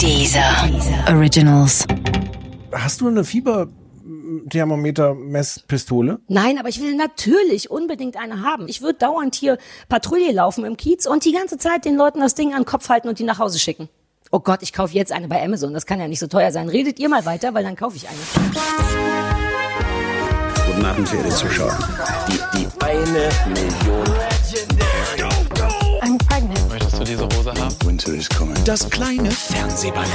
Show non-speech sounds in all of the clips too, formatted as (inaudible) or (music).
Dieser Originals. Hast du eine Fieberthermometer-Messpistole? Nein, aber ich will natürlich unbedingt eine haben. Ich würde dauernd hier Patrouille laufen im Kiez und die ganze Zeit den Leuten das Ding an den Kopf halten und die nach Hause schicken. Oh Gott, ich kaufe jetzt eine bei Amazon. Das kann ja nicht so teuer sein. Redet ihr mal weiter, weil dann kaufe ich eine. Guten Abend, verehrte Zuschauer. Die, die eine Million. I'm pregnant. Möchtest du diese Hose Das kleine Fernsehballett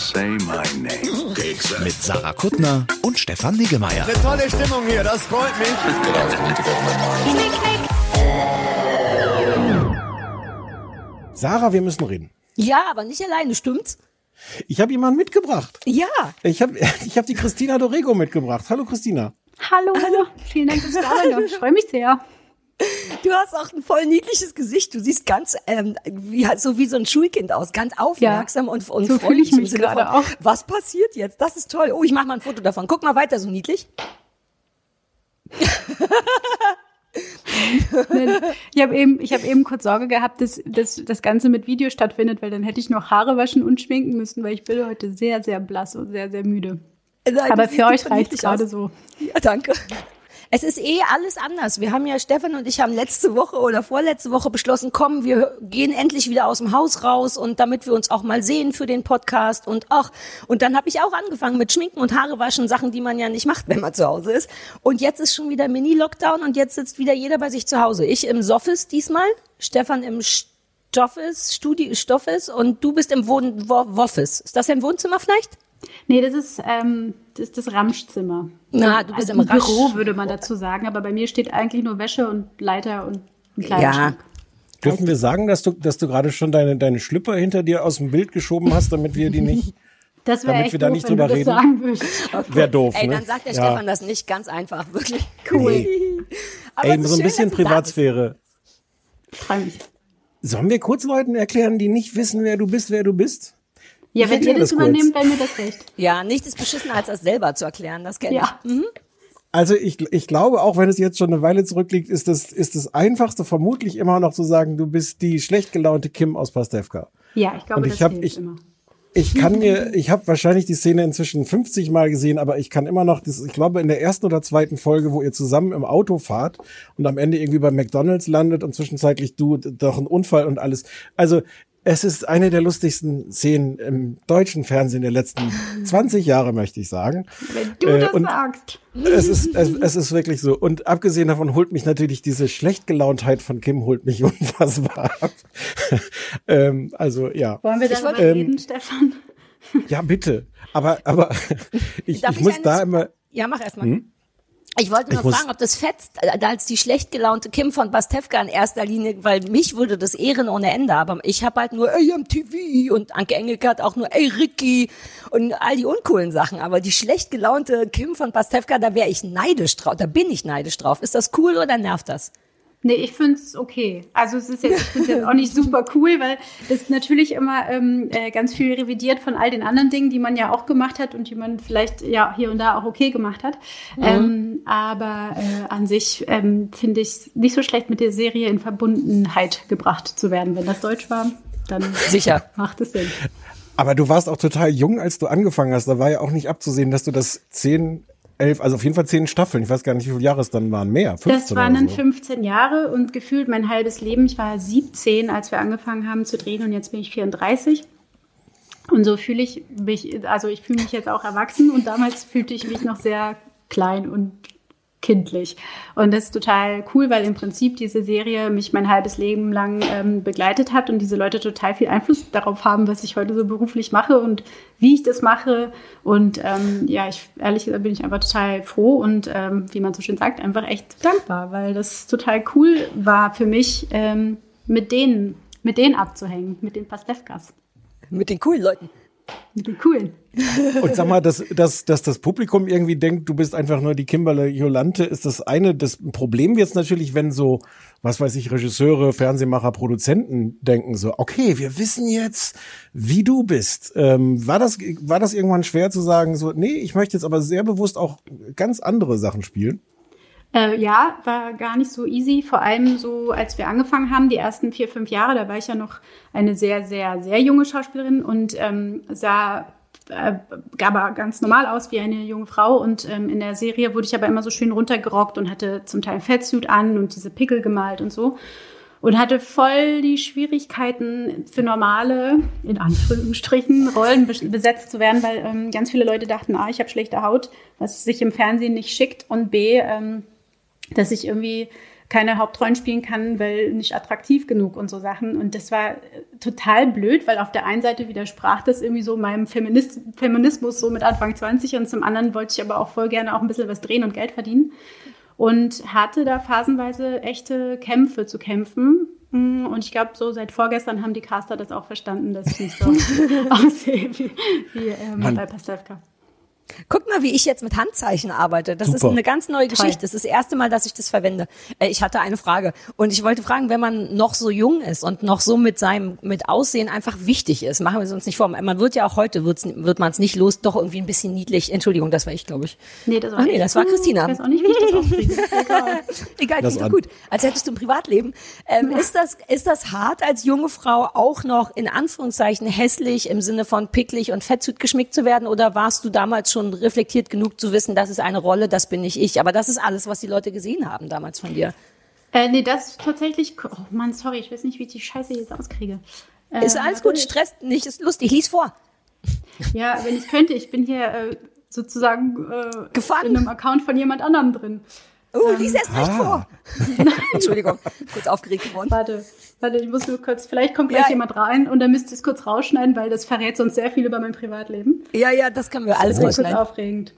Say my name. mit Sarah Kuttner und Stefan Niggemeier. Tolle Stimmung hier, das freut mich. Sarah, wir müssen reden. Ja, aber nicht alleine, stimmt's? Ich habe jemanden mitgebracht. Ja. Ich habe (laughs) ich hab die Christina Dorego mitgebracht. Hallo Christina. Hallo. Vielen Dank, dass du da bist. Ich freue mich sehr. Du hast auch ein voll niedliches Gesicht. Du siehst ganz ähm, wie, so wie so ein Schulkind aus, ganz aufmerksam und, und so fühle freundlich ich im mich gerade von, auch. Was passiert jetzt? Das ist toll. Oh, ich mache mal ein Foto davon. Guck mal weiter, so niedlich. Ich habe eben, ich hab eben kurz Sorge gehabt, dass, dass das Ganze mit Video stattfindet, weil dann hätte ich noch Haare waschen und schminken müssen, weil ich bin heute sehr, sehr blass und sehr, sehr müde. Nein, Aber für euch reicht es gerade aus. so. Ja, danke. Es ist eh alles anders. Wir haben ja, Stefan und ich haben letzte Woche oder vorletzte Woche beschlossen, komm, wir gehen endlich wieder aus dem Haus raus und damit wir uns auch mal sehen für den Podcast und ach, und dann habe ich auch angefangen mit Schminken und Haare waschen, Sachen, die man ja nicht macht, wenn man zu Hause ist. Und jetzt ist schon wieder Mini-Lockdown und jetzt sitzt wieder jeder bei sich zu Hause. Ich im Soffis diesmal, Stefan im Stoffes, Studi Stoffes und du bist im Wohn. Ist das ein Wohnzimmer vielleicht? Nee, das ist ähm, ist das Ramschzimmer. Na, du bist also im im Büro, Rasch- würde man dazu sagen. Aber bei mir steht eigentlich nur Wäsche und Leiter und ein Ja. Kleiderschrank. Dürfen wir sagen, dass du, dass du gerade schon deine, deine Schlüpper hinter dir aus dem Bild geschoben hast, damit wir die nicht. (laughs) Das wäre Damit echt wir da doof, nicht wenn du drüber das reden. sagen würdest. (laughs) Wäre doof, Ey, ne? dann sagt der Ja. Stefan das nicht ganz einfach, wirklich. Cool. (laughs) Aber Ey, es ist so ein schön, bisschen du da Privatsphäre. Freue mich. Sollen wir kurz Leuten erklären, die nicht wissen, wer du bist, wer du bist? Ja, Ich wenn ihr das das übernehmt, wäre mir das recht. Ja, nichts ist beschissener, als das selber zu erklären, das kenne Ja. ich. Mhm. Also ich, ich glaube, auch wenn es jetzt schon eine Weile zurückliegt, ist das, ist das Einfachste vermutlich immer noch zu sagen, du bist die schlecht gelaunte Kim aus Pastewka. Ja, ich glaube, Und das ich hab- hilft ich- immer. Ich kann mir, ich habe wahrscheinlich die Szene inzwischen 50 Mal gesehen, aber ich kann immer noch, das, ich glaube in der ersten oder zweiten Folge, wo ihr zusammen im Auto fahrt und am Ende irgendwie bei McDonalds landet und zwischenzeitlich du doch ein Unfall und alles. Also es ist eine der lustigsten Szenen im deutschen Fernsehen der letzten (laughs) 20 Jahre, möchte ich sagen. Wenn du Äh, das und- sagst. Es ist, (laughs) es, es ist wirklich so. Und abgesehen davon holt mich natürlich diese Schlechtgelauntheit von Kim holt mich (laughs) unfassbar ab. ähm, also ja, Wollen wir darüber wollte- reden, Stefan? ja bitte. Aber aber ich, ich ich muss da immer. Ja, mach erstmal. Ich wollte nur Ich fragen, ob das fetzt, äh, als die schlecht gelaunte Kim von Bastewka in erster Linie, weil mich würde das ehren ohne Ende, aber ich habe halt nur ey, MTV und Anke Engelke hat auch nur ey, Ricky und all die uncoolen Sachen, aber die schlecht gelaunte Kim von Pastewka, da wäre ich neidisch drauf, da bin ich neidisch drauf. Ist das cool oder nervt das? Nee, ich find's okay. Also es ist jetzt, ich find's jetzt auch nicht (laughs) super cool, weil das natürlich immer ähm, äh, ganz viel revidiert von all den anderen Dingen, die man ja auch gemacht hat und die man vielleicht ja hier und da auch okay gemacht hat. Ähm, aber äh, an sich ähm, finde ich nicht so schlecht, mit der Serie in Verbundenheit gebracht zu werden. Wenn das Deutsch war, dann Sicher. macht es Sinn. Aber du warst auch total jung, als du angefangen hast. Da war ja auch nicht abzusehen, dass du das zehn, elf, also auf jeden Fall zehn Staffeln. Ich weiß gar nicht, wie viele Jahre es dann waren. Mehr. 15 Das waren dann so. 15 Jahre und gefühlt mein halbes Leben. Ich war 17, als wir angefangen haben zu drehen und jetzt bin ich 34. Und so fühle ich mich, also ich fühle mich jetzt auch erwachsen und damals fühlte ich mich noch sehr klein und kindlich. Und das ist total cool, weil im Prinzip diese Serie mich mein halbes Leben lang ähm, begleitet hat und diese Leute total viel Einfluss darauf haben, was ich heute so beruflich mache und wie ich das mache. Und ähm, ja, ich ehrlich gesagt bin ich einfach total froh und ähm, wie man so schön sagt, einfach echt dankbar, weil das total cool war für mich, ähm, mit denen, mit denen abzuhängen, mit den Pastewkas, Mit den coolen Leuten. Coolen. Und sag mal, dass, dass, dass das Publikum irgendwie denkt, du bist einfach nur die Kimberly Jolante, ist das eine. Das Problem jetzt natürlich, wenn so, was weiß ich, Regisseure, Fernsehmacher, Produzenten denken so, okay, wir wissen jetzt, wie du bist. Ähm, war das, war das irgendwann schwer zu sagen, so, nee, ich möchte jetzt aber sehr bewusst auch ganz andere Sachen spielen? Äh, ja, war gar nicht so easy. Vor allem so, als wir angefangen haben, die ersten vier, fünf Jahre, da war ich ja noch eine sehr, sehr, sehr junge Schauspielerin und ähm, sah äh, aber ganz normal aus wie eine junge Frau. Und ähm, in der Serie wurde ich aber immer so schön runtergerockt und hatte zum Teil ein Fettsuit an und diese Pickel gemalt und so. Und hatte voll die Schwierigkeiten für normale, in Anführungsstrichen, Rollen bes- besetzt zu werden, weil ähm, ganz viele Leute dachten, A, ich habe schlechte Haut, was sich im Fernsehen nicht schickt und B, ähm, dass ich irgendwie keine Hauptrollen spielen kann, weil nicht attraktiv genug und so Sachen. Und das war äh, total blöd, weil auf der einen Seite widersprach das irgendwie so meinem Feminist Feminismus so mit Anfang 20 und zum anderen wollte ich aber auch voll gerne auch ein bisschen was drehen und Geld verdienen. Und hatte da phasenweise echte Kämpfe zu kämpfen. Mm, Und ich glaube, so seit vorgestern haben die Caster das auch verstanden, dass ich nicht so (laughs) aussehe wie, wie ähm, bei Pastewka. Guck mal, wie ich jetzt mit Handzeichen arbeite. Das ist Super. eine ganz neue Toll. Geschichte. Das ist das erste Mal, dass ich das verwende. Äh, Ich hatte eine Frage und ich wollte fragen, wenn man noch so jung ist und noch so mit seinem mit Aussehen einfach wichtig ist, machen wir es uns nicht vor. Man wird ja auch heute wird's, wird man es nicht los, doch irgendwie ein bisschen niedlich. Entschuldigung, das war ich, glaube ich. Nee, das war, Ach nee, das war Christina. Ich weiß auch nicht, wie ich das. (laughs) Egal. Egal, Das an. gut. Als hättest du ein Privatleben. Ähm, ist das ist das hart als junge Frau auch noch in Anführungszeichen hässlich im Sinne von picklig und Fettsuit geschminkt zu werden oder warst du damals schon reflektiert genug zu wissen, das ist eine Rolle, das bin nicht ich. Aber das ist alles, was die Leute gesehen haben damals von dir. Äh, nee, das ist tatsächlich. Oh Mann, sorry, ich weiß nicht, wie ich die Scheiße jetzt auskriege. Äh, Ist alles gut, stresst nicht, ist lustig. Lies vor. Ja, wenn ich könnte, ich bin hier äh, sozusagen äh, Gefangen. in einem Account von jemand anderem drin. Oh, lies erst recht ah. vor. (laughs) (laughs) Entschuldigung, kurz aufgeregt geworden. Warte, warte, ich muss nur kurz, vielleicht kommt gleich Ja. jemand rein und dann müsst ihr es kurz rausschneiden, weil das verrät sonst sehr viel über mein Privatleben. Ja, ja, das können wir alles Das ist kurz rausschneiden. aufregend.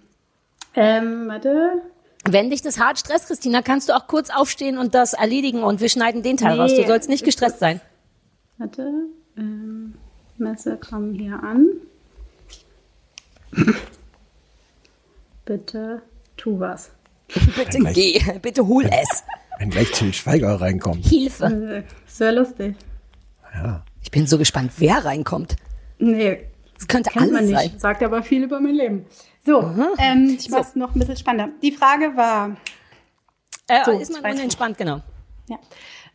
Ähm, warte. Wenn dich das hart stresst, Christina, kannst du auch kurz aufstehen und das erledigen und wir schneiden den Teil Nee, raus. Du sollst nicht gestresst das- sein. Warte. Ähm, Messer kommen hier an. (laughs) Bitte tu was. (laughs) Bitte geh, bitte hol es. Wenn gleich Till Schweiger reinkommt. Hilfe. Das wäre lustig. Ja. Ich bin so gespannt, wer reinkommt. Nee, Das könnte kennt man alles nicht. sein. Sagt aber viel über mein Leben. So, ähm, ich mach's noch ein bisschen spannender. Die Frage war, Äh, So, ist ich man unentspannt, genau. Ja.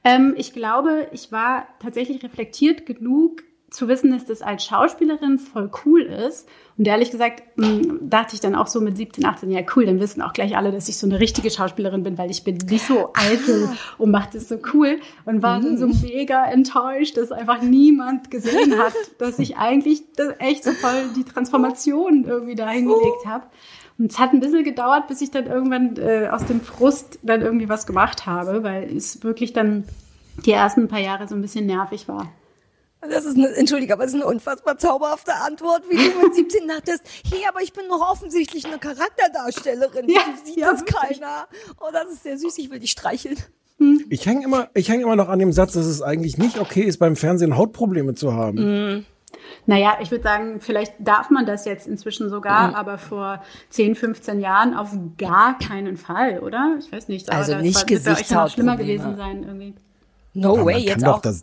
Ähm, ich glaube, ich war tatsächlich reflektiert genug zu wissen, dass das als Schauspielerin voll cool ist. Und ehrlich gesagt mh, dachte ich dann auch so mit 17, 18, ja cool, dann wissen auch gleich alle, dass ich so eine richtige Schauspielerin bin, weil ich bin nicht so eitel und mache das so cool. Und war dann so mega enttäuscht, dass einfach niemand gesehen (laughs) hat, dass ich eigentlich echt so voll die Transformation irgendwie da hingelegt habe. Und es hat ein bisschen gedauert, bis ich dann irgendwann äh, aus dem Frust dann irgendwie was gemacht habe, weil es wirklich dann die ersten paar Jahre so ein bisschen nervig war. Das ist eine, Entschuldige, aber das ist eine unfassbar zauberhafte Antwort, wie du mit 17 (laughs) dachtest, hey, aber ich bin doch offensichtlich eine Charakterdarstellerin. Ja, sieht ja, das wirklich. keiner? Oh, das ist sehr süß, ich will dich streicheln. Ich hänge immer, ich hänge immer noch an dem Satz, dass es eigentlich nicht okay ist, beim Fernsehen Hautprobleme zu haben. Naja, ich würde sagen, vielleicht darf man das jetzt inzwischen sogar, aber vor 10, 15 Jahren auf gar keinen Fall, oder? Ich weiß nicht. aber Also das nicht war- wird bei euch ja noch schlimmer gewesen sein irgendwie. No Aber way, jetzt doch auch. das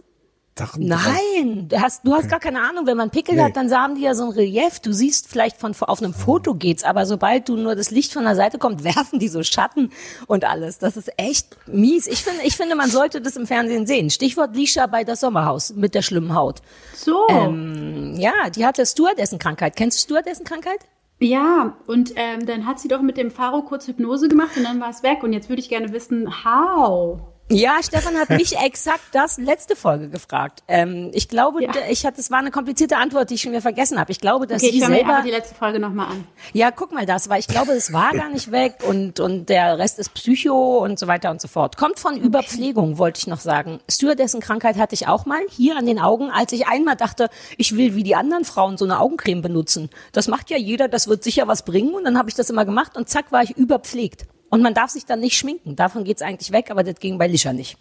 Sachen drauf- Nein, du hast, du hast gar keine Ahnung. Wenn man Pickel Nee. hat, dann haben die ja so ein Relief. Du siehst vielleicht von auf einem Foto geht's, aber sobald du nur das Licht von der Seite kommt, (laughs) werfen die so Schatten und alles. Das ist echt mies. Ich finde, ich finde, man sollte das im Fernsehen sehen. Stichwort Lisha bei das Sommerhaus mit der schlimmen Haut. So. Ähm, ja, die hatte Stewardessenkrankheit. Kennst du Stewardessenkrankheit? Ja, und ähm, dann hat sie doch mit dem Faro kurz Hypnose gemacht und dann war es weg. Und jetzt würde ich gerne wissen, how? Ja, Stefan hat mich exakt das letzte Folge gefragt. Ähm, ich glaube, Ja. ich hatte, es war eine komplizierte Antwort, die ich schon wieder vergessen habe. Ich glaube, dass Okay, ich mir selber einfach die letzte Folge nochmal an. Ja, guck mal das, weil ich glaube, es war gar nicht weg und, und der Rest ist Psycho und so weiter und so fort. Kommt von Überpflegung, wollte ich noch sagen. Stewardessenkrankheit hatte ich auch mal hier an den Augen, als ich einmal dachte, ich will wie die anderen Frauen so eine Augencreme benutzen. Das macht ja jeder, das wird sicher was bringen und dann habe ich das immer gemacht und zack war ich überpflegt. Und man darf sich dann nicht schminken. Davon geht's eigentlich weg, aber das ging bei Lisha nicht.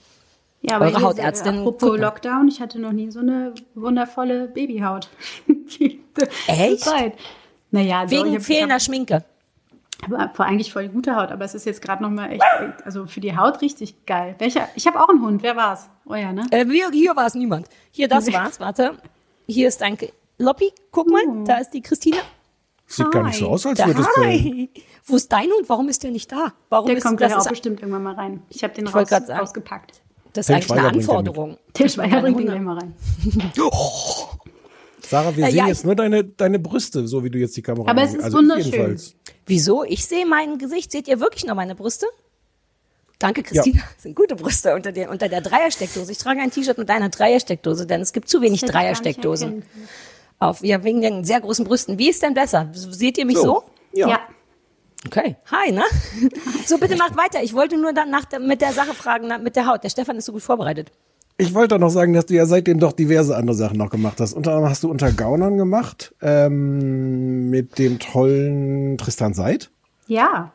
Ja, aber Eure Hautärztin, apropos. Lockdown, ich hatte noch nie so eine wundervolle Babyhaut. (laughs) Echt? Zeit. Naja, so, Wegen hab- fehlender Schminke. hab, hab vor eigentlich voll gute Haut, aber es ist jetzt gerade noch mal echt, also für die Haut richtig geil. Welcher? Ich habe auch einen Hund. Wer war's? Oh ja, ne? Äh, hier hier war es niemand. Hier, das (laughs) war's. Warte. Hier ist ein Loppi. Guck mal, Oh. da ist die Christina. Sieht gar nicht so Hi. aus, als Da, würde es der, hi. Wo ist dein Hund? Warum ist der nicht da? Warum Der ist kommt das gleich auch bestimmt irgendwann mal rein. Ich habe den raus, rausgepackt. das ist Till eigentlich eine Schweiger mit. Anforderung. Til Schweiger bringt den Hunde. gleich mal rein. (laughs) Sarah, wir Äh, sehen ja, jetzt nur deine, deine Brüste, so wie du jetzt die Kamera Aber es ist also wunderschön. jedenfalls. Wieso? Ich sehe mein Gesicht. Seht ihr wirklich nur meine Brüste? Danke, Christina. Das sind gute Brüste unter der, unter der Dreiersteckdose. Ich trage ein T-Shirt mit einer Dreiersteckdose, denn es gibt zu wenig Dreiersteckdosen. Auf, ja, wegen den sehr großen Brüsten. Wie ist denn besser? Seht ihr mich so? Ja. Ja. Okay. Hi, ne? So, bitte macht weiter. Ich wollte nur dann nach der, mit der Sache fragen, na, mit der Haut. Der Stefan ist so gut vorbereitet. Ich wollte noch sagen, dass du ja seitdem doch diverse andere Sachen noch gemacht hast. Unter anderem hast du unter Gaunern gemacht, ähm, mit dem tollen Tristan Seid. Ja.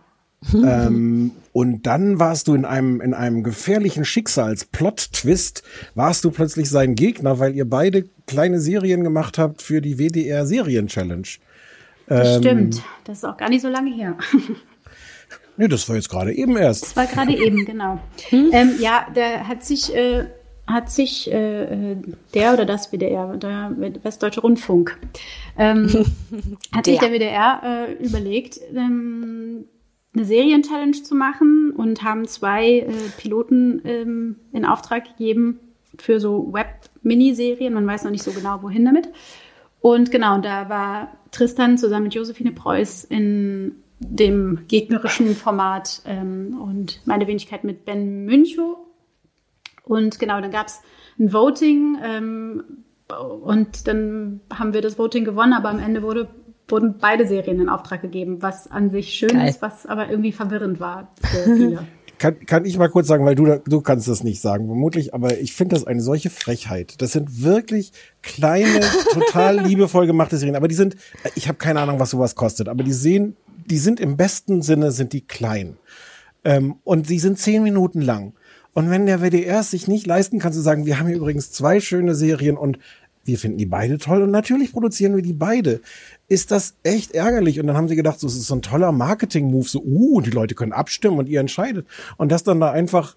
ähm, und dann warst du in einem, in einem gefährlichen Schicksals-Plot-Twist, warst du plötzlich sein Gegner, weil ihr beide kleine Serien gemacht habt für die WDR Serien-Challenge. Das Ähm. stimmt. Das ist auch gar nicht so lange her. (laughs) Nee, das war jetzt gerade eben erst. Das war gerade eben, genau. Ähm, ja, der hat sich, äh, hat sich äh, der oder das WDR, der Westdeutsche Rundfunk, ähm, (laughs) hat sich Der. der WDR äh, überlegt, ähm, eine Serien-Challenge zu machen und haben zwei äh, Piloten ähm, in Auftrag gegeben für so Web-Miniserien. Man weiß noch nicht so genau, wohin damit. Und genau, da war Tristan zusammen mit Josephine Preuß in dem gegnerischen Format ähm, und meine Wenigkeit mit Ben Münchow. Und genau, dann gab es ein Voting ähm, und dann haben wir das Voting gewonnen, aber am Ende wurde, wurden beide Serien in Auftrag gegeben, was an sich schön Geil. ist, was aber irgendwie verwirrend war für viele. (laughs) Kann, kann ich mal kurz sagen, weil du, du kannst das nicht sagen, vermutlich, aber ich finde das eine solche Frechheit. Das sind wirklich kleine, (laughs) total liebevoll gemachte Serien, aber die sind, ich habe keine Ahnung, was sowas kostet, aber die sehen, die sind im besten Sinne, sind die klein. Ähm, und sie sind zehn Minuten lang. Und wenn der WDR es sich nicht leisten kann zu sagen, wir haben hier übrigens zwei schöne Serien und wir finden die beide toll und natürlich produzieren wir die beide, ist das echt ärgerlich. Und dann haben sie gedacht, so, es ist so ein toller Marketing-Move, so, uh, die Leute können abstimmen und ihr entscheidet. Und dass dann da einfach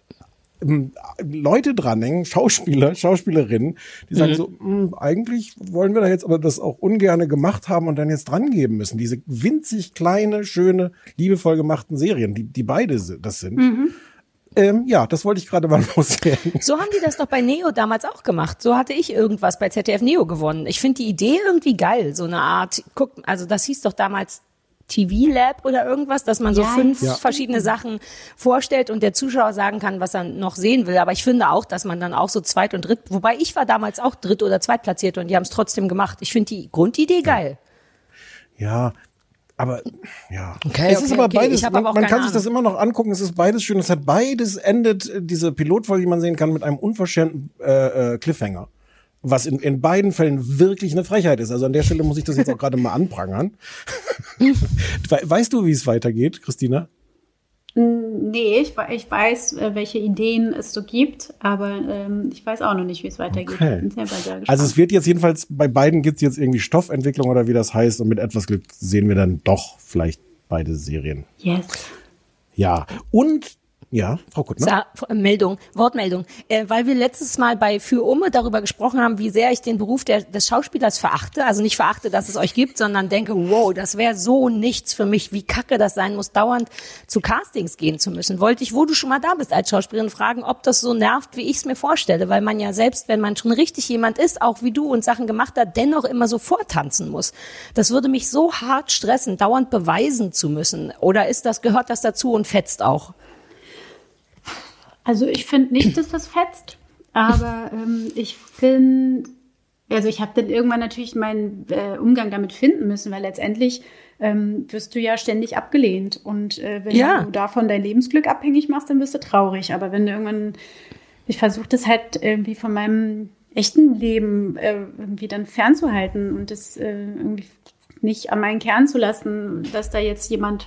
ähm, Leute dranhängen, Schauspieler, Schauspielerinnen, die sagen so, "Hm, eigentlich wollen wir da jetzt aber das auch ungerne gemacht haben und dann jetzt dran geben müssen. Diese winzig kleine, schöne, liebevoll gemachten Serien, die, die beide das sind. Ähm, ja, das wollte ich gerade mal (laughs) loswerden. So haben die das doch bei Neo damals auch gemacht. So hatte ich irgendwas bei ZDF Neo gewonnen. Ich finde die Idee irgendwie geil. So eine Art, guck, also das hieß doch damals TV Lab oder irgendwas, dass man so Ja, fünf ja. verschiedene Sachen vorstellt und der Zuschauer sagen kann, was er noch sehen will. Aber ich finde auch, dass man dann auch so zweit und dritt, wobei ich war damals auch dritt oder zweitplatziert und die haben es trotzdem gemacht. Ich finde die Grundidee geil. Ja, aber ja. Okay, es ist okay, aber beides, man, aber man kann sich das immer noch angucken, es ist beides schön. Es hat beides endet, äh, diese Pilotfolge, die man sehen kann, mit einem unverschämten äh, äh, Cliffhanger. Was in, in beiden Fällen wirklich eine Frechheit ist. Also an der Stelle muss ich das jetzt auch gerade mal anprangern. (laughs) We weißt du, wie es weitergeht, Christina? Nee, ich, ich weiß, äh, welche Ideen es so gibt, aber ähm, ich weiß auch noch nicht, wie es weitergeht. Okay. Also es wird jetzt jedenfalls, bei beiden gibt's jetzt irgendwie Stoffentwicklung oder wie das heißt. Und mit etwas Glück sehen wir dann doch vielleicht beide Serien. yes. Ja. Und, ja, Frau Kuttner. Meldung, Wortmeldung, äh, weil wir letztes Mal bei Für Umme darüber gesprochen haben, wie sehr ich den Beruf der, des Schauspielers verachte. Also nicht verachte, dass es euch gibt, sondern denke, wow, das wäre so nichts für mich, wie kacke das sein muss, dauernd zu Castings gehen zu müssen. Wollte ich, wo du schon mal da bist als Schauspielerin, fragen, ob das so nervt, wie ich es mir vorstelle, weil man ja selbst, wenn man schon richtig jemand ist, auch wie du und Sachen gemacht hat, dennoch immer so vortanzen muss. Das würde mich so hart stressen, dauernd beweisen zu müssen. Oder ist das, gehört das dazu und fetzt auch? Also ich finde nicht, dass das fetzt, aber ähm, ich finde, also ich habe dann irgendwann natürlich meinen äh, Umgang damit finden müssen, weil letztendlich ähm, wirst du ja ständig abgelehnt und äh, wenn Ja. du davon dein Lebensglück abhängig machst, dann wirst du traurig. Aber wenn du irgendwann, ich versuche das halt irgendwie von meinem echten Leben äh, irgendwie dann fernzuhalten und das äh, irgendwie nicht an meinen Kern zu lassen, dass da jetzt jemand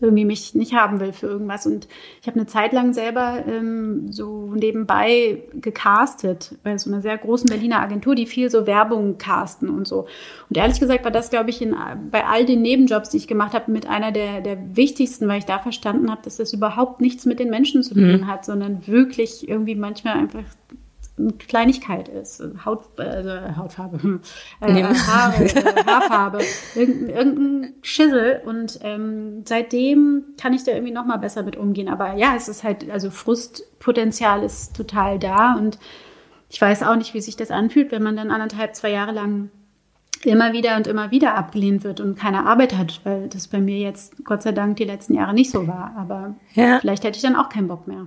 irgendwie mich nicht haben will für irgendwas. Und ich habe eine Zeit lang selber ähm, so nebenbei gecastet bei so einer sehr großen Berliner Agentur, die viel so Werbung casten und so. Und ehrlich gesagt war das, glaube ich, in, bei all den Nebenjobs, die ich gemacht habe, mit einer der, der wichtigsten, weil ich da verstanden habe, dass das überhaupt nichts mit den Menschen zu tun hat, sondern wirklich irgendwie manchmal einfach eine Kleinigkeit ist, Haut, äh, Hautfarbe, hm, äh, Haare, äh, (laughs) Haarfarbe, irgendein, irgendein Schissel und ähm, seitdem kann ich da irgendwie noch mal besser mit umgehen. Aber ja, es ist halt, also Frustpotenzial ist total da und ich weiß auch nicht, wie sich das anfühlt, wenn man dann anderthalb, zwei Jahre lang immer wieder und immer wieder abgelehnt wird und keine Arbeit hat, weil das bei mir jetzt Gott sei Dank die letzten Jahre nicht so war. Aber Ja. vielleicht hätte ich dann auch keinen Bock mehr.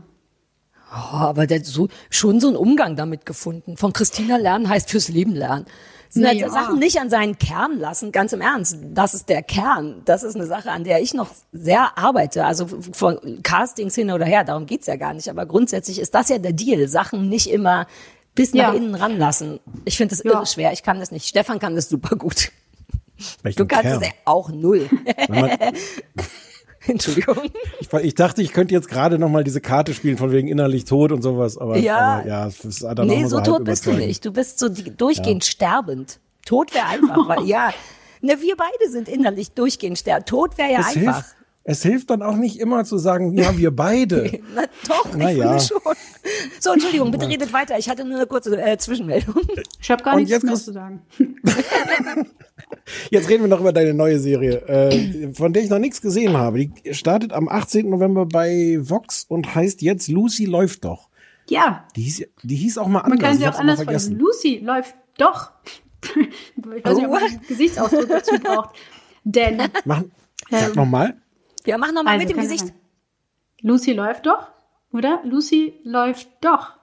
Oh, aber der so, schon so einen Umgang damit gefunden. Von Christina lernen heißt fürs Leben lernen. Sind halt Ja. Sachen nicht an seinen Kern lassen, ganz im Ernst. Das ist der Kern. Das ist eine Sache, an der ich noch sehr arbeite. Also von Castings hin oder her, darum geht's ja gar nicht. Aber grundsätzlich ist das ja der Deal. Sachen nicht immer bis nach Ja. innen ranlassen. Ich finde das Ja. irre schwer. Ich kann das nicht. Stefan kann das super gut. Welchen Du kannst Kern? es ja auch null. Wenn man, (laughs) (laughs) Entschuldigung. ich, ich dachte, ich könnte jetzt gerade noch mal diese Karte spielen von wegen innerlich tot und sowas, aber Ja. aber, ja das ist dann Nee, so tot bist du nicht. Du bist so die, durchgehend sterbend. Tod wäre einfach, weil ja, ne, wir beide sind innerlich durchgehend sterbend. Tod wäre ja Es einfach. hilft, es hilft dann auch nicht immer zu sagen, ja, wir beide. (laughs) Na doch, Na ich ja. finde schon. So, Entschuldigung, bitte redet weiter. Ich hatte nur eine kurze äh, Zwischenmeldung. Ich habe gar Und nichts jetzt mehr zu sagen. (laughs) Jetzt reden wir noch über deine neue Serie, äh, von der ich noch nichts gesehen habe. Die startet am 18. November bei Vox und heißt jetzt Lucy läuft doch. Ja, Die hieß, die hieß auch mal man anders. kann sie auch anders vergessen. Lucy läuft doch. (laughs) ich weiß nicht, ob man einen Gesichtsausdruck dazu braucht. Denn Mach, sag noch mal. Ja, mach nochmal Also, mit dem Gesicht. Lucy läuft doch, oder? Lucy läuft doch.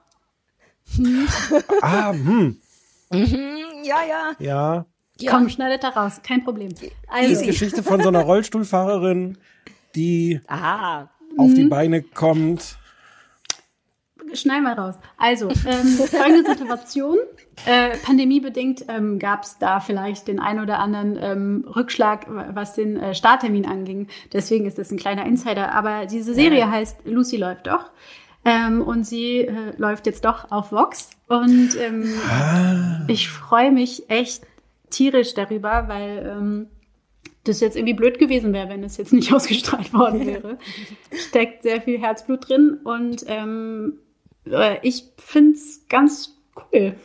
Ah, hm, Ja, ja. ja. Ja. Komm, schneidet da raus, kein Problem. Also, Geschichte (laughs) von so einer Rollstuhlfahrerin, die Aha. auf Mhm. die Beine kommt. schneid mal raus. Also, ähm, folgende Situation. Äh, pandemiebedingt ähm, gab es da vielleicht den ein oder anderen ähm, Rückschlag, was den äh, Starttermin anging. Deswegen ist das ein kleiner Insider. Aber diese Serie heißt Lucy läuft doch. Ähm, und sie äh, läuft jetzt doch auf Vox. Und ähm, ich freue mich echt tierisch darüber, weil ähm, das jetzt irgendwie blöd gewesen wäre, wenn es jetzt nicht (laughs) ausgestrahlt worden wäre. Steckt sehr viel Herzblut drin und ähm, äh, ich finde es ganz cool,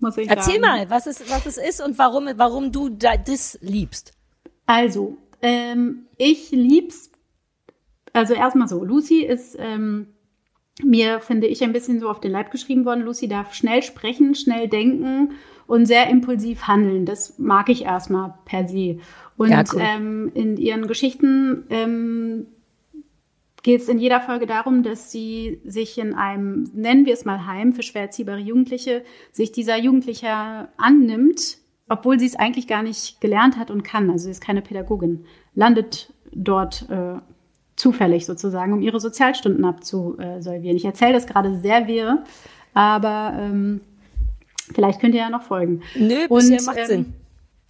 muss ich Erzähl sagen. mal, was es, was es ist und warum, warum du da, das liebst. Also, ähm, ich lieb's. Also erstmal so, Lucy ist ähm, mir, finde ich, ein bisschen so auf den Leib geschrieben worden. Lucy darf schnell sprechen, schnell denken und sehr impulsiv handeln. Das mag ich erstmal per se. Und Ja, cool. ähm, in ihren Geschichten ähm, geht es in jeder Folge darum, dass sie sich in einem, nennen wir es mal Heim für schwer erziehbare Jugendliche, sich dieser Jugendliche annimmt, obwohl sie es eigentlich gar nicht gelernt hat und kann. Also sie ist keine Pädagogin, landet dort äh, zufällig sozusagen, um ihre Sozialstunden abzusolvieren. Ich erzähle das gerade sehr wirr, aber ähm, vielleicht könnt ihr ja noch folgen. Nö, bisher macht Sinn.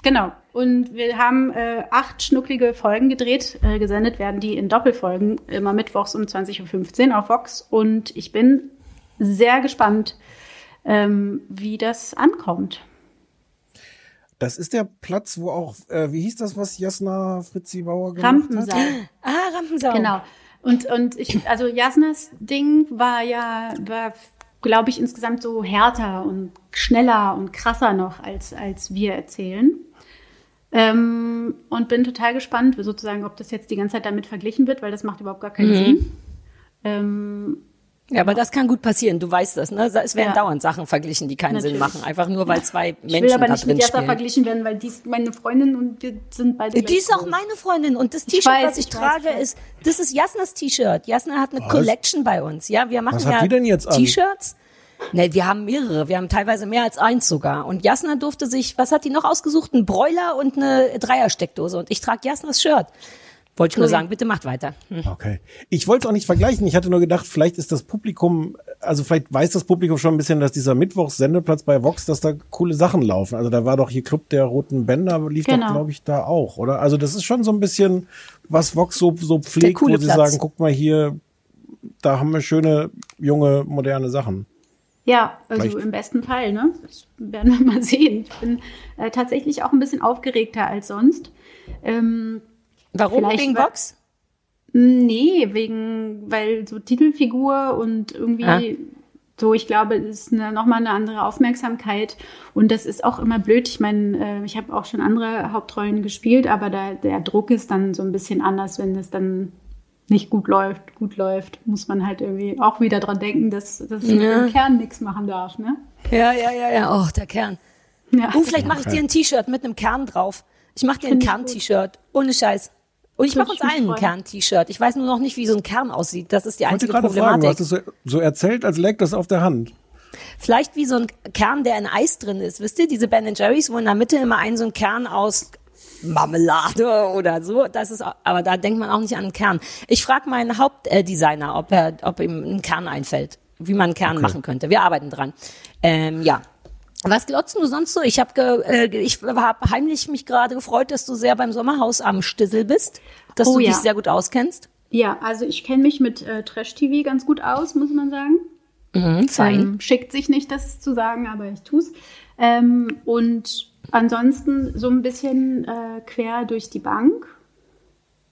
Genau. Und wir haben äh, acht schnucklige Folgen gedreht. Äh, gesendet werden die in Doppelfolgen, immer mittwochs um 20.15 Uhr auf Vox. Und ich bin sehr gespannt, ähm, wie das ankommt. Das ist der Platz, wo auch, äh, wie hieß das, was Jasna Fritzi Bauer gemacht hat? Rampensaal. Ah, Rampensau. Genau. Und, und ich, also Jasnas Ding war ja, war, glaube ich, insgesamt so härter und schneller und krasser noch, als, als wir erzählen. Ähm, und bin total gespannt, sozusagen, ob das jetzt die ganze Zeit damit verglichen wird, weil das macht überhaupt gar keinen Sinn. Ähm, Ja, aber das kann gut passieren. Du weißt das, ne? Es werden Ja. dauernd Sachen verglichen, die keinen Sinn Natürlich. machen. Einfach nur, weil zwei ich Menschen will aber nicht mit Jasna spielen. verglichen werden, weil die ist meine Freundin und wir sind beide Die ist auch meine Freundin und das Ich T-Shirt, was ich, ich trage, ich weiß. ist, das ist Jasnas T-Shirt. Jasna hat eine Collection bei uns. Ja, wir machen Was ja hat die denn jetzt an? T-Shirts. Ne, wir haben mehrere. Wir haben teilweise mehr als eins sogar. Und Jasna durfte sich, was hat die noch ausgesucht? Ein Broiler und eine Dreiersteckdose. Und ich trage Jasnas Shirt. Wollte ich nur sagen, bitte macht weiter. Hm. Okay. Ich wollte es auch nicht vergleichen. Ich hatte nur gedacht, vielleicht ist das Publikum, also vielleicht weiß das Publikum schon ein bisschen, dass dieser Mittwochs-Sendeplatz bei Vox, dass da coole Sachen laufen. Also da war doch hier Club der Roten Bänder, lief Genau. doch, glaube ich, da auch, oder? Also das ist schon so ein bisschen, was Vox so, so pflegt, wo sie Platz. sagen, guck mal hier, da haben wir schöne, junge, moderne Sachen. Ja, also Vielleicht- im besten Fall, ne? Das werden wir mal (laughs) sehen. Ich bin äh, tatsächlich auch ein bisschen aufgeregter als sonst. Ähm, Warum? Vielleicht Wegen war- Vox? nee, wegen, weil so Titelfigur und irgendwie Ah. So, ich glaube, es ist eine, nochmal eine andere Aufmerksamkeit und das ist auch immer blöd. Ich meine, äh, ich habe auch schon andere Hauptrollen gespielt, aber da, der Druck ist dann so ein bisschen anders, wenn es dann nicht gut läuft, gut läuft, muss man halt irgendwie auch wieder dran denken, dass, dass Ja. im Kern nichts machen darf, ne? Ja, ja, ja, ja. Oh, der Kern. Ja. Oh, vielleicht mache ich dir ein T-Shirt mit einem Kern drauf. Ich mache dir ein Kern-T-Shirt. Ohne Scheiß. Und ich mache uns ich allen ein. Kern-T-Shirt. Ich weiß nur noch nicht, wie so ein Kern aussieht. Das ist die Ich wollte einzige gerade fragen, du Problematik. hast es so, so erzählt, als lägt das auf der Hand. Vielleicht wie so ein Kern, der in Eis drin ist. Wisst ihr, diese Ben Jerry's, wo in der Mitte immer ein so ein Kern aus Marmelade oder so. Das ist, aber da denkt man auch nicht an einen Kern. Ich frage meinen Hauptdesigner, ob er, ob ihm ein Kern einfällt, wie man einen Kern machen könnte. Wir arbeiten dran. Ähm, ja. Was glotzt du sonst so? Ich habe äh, ich hab heimlich mich gerade gefreut, dass du sehr beim Sommerhaus am Stissel bist, dass Oh du ja. dich sehr gut auskennst. Ja, also ich kenne mich mit äh, Trash-TV ganz gut aus, muss man sagen. Mhm, fein. Ähm, schickt sich nicht, das zu sagen, aber ich tu's. Ähm, und ansonsten so ein bisschen äh, quer durch die Bank,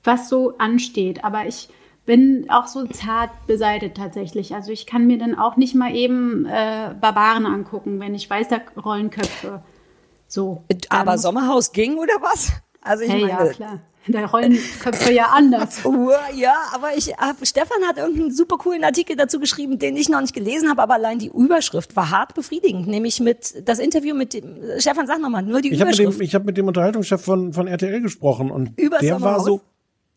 was so ansteht. Aber ich bin auch so zart beseitet tatsächlich. Also ich kann mir dann auch nicht mal eben äh, Barbaren angucken, wenn ich weiß, da rollen Köpfe. So. aber Dann- Sommerhaus ging oder was? Also ich Hey, meine, ja, klar. Da rollen Köpfe ja anders. (laughs) Ja, aber ich hab, Stefan hat irgendeinen super coolen Artikel dazu geschrieben, den ich noch nicht gelesen habe, aber allein die Überschrift war hart befriedigend, nämlich mit das Interview mit dem Stefan, sag nochmal, nur die Ich habe mit, Überschrift. dem- ich hab mit dem Unterhaltungschef von, von RTL gesprochen und Über der war Sommerhaus? so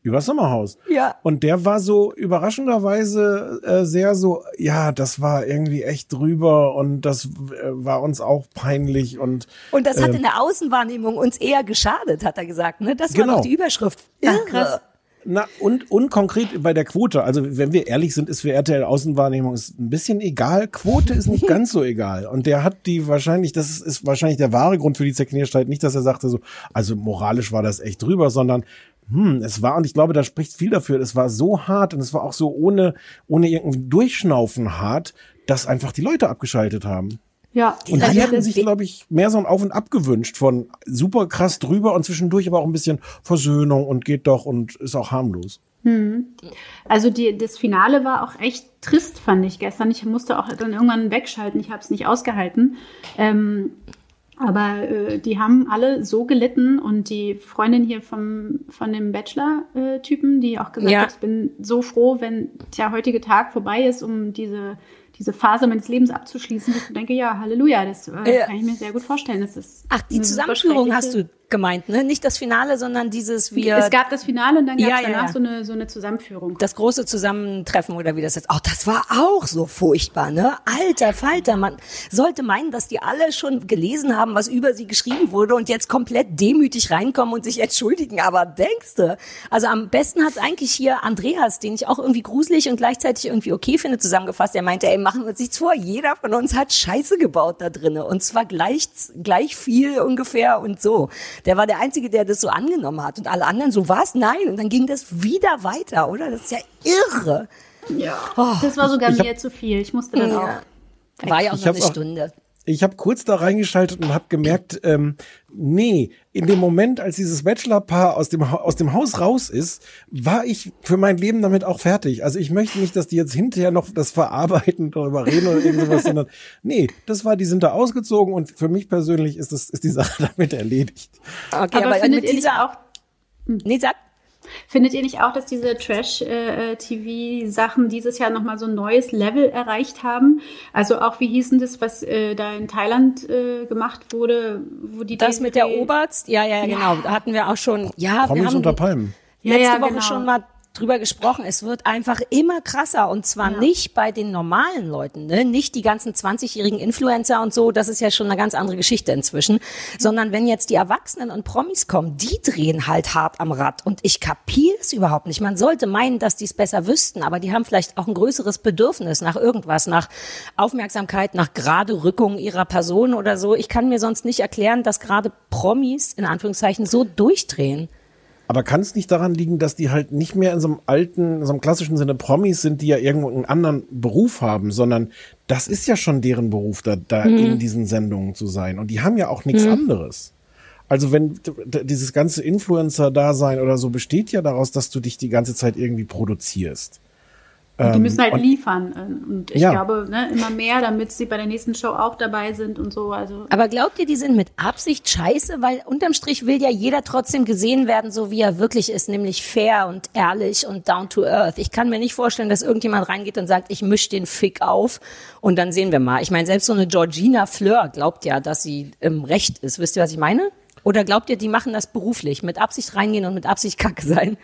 über Sommerhaus. Ja. Und der war so überraschenderweise äh, sehr so, ja, das war irgendwie echt drüber und das äh, war uns auch peinlich und und das hat ähm, in der Außenwahrnehmung uns eher geschadet, hat er gesagt. Ne? Das war Genau. doch die Überschrift. Ach, Irre. krass. Na, und, und konkret bei der Quote, also wenn wir ehrlich sind, ist für RTL Außenwahrnehmung ist ein bisschen egal. Quote ist nicht (laughs) ganz so egal. Und der hat die wahrscheinlich, das ist, ist wahrscheinlich der wahre Grund für die Zerknirschheit, nicht, dass er sagte so, also moralisch war das echt drüber, sondern hm, es war, und ich glaube, da spricht viel dafür, es war so hart und es war auch so ohne, ohne irgendwie Durchschnaufen hart, dass einfach die Leute abgeschaltet haben. Ja, Und also die hätten das- sich, glaube ich, mehr so ein Auf und Ab gewünscht von super krass drüber und zwischendurch aber auch ein bisschen Versöhnung und geht doch und ist auch harmlos. Also die, das Finale war auch echt trist, fand ich gestern. Ich musste auch dann irgendwann wegschalten. Ich habe es nicht ausgehalten. Ähm, aber äh, die haben alle so gelitten und die Freundin hier vom, von dem Bachelor-Typen, die auch gesagt Ja. hat, ich bin so froh, wenn der heutige Tag vorbei ist, um diese, diese Phase meines Lebens abzuschließen. Ich denke, ja, Halleluja, das äh, Ja. kann ich mir sehr gut vorstellen. Das ist Ach, die Zusammenführung hast du gemeint, ne? Nicht das Finale, sondern dieses wir Es gab das Finale und dann gab Ja, es ja, danach ja. So, eine, so eine Zusammenführung. das große Zusammentreffen oder wie das jetzt. Oh, das war auch so furchtbar, ne? Alter Falter, man sollte meinen, dass die alle schon gelesen haben, was über sie geschrieben wurde und jetzt komplett demütig reinkommen und sich entschuldigen. Aber denkst du? Also am besten hat eigentlich hier Andreas, den ich auch irgendwie gruselig und gleichzeitig irgendwie okay finde, zusammengefasst. Er meinte, ey, machen wir uns nichts vor. Jeder von uns hat Scheiße gebaut da drinnen und zwar gleich, gleich viel ungefähr und so. Der war der Einzige, der das so angenommen hat und alle anderen so, was? Nein. Und dann ging das wieder weiter, oder? Das ist ja irre. Ja. das war sogar hab- mir zu viel. Ich musste dann auch. Ja. War ja auch Ich noch eine auch- Stunde. Ich habe kurz da reingeschaltet und habe gemerkt, ähm, nee, in dem Moment, als dieses Bachelorpaar aus dem, aus dem Haus raus ist, war ich für mein Leben damit auch fertig. Also ich möchte nicht, dass die jetzt hinterher noch das verarbeiten, darüber reden oder irgendwas, (laughs) sondern nee, das war, die sind da ausgezogen und für mich persönlich ist das, ist die Sache (laughs) damit erledigt. Okay, Aber, findet mit ihr nicht auch, nee, sag, findet ihr nicht auch, dass diese Trash-TV-Sachen dieses Jahr nochmal so ein neues Level erreicht haben? Also auch, wie hießen das, was äh, da in Thailand äh, gemacht wurde, wo die das den mit der Oberst, ja, ja, ja, genau, da hatten wir auch schon, ja, wir Promis haben unter Palmen. Ja, letzte ja, Woche genau. schon mal drüber gesprochen. Es wird einfach immer krasser und zwar Ja. nicht bei den normalen Leuten, ne? nicht die ganzen 20-jährigen Influencer und so, das ist ja schon eine ganz andere Geschichte inzwischen, sondern wenn jetzt die Erwachsenen und Promis kommen, die drehen halt hart am Rad und ich kapiere es überhaupt nicht. Man sollte meinen, dass die es besser wüssten, aber die haben vielleicht auch ein größeres Bedürfnis nach irgendwas, nach Aufmerksamkeit, nach gerade Rückung ihrer Person oder so. Ich kann mir sonst nicht erklären, dass gerade Promis in Anführungszeichen so durchdrehen. Aber kann es nicht daran liegen, dass die halt nicht mehr in so einem alten, in so einem klassischen Sinne Promis sind, die ja irgendwo einen anderen Beruf haben, sondern das ist ja schon deren Beruf, da, da in diesen Sendungen zu sein. Und die haben ja auch nichts anderes. Also wenn dieses ganze Influencer-Dasein oder so besteht ja daraus, dass du dich die ganze Zeit irgendwie produzierst. Und die Ähm, müssen halt und- liefern. Und ich Ja. glaube, ne, immer mehr, damit sie bei der nächsten Show auch dabei sind und so. Also Aber glaubt ihr, die sind mit Absicht scheiße? Weil unterm Strich will ja jeder trotzdem gesehen werden, so wie er wirklich ist, nämlich fair und ehrlich und down to earth. Ich kann mir nicht vorstellen, dass irgendjemand reingeht und sagt, ich misch den Fick auf und dann sehen wir mal. Ich meine, selbst so eine Georgina Fleur glaubt ja, dass sie im Recht ist. Wisst ihr, was ich meine? Oder glaubt ihr, die machen das beruflich? Mit Absicht reingehen und mit Absicht kacke sein?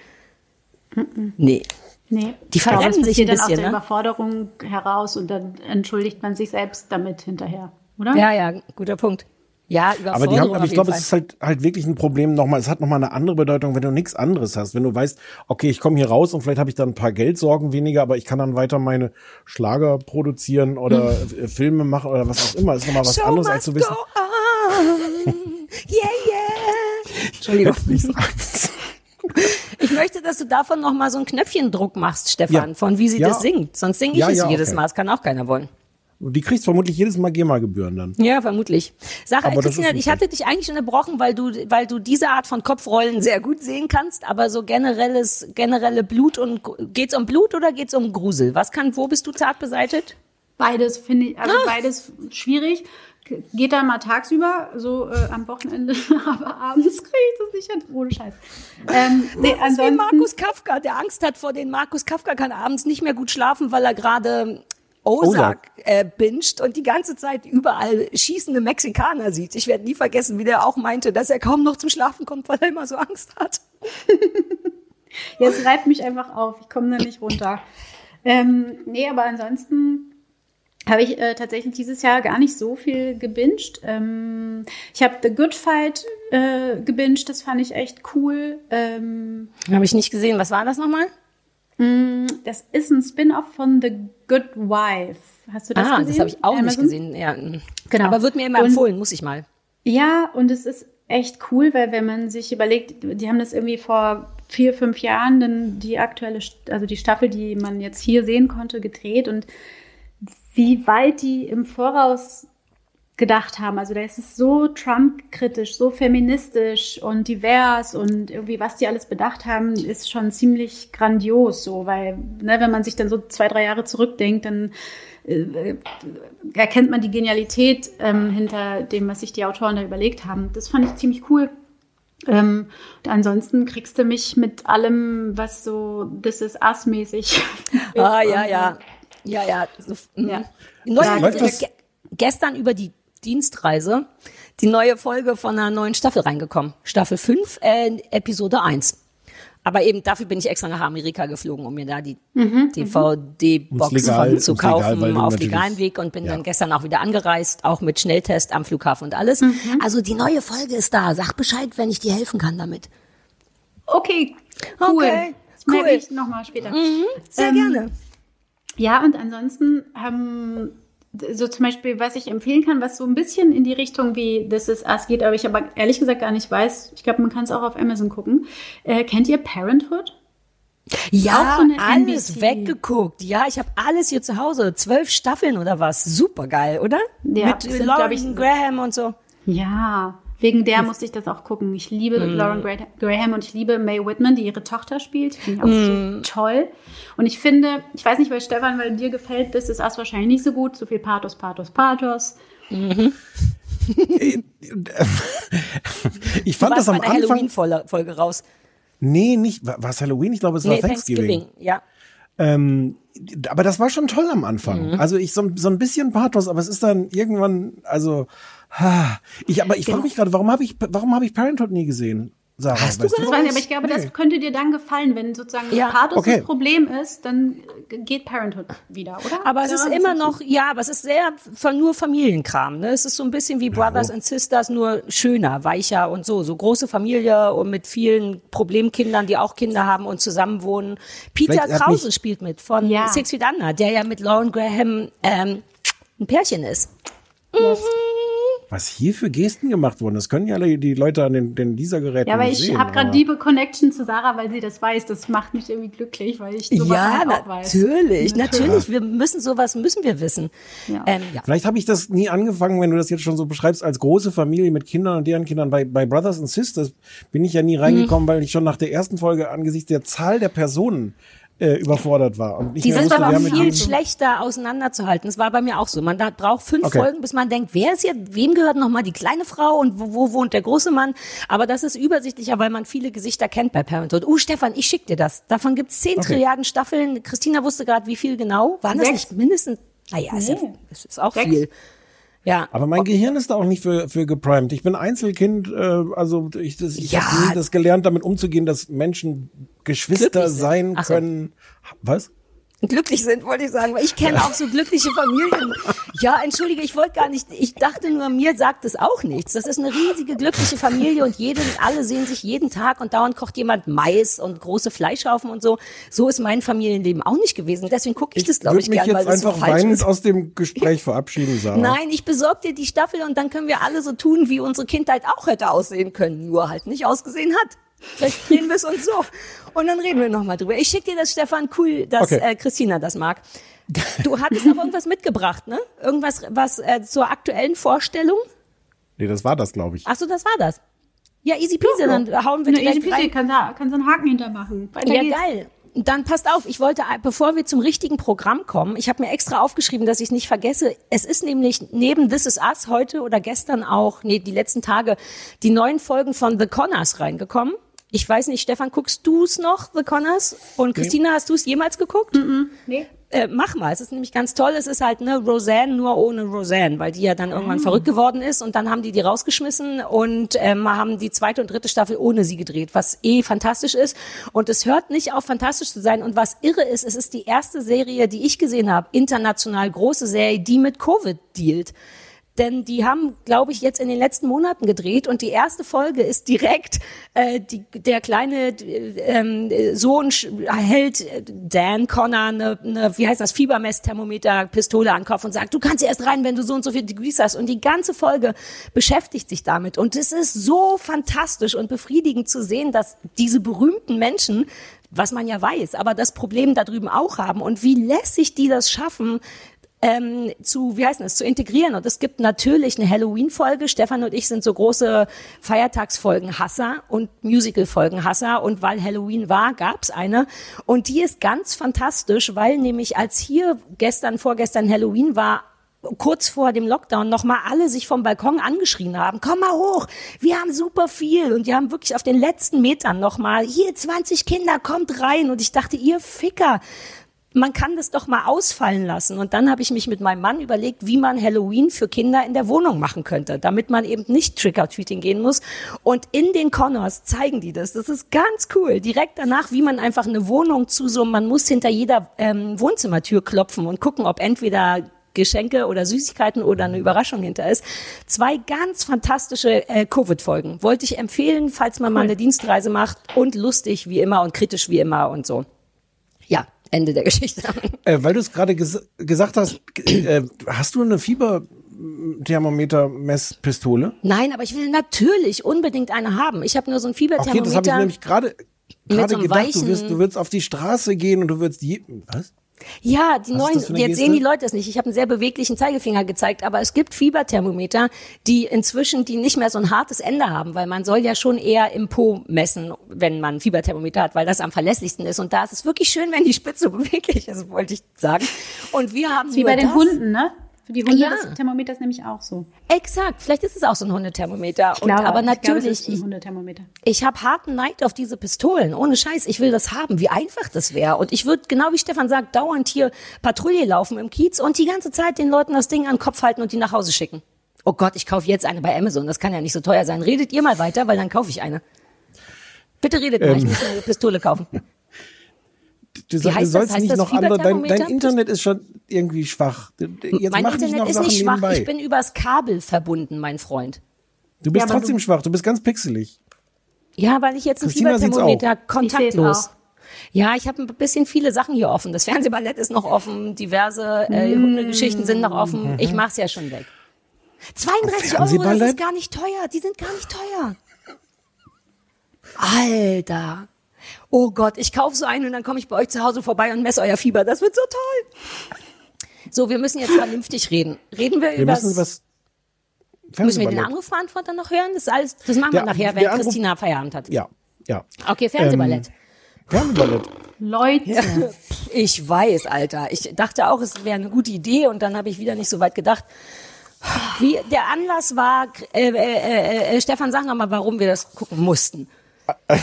Nee. Nee, Die glaube, verrennen sich ein dann aus bisschen, der ne? Überforderung heraus und dann entschuldigt man sich selbst damit hinterher, oder? Ja, ja, guter Punkt. Ja, Aber die haben, aber ich glaube, Fall. es ist halt, halt wirklich ein Problem nochmal. Es hat nochmal eine andere Bedeutung, wenn du nichts anderes hast. Wenn du weißt, okay, ich komme hier raus und vielleicht habe ich dann ein paar Geldsorgen weniger, aber ich kann dann weiter meine Schlager produzieren oder äh, Filme machen oder was auch immer. Das ist nochmal was Show anderes, als zu wissen. go on. (laughs) Yeah, yeah. Entschuldigung. Ich möchte, dass du davon noch mal so einen Knöpfchendruck machst, Stefan, Ja. von wie sie Ja. das singt. Sonst singe ich Ja, es ja, jedes okay. Mal. Das kann auch keiner wollen. Die kriegst vermutlich jedes Mal GEMA-Gebühren dann. Ja, vermutlich. Das Christina, ist ich hatte dich eigentlich unterbrochen, weil du, weil du diese Art von Kopfrollen sehr gut sehen kannst, aber so generelles, generelle Blut und, geht's um Blut oder geht's um Grusel? Was kann, wo bist du zart beseitet? Beides finde ich, also Ah. beides schwierig. Geht dann mal tagsüber, so äh, am Wochenende, (laughs) aber abends kriege ich das nicht hin. Ohne Scheiß. Ähm, nee, Das ist wie Markus Kafka, der Angst hat vor den Markus Kafka, kann abends nicht mehr gut schlafen, weil er gerade Ozark Ozark. äh, binscht und die ganze Zeit überall schießende Mexikaner sieht. Ich werde nie vergessen, wie der auch meinte, dass er kaum noch zum Schlafen kommt, weil er immer so Angst hat. ja, es reibt mich einfach auf. Ich komme da nicht runter. Ähm, nee, aber ansonsten habe ich äh, tatsächlich dieses Jahr gar nicht so viel gebinged. Ähm, ich habe The Good Fight äh, gebinged, das fand ich echt cool. Ähm, Habe ich nicht gesehen. Was war das nochmal? das ist ein Spin-off von The Good Wife. Hast du das ah, gesehen? das habe ich auch nicht Amazon? gesehen. Ja. mm. Genau. Aber wird mir immer Und- empfohlen, muss ich mal. Ja, und es ist echt cool, weil wenn man sich überlegt, die haben das irgendwie vor vier, fünf Jahren dann die aktuelle, also die Staffel, die man jetzt hier sehen konnte, gedreht und wie weit die im Voraus gedacht haben. Also da ist es so Trump-kritisch, so feministisch und divers und irgendwie, was die alles bedacht haben, ist schon ziemlich grandios so, weil, ne, wenn man sich dann so zwei, drei Jahre zurückdenkt, dann äh, erkennt man die Genialität ähm, hinter dem, was sich die Autoren da überlegt haben. Das fand ich ziemlich cool. Ähm, und ansonsten kriegst du mich mit allem, was so This is Us-mäßig ist. Ah, ja, ja. Ja, ja. So, mm. Ja. Neue, Läuft äh, gestern über die Dienstreise die neue Folge von einer neuen Staffel reingekommen. Staffel 5, äh, Episode 1. Aber eben dafür bin ich extra nach Amerika geflogen, um mir da die DVD-Box Um's legal- von zu legal, kaufen du auf legalem Weg und bin Ja. dann gestern auch wieder angereist, auch mit Schnelltest am Flughafen und alles. Also die neue Folge ist da. Sag Bescheid, wenn ich dir helfen kann damit. Okay, cool. Okay, cool. ich nochmal später. Sehr Ähm, gerne. Ja, und ansonsten ähm, so zum Beispiel, was ich empfehlen kann, was so ein bisschen in die Richtung wie This Is Us geht, aber ich aber ehrlich gesagt gar nicht weiß. Ich glaube, man kann es auch auf Amazon gucken. Äh, kennt ihr Parenthood? Ja, so alles NBC. weggeguckt. Ja, ich habe alles hier zu Hause. Zwölf Staffeln oder was. Super geil, oder? Ja, Mit sind, Lauren ich, Graham und so. Ja, wegen der musste ich das auch gucken. Ich liebe Lauren Gra- Graham und ich liebe Mae Whitman, die ihre Tochter spielt. Finde ich auch so toll. Und ich finde, ich weiß nicht, weil Stefan, weil dir gefällt, das ist Us wahrscheinlich nicht so gut. So viel Pathos, Pathos, Pathos. (laughs) Ich Du fand warst das am bei der Anfang. Halloween-Folge raus. Nee, nicht. War es Halloween? Ich glaube, es war Nee, Thanksgiving. Thanksgiving. Ja. Ähm, aber das war schon toll am Anfang. Mhm. Also ich so, so ein bisschen Pathos, aber es ist dann irgendwann, also ich, aber ich Genau. frage mich gerade, warum habe ich, warum habe ich Parenthood nie gesehen? Sarah, Hast du weißt Das du? weiß ich, aber ich glaube, Nee. das könnte dir dann gefallen, wenn sozusagen Ja. Pathos Okay. das Problem ist, dann geht Parenthood wieder, oder? Aber es Ja, ist das immer noch, ja, aber es ist sehr von nur Familienkram. Ne? Es ist so ein bisschen wie Brothers and Sisters, nur schöner, weicher und so. So große Familie und mit vielen Problemkindern, die auch Kinder haben und zusammenwohnen. Peter Krause spielt mit von Ja. Six Feet Under, der ja mit Lauren Graham ähm, ein Pärchen ist. Yes. Was hier für Gesten gemacht wurden, das können ja alle die Leute an den, den dieser Geräten Ja, aber ich habe gerade liebe Connection zu Sarah, weil sie das weiß. Das macht mich irgendwie glücklich, weil ich sowas ja, halt auch weiß. natürlich, natürlich. Wir müssen sowas, müssen wir wissen. Ja. Ähm, ja. Vielleicht habe ich das nie angefangen, wenn du das jetzt schon so beschreibst, als große Familie mit Kindern und deren Kindern. Bei, bei Brothers and Sisters bin ich ja nie reingekommen, Mhm. weil ich schon nach der ersten Folge angesichts der Zahl der Personen äh, überfordert war. Und nicht Die sind wusste, aber viel schlechter auseinanderzuhalten. Das war bei mir auch so. Man da braucht fünf Okay. Folgen, bis man denkt, wer ist jetzt, wem gehört nochmal die kleine Frau und wo, wo wohnt der große Mann? Aber das ist übersichtlicher, weil man viele Gesichter kennt bei Parenthood. Uh, Stefan, ich schick dir das. Davon gibt's zehn Okay. Trilliarden Staffeln. Christina wusste gerade, wie viel genau. Waren das Sechs. nicht mindestens? Naja, ist, ja, Nee. das ist auch Sechs. viel. Ja. Aber mein Gehirn ist da auch nicht für, für geprimed. Ich bin Einzelkind, äh, also ich, das, ich Ja. habe nie das gelernt, damit umzugehen, dass Menschen Geschwister sein so. können. Was? Glücklich sind, wollte ich sagen, weil ich kenne auch so glückliche Familien. Ja, entschuldige, ich wollte gar nicht, ich dachte nur, mir sagt es auch nichts. Das ist eine riesige glückliche Familie und jede, alle sehen sich jeden Tag und dauernd kocht jemand Mais und große Fleischhaufen und so. So ist mein Familienleben auch nicht gewesen. Deswegen gucke ich, das, glaube ich, mich gern, weil jetzt das so einfach falsch weinend ist. aus dem Gespräch verabschieden, Sarah. Nein, ich besorge dir die Staffel und dann können wir alle so tun, wie unsere Kindheit auch hätte aussehen können, nur halt nicht ausgesehen hat. Vielleicht drehen wir es uns so. Und dann reden wir nochmal drüber. Ich schicke dir das, Stefan. Cool, dass Okay. äh, Christina das mag. Du hattest aber irgendwas mitgebracht, ne? Irgendwas was äh, zur aktuellen Vorstellung? Nee, das war das, glaube ich. Ach so, das war das. Ja, easy peasy, dann hauen wir Eine direkt easy peasy, rein. kann da, kann so einen Haken hintermachen. Weiter Ja, geht's. geil. Dann passt auf, ich wollte, äh, bevor wir zum richtigen Programm kommen, ich habe mir extra aufgeschrieben, dass ich es nicht vergesse. Es ist nämlich neben This Is Us heute oder gestern auch, nee, die letzten Tage, die neuen Folgen von The Connors reingekommen. Ich weiß nicht, Stefan, guckst du es noch, The Connors? Und Christina, hast du es jemals geguckt? Nee. Äh, mach mal, es ist nämlich ganz toll. Es ist halt ne Roseanne nur ohne Roseanne, weil die ja dann irgendwann verrückt geworden ist und dann haben die die rausgeschmissen und ähm, haben die zweite und dritte Staffel ohne sie gedreht, was eh fantastisch ist. Und es hört nicht auf, fantastisch zu sein. Und was irre ist, es ist die erste Serie, die ich gesehen habe, international große Serie, die mit Covid dealt. Denn die haben, glaube ich, jetzt in den letzten Monaten gedreht und die erste Folge ist direkt äh, die, der kleine äh, ähm, Sohn hält äh, Dan Connor eine, eine wie heißt das Fiebermessthermometer Pistole an den Kopf und sagt, du kannst erst rein, wenn du so und so viel Degrees hast. Und die ganze Folge beschäftigt sich damit. Und es ist so fantastisch und befriedigend zu sehen, dass diese berühmten Menschen was man ja weiß, aber das Problem da drüben auch haben und wie lässig die das schaffen, ähm, zu, wie heißt das, zu integrieren. Und es gibt natürlich eine Halloween-Folge. Stefan und ich sind so große Feiertagsfolgen-Hasser und Musical-Folgen-Hasser. Und weil Halloween war, gab's eine. Und die ist ganz fantastisch, weil nämlich als hier gestern, vorgestern Halloween war, kurz vor dem Lockdown nochmal alle sich vom Balkon angeschrien haben, komm mal hoch, wir haben super viel und die haben wirklich auf den letzten Metern nochmal, hier 20 Kinder, kommt rein und ich dachte, ihr Ficker, man kann das doch mal ausfallen lassen. Und dann habe ich mich mit meinem Mann überlegt, wie man Halloween für Kinder in der Wohnung machen könnte, damit man eben nicht Trick-or-Treating gehen muss. Und in den Connors zeigen die das. Das ist ganz cool. Direkt danach, wie man einfach eine Wohnung zu so, man muss hinter jeder ähm, Wohnzimmertür klopfen und gucken, ob entweder Geschenke oder Süßigkeiten oder eine Überraschung hinter ist. Zwei ganz fantastische äh, Covid-Folgen. Wollte ich empfehlen, falls man mal eine Dienstreise macht und lustig wie immer und kritisch wie immer und so. Ende der Geschichte. Äh, weil du es gerade ges gesagt hast, äh, hast du eine Fieberthermometer-Messpistole? Nein, aber ich will natürlich unbedingt eine haben. Ich habe nur so ein Okay, das habe ich Fieberthermometer. nämlich gerade gerade so gedacht. Du weichen- wirst, du wirst auf die Straße gehen und du wirst je, was? Ja, die Was neuen, das jetzt Geste? sehen die Leute es nicht. Ich habe einen sehr beweglichen Zeigefinger gezeigt, aber es gibt Fieberthermometer, die inzwischen, die nicht mehr so ein hartes Ende haben, weil man soll ja schon eher im Po messen, wenn man ein Fieberthermometer hat, weil das am verlässlichsten ist. Und da ist es wirklich schön, wenn die Spitze (laughs) beweglich ist, wollte ich sagen. Und wir haben Wie bei den das. Hunden, ne? Für die Hunde Ja. das Thermometer ist nämlich auch so. Exakt, vielleicht ist es auch so ein Hundethermometer. Ich Und, glaube, aber ich glaube, natürlich, es ist ein Hundethermometer. Ich habe harten Neid auf diese Pistolen. Ohne Scheiß, ich will das haben. Wie einfach das wäre. Und ich würde, genau wie Stefan sagt, dauernd hier Patrouille laufen im Kiez und die ganze Zeit den Leuten das Ding an den Kopf halten und die nach Hause schicken. Oh Gott, ich kaufe jetzt eine bei Amazon. Das kann ja nicht so teuer sein. Redet ihr mal weiter, weil dann kaufe ich eine. Bitte redet mal, ich Ähm. muss eine Pistole kaufen. Du, du heißt das? sollst Heißt noch andere, dein, dein? Internet ist schon irgendwie schwach. Jetzt mein Internet ist Sachen nicht schwach. nebenbei. Ich bin übers Kabel verbunden, mein Freund. du bist Ja, trotzdem du- schwach, du bist ganz pixelig. Ja, weil ich jetzt ein Christina sieht's Fieberthermometer kontaktlos. Ja, ich habe ein bisschen viele Sachen hier offen. Das Fernsehballett ist noch offen, diverse äh, Hundegeschichten sind noch offen. Ich mach's ja schon weg. 32 Euro, das ist gar nicht teuer. Die sind gar nicht teuer. Alter. Oh Gott, ich kaufe so einen und dann komme ich bei euch zu Hause vorbei und messe euer Fieber. Das wird so toll. So, wir müssen jetzt vernünftig reden. Reden wir, Wir über müssen was. Müssen wir den. Anrufverantworter noch hören? Das ist alles, das machen Der- wir nachher, wenn der Anruf- Christina Feierabend hat. Ja, ja. Okay, Fernsehballett. Fernsehballett. Leute. Ich weiß, Alter. Ich dachte auch, es wäre eine gute Idee und dann habe ich wieder nicht so weit gedacht. Wie der Anlass war, äh, äh, äh, Stefan, sag noch mal, warum wir das gucken mussten. (laughs)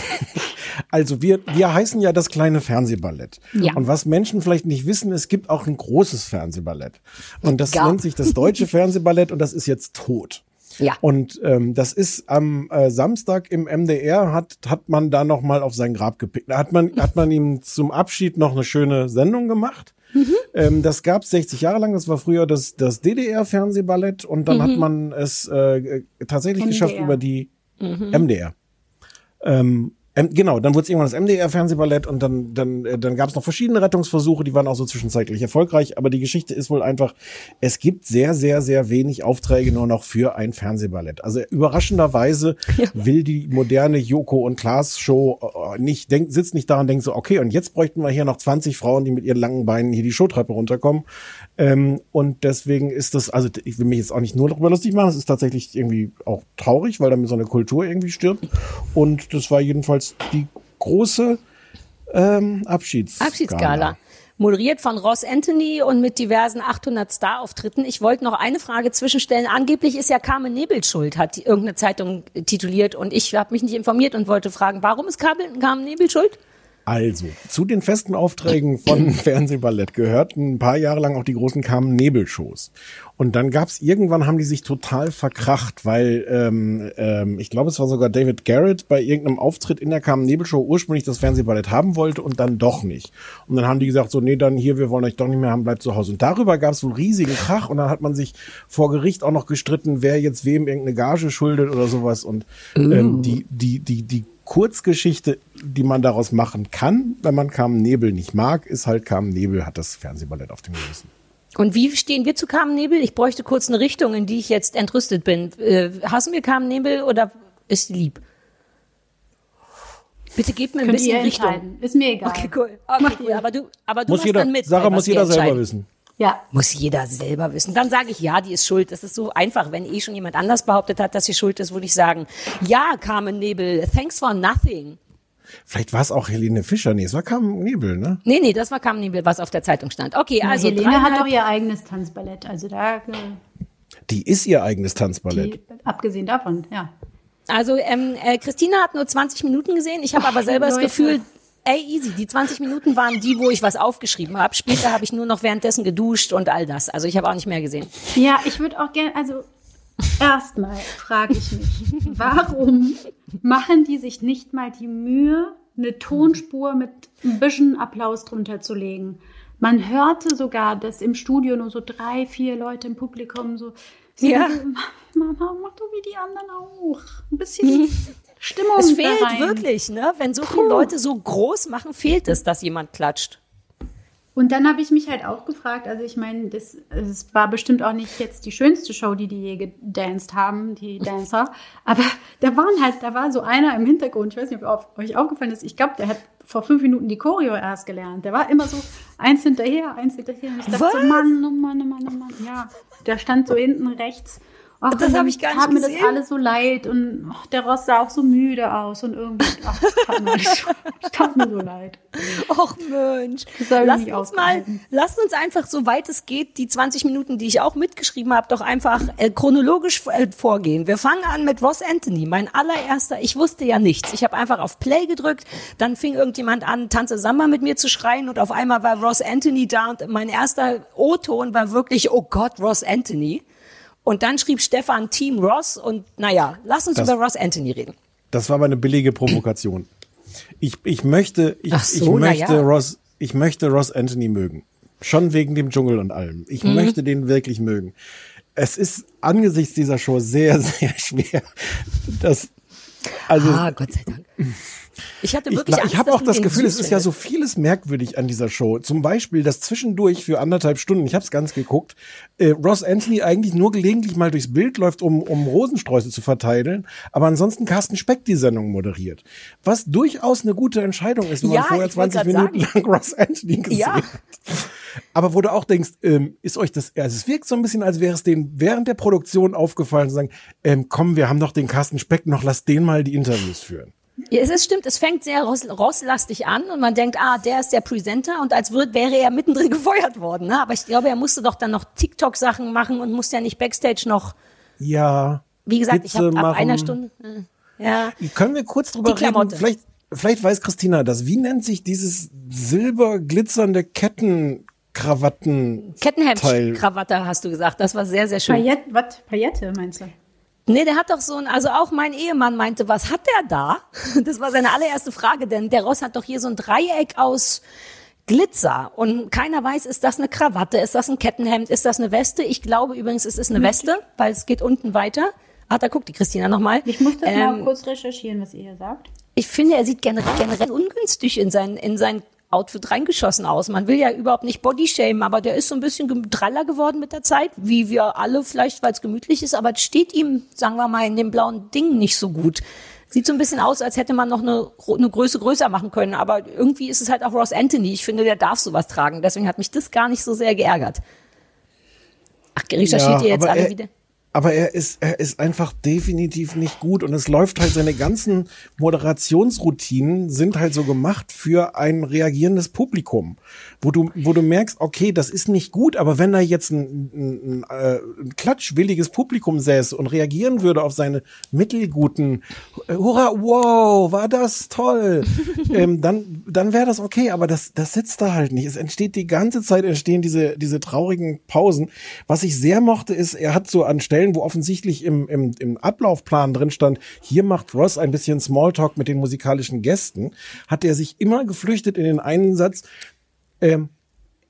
Also wir, wir heißen ja das kleine Fernsehballett. Ja. Und was Menschen vielleicht nicht wissen, es gibt auch ein großes Fernsehballett. Und das Gab. nennt sich das deutsche (laughs) Fernsehballett und das ist jetzt tot. Ja. Und ähm, das ist am äh, Samstag im MDR hat hat man da noch mal auf sein Grab gepickt. Da hat man hat man ihm zum Abschied noch eine schöne Sendung gemacht. Mhm. Ähm, das gab 60 Jahre lang. Das war früher das das DDR Fernsehballett und dann Mhm. hat man es äh, tatsächlich geschafft MDR. über die Mhm. MDR. Ähm, genau, dann wurde es irgendwann das MDR-Fernsehballett und dann, dann, äh, dann gab es noch verschiedene Rettungsversuche, die waren auch so zwischenzeitlich erfolgreich, aber die Geschichte ist wohl einfach, es gibt sehr, sehr, sehr wenig Aufträge nur noch für ein Fernsehballett. Also überraschenderweise will die moderne Joko und Klaas Show äh, nicht, denkt, sitzt nicht da und denkt so, okay, und jetzt bräuchten wir hier noch 20 Frauen, die mit ihren langen Beinen hier die Showtreppe runterkommen. Ähm, und deswegen ist das, also ich will mich jetzt auch nicht nur darüber lustig machen, es ist tatsächlich irgendwie auch traurig, weil damit so eine Kultur irgendwie stirbt. Und das war jedenfalls die große ähm, Abschiedsgala. Abschiedsgala. Moderiert von Ross Anthony und mit diversen 800 Star-Auftritten. Ich wollte noch eine Frage zwischenstellen. Angeblich ist ja Carmen Nebel schuld, hat die, irgendeine Zeitung tituliert. Und ich habe mich nicht informiert und wollte fragen, warum ist Carmen, Nebel schuld? Also, zu den festen Aufträgen von (clears throat) Fernsehballett gehörten ein paar Jahre lang auch die großen Carmen-Nebel-Shows. Und dann gab's irgendwann, haben die sich total verkracht, weil ähm, ähm, ich glaube, es war sogar David Garrett bei irgendeinem Auftritt in der Carmen-Nebel-Show ursprünglich das Fernsehballett haben wollte und dann doch nicht. Und dann haben die gesagt, so, nee, dann hier, wir wollen euch doch nicht mehr haben, bleibt zu Hause. Und darüber gab's wohl riesigen Krach und dann hat man sich vor Gericht auch noch gestritten, wer jetzt wem irgendeine Gage schuldet oder sowas. Und ähm, die, die, die, die Kurzgeschichte, die man daraus machen kann, wenn man Carmen Nebel nicht mag, ist halt Carmen Nebel hat das Fernsehballett auf dem Gewissen. Und wie stehen wir zu Carmen Nebel? Ich bräuchte kurz eine Richtung, in die ich jetzt entrüstet bin. Äh, hassen wir Carmen Nebel oder ist sie lieb? Bitte gebt mir ein Könnt bisschen Richtung. entscheiden. Ist mir egal. Okay, cool. Okay, cool. Aber du, aber du Muss machst jeder, dann mit. Sarah muss jeder selber wissen. Ja, Muss jeder selber wissen. Dann sage ich, ja, die ist schuld. Das ist so einfach. Wenn eh schon jemand anders behauptet hat, dass sie schuld ist, würde ich sagen, ja, Carmen Nebel, thanks for nothing. Vielleicht war es auch Helene Fischer. Nee, es war Carmen Nebel, ne? Nee, nee, das war Carmen Nebel, was auf der Zeitung stand. Okay, also Helene hat auch ihr eigenes Tanzballett. Also da, äh, Die ist ihr eigenes Tanzballett. die, abgesehen davon, ja. Also ähm, äh, Christina hat nur 20 Minuten gesehen. Ich habe aber selber das Leute. Gefühl, ey, easy. Die 20 Minuten waren die, wo ich was aufgeschrieben habe. Später habe ich nur noch währenddessen geduscht und all das. Also ich habe auch nicht mehr gesehen. Ja, ich würde auch gerne, also erstmal frage ich mich, warum machen die sich nicht mal die Mühe, eine Tonspur mit ein bisschen Applaus drunter zu legen? Man hörte sogar, dass im Studio nur so drei, vier Leute im Publikum so, Ja. Mama, mach doch wie die anderen auch. Ein bisschen (laughs) Stimmung Es da fehlt rein. wirklich, ne? Wenn so viele Leute so groß machen, fehlt es, dass jemand klatscht. Und dann habe ich mich halt auch gefragt, also ich meine, das, es war bestimmt auch nicht jetzt die schönste Show, die die je gedanced haben, die (laughs) Dancer, aber da waren halt, da war so einer im Hintergrund, ich weiß nicht, ob auf, euch aufgefallen ist, ich glaube, der hat vor fünf Minuten die Choreo erst gelernt. Der war immer so eins hinterher, eins hinterher. Und ich dachte so, Was? Mann, oh Mann, oh Mann, oh Mann. Ja, der stand so hinten rechts. Ach, Das und hab ich gar tat nicht mir gesehen. das alles so leid und ach, der Ross sah auch so müde aus und irgendwie, ach, das tat mir, (laughs) das tat mir so leid. Och Mensch. Lasst nicht uns mal, lasst uns einfach, soweit es geht, die 20 Minuten, die ich auch mitgeschrieben habe, doch einfach äh, chronologisch äh, vorgehen. Wir fangen an mit Ross Anthony, mein allererster. Ich wusste ja nichts. Ich habe einfach auf Play gedrückt, dann fing irgendjemand an, Tanze Samba mit mir zu schreien und auf einmal war Ross Anthony da und mein erster O-Ton war wirklich, oh Gott, Ross Anthony. Und dann schrieb Stefan Team Ross und naja, lass uns Das- über Ross Anthony reden. Das war aber eine billige Provokation. Ich, ich möchte, ich, so, ich möchte ja. Ross, ich möchte Ross Anthony mögen. Schon wegen dem Dschungel und allem. Ich Mhm. möchte den wirklich mögen. Es ist angesichts dieser Show sehr, (laughs) sehr schwer, das, also, Ah, Gott sei Dank. Ich hatte ich, wirklich Angst, ich habe auch das Gefühl, es ist ja so vieles merkwürdig an dieser Show. Zum Beispiel, dass zwischendurch für anderthalb Stunden, ich habe es ganz geguckt, äh, Ross Anthony eigentlich nur gelegentlich mal durchs Bild läuft, um, um Rosensträuße zu verteilen, aber ansonsten Carsten Speck die Sendung moderiert. Was durchaus eine gute Entscheidung ist, wenn Ja, man vorher ich wollte 20 grad Minuten lang (laughs) Ross Anthony gesehen Ja. hat. Aber wo du auch denkst, ähm, ist euch das, also es wirkt so ein bisschen, als wäre es denen während der Produktion aufgefallen zu sagen, ähm, komm, wir haben doch den Carsten Speck noch, lass den mal die Interviews führen. Ja, es ist, stimmt, es fängt sehr ross, rosslastig an und man denkt, ah, der ist der Presenter und als würde, wäre er mittendrin (laughs) gefeuert worden. Ne? Aber ich glaube, er musste doch dann noch TikTok-Sachen machen und musste ja nicht Backstage noch, Ja. wie gesagt, ich habe Witze ab machen. einer Stunde. äh, Ja. Können wir kurz drüber Die reden? Vielleicht, vielleicht weiß Christina das. Wie nennt sich dieses silberglitzernde Kettenkrawatten? Kettenhemd-Krawatte hast du gesagt. Das war sehr, sehr schön. Paillette, was? Paillette meinst du? Nee, der hat doch so ein, also auch mein Ehemann meinte, was hat der da? (laughs) Das war seine allererste Frage, denn der Ross hat doch hier so ein Dreieck aus Glitzer und keiner weiß, ist das eine Krawatte, ist das ein Kettenhemd, ist das eine Weste? Ich glaube übrigens, es ist eine Weste, weil es geht unten weiter. Ah, da guckt die Christina nochmal. Ich muss das mal Ähm, kurz recherchieren, was ihr hier sagt. ich finde, er sieht generell, generell ungünstig in sein, in sein Outfit reingeschossen aus. Man will ja überhaupt nicht bodyshamen, aber der ist so ein bisschen draller geworden mit der Zeit, wie wir alle vielleicht, weil es gemütlich ist, aber es steht ihm, sagen wir mal, in dem blauen Ding nicht so gut. Sieht so ein bisschen aus, als hätte man noch eine, eine Größe größer machen können, aber irgendwie ist es halt auch Ross Anthony. Ich finde, der darf sowas tragen. Deswegen hat mich das gar nicht so sehr geärgert. Ach, recherchiert ihr jetzt alle er, wieder? Aber er ist, er ist einfach definitiv nicht gut und es läuft halt, seine ganzen Moderationsroutinen sind halt so gemacht für ein reagierendes Publikum, wo du, wo du merkst, okay, das ist nicht gut, aber wenn da jetzt ein, ein, ein, äh, klatschwilliges Publikum säße und reagieren würde auf seine mittelguten, äh, hurra, wow, war das toll, (laughs) ähm, dann, dann wäre das okay, aber das, das sitzt da halt nicht. Es entsteht die ganze Zeit, entstehen diese, diese traurigen Pausen. Was ich sehr mochte, ist, er hat so an Stellen, wo offensichtlich im, im, im Ablaufplan drin stand, hier macht Ross ein bisschen Smalltalk mit den musikalischen Gästen, hat er sich immer geflüchtet in den einen Satz, ähm,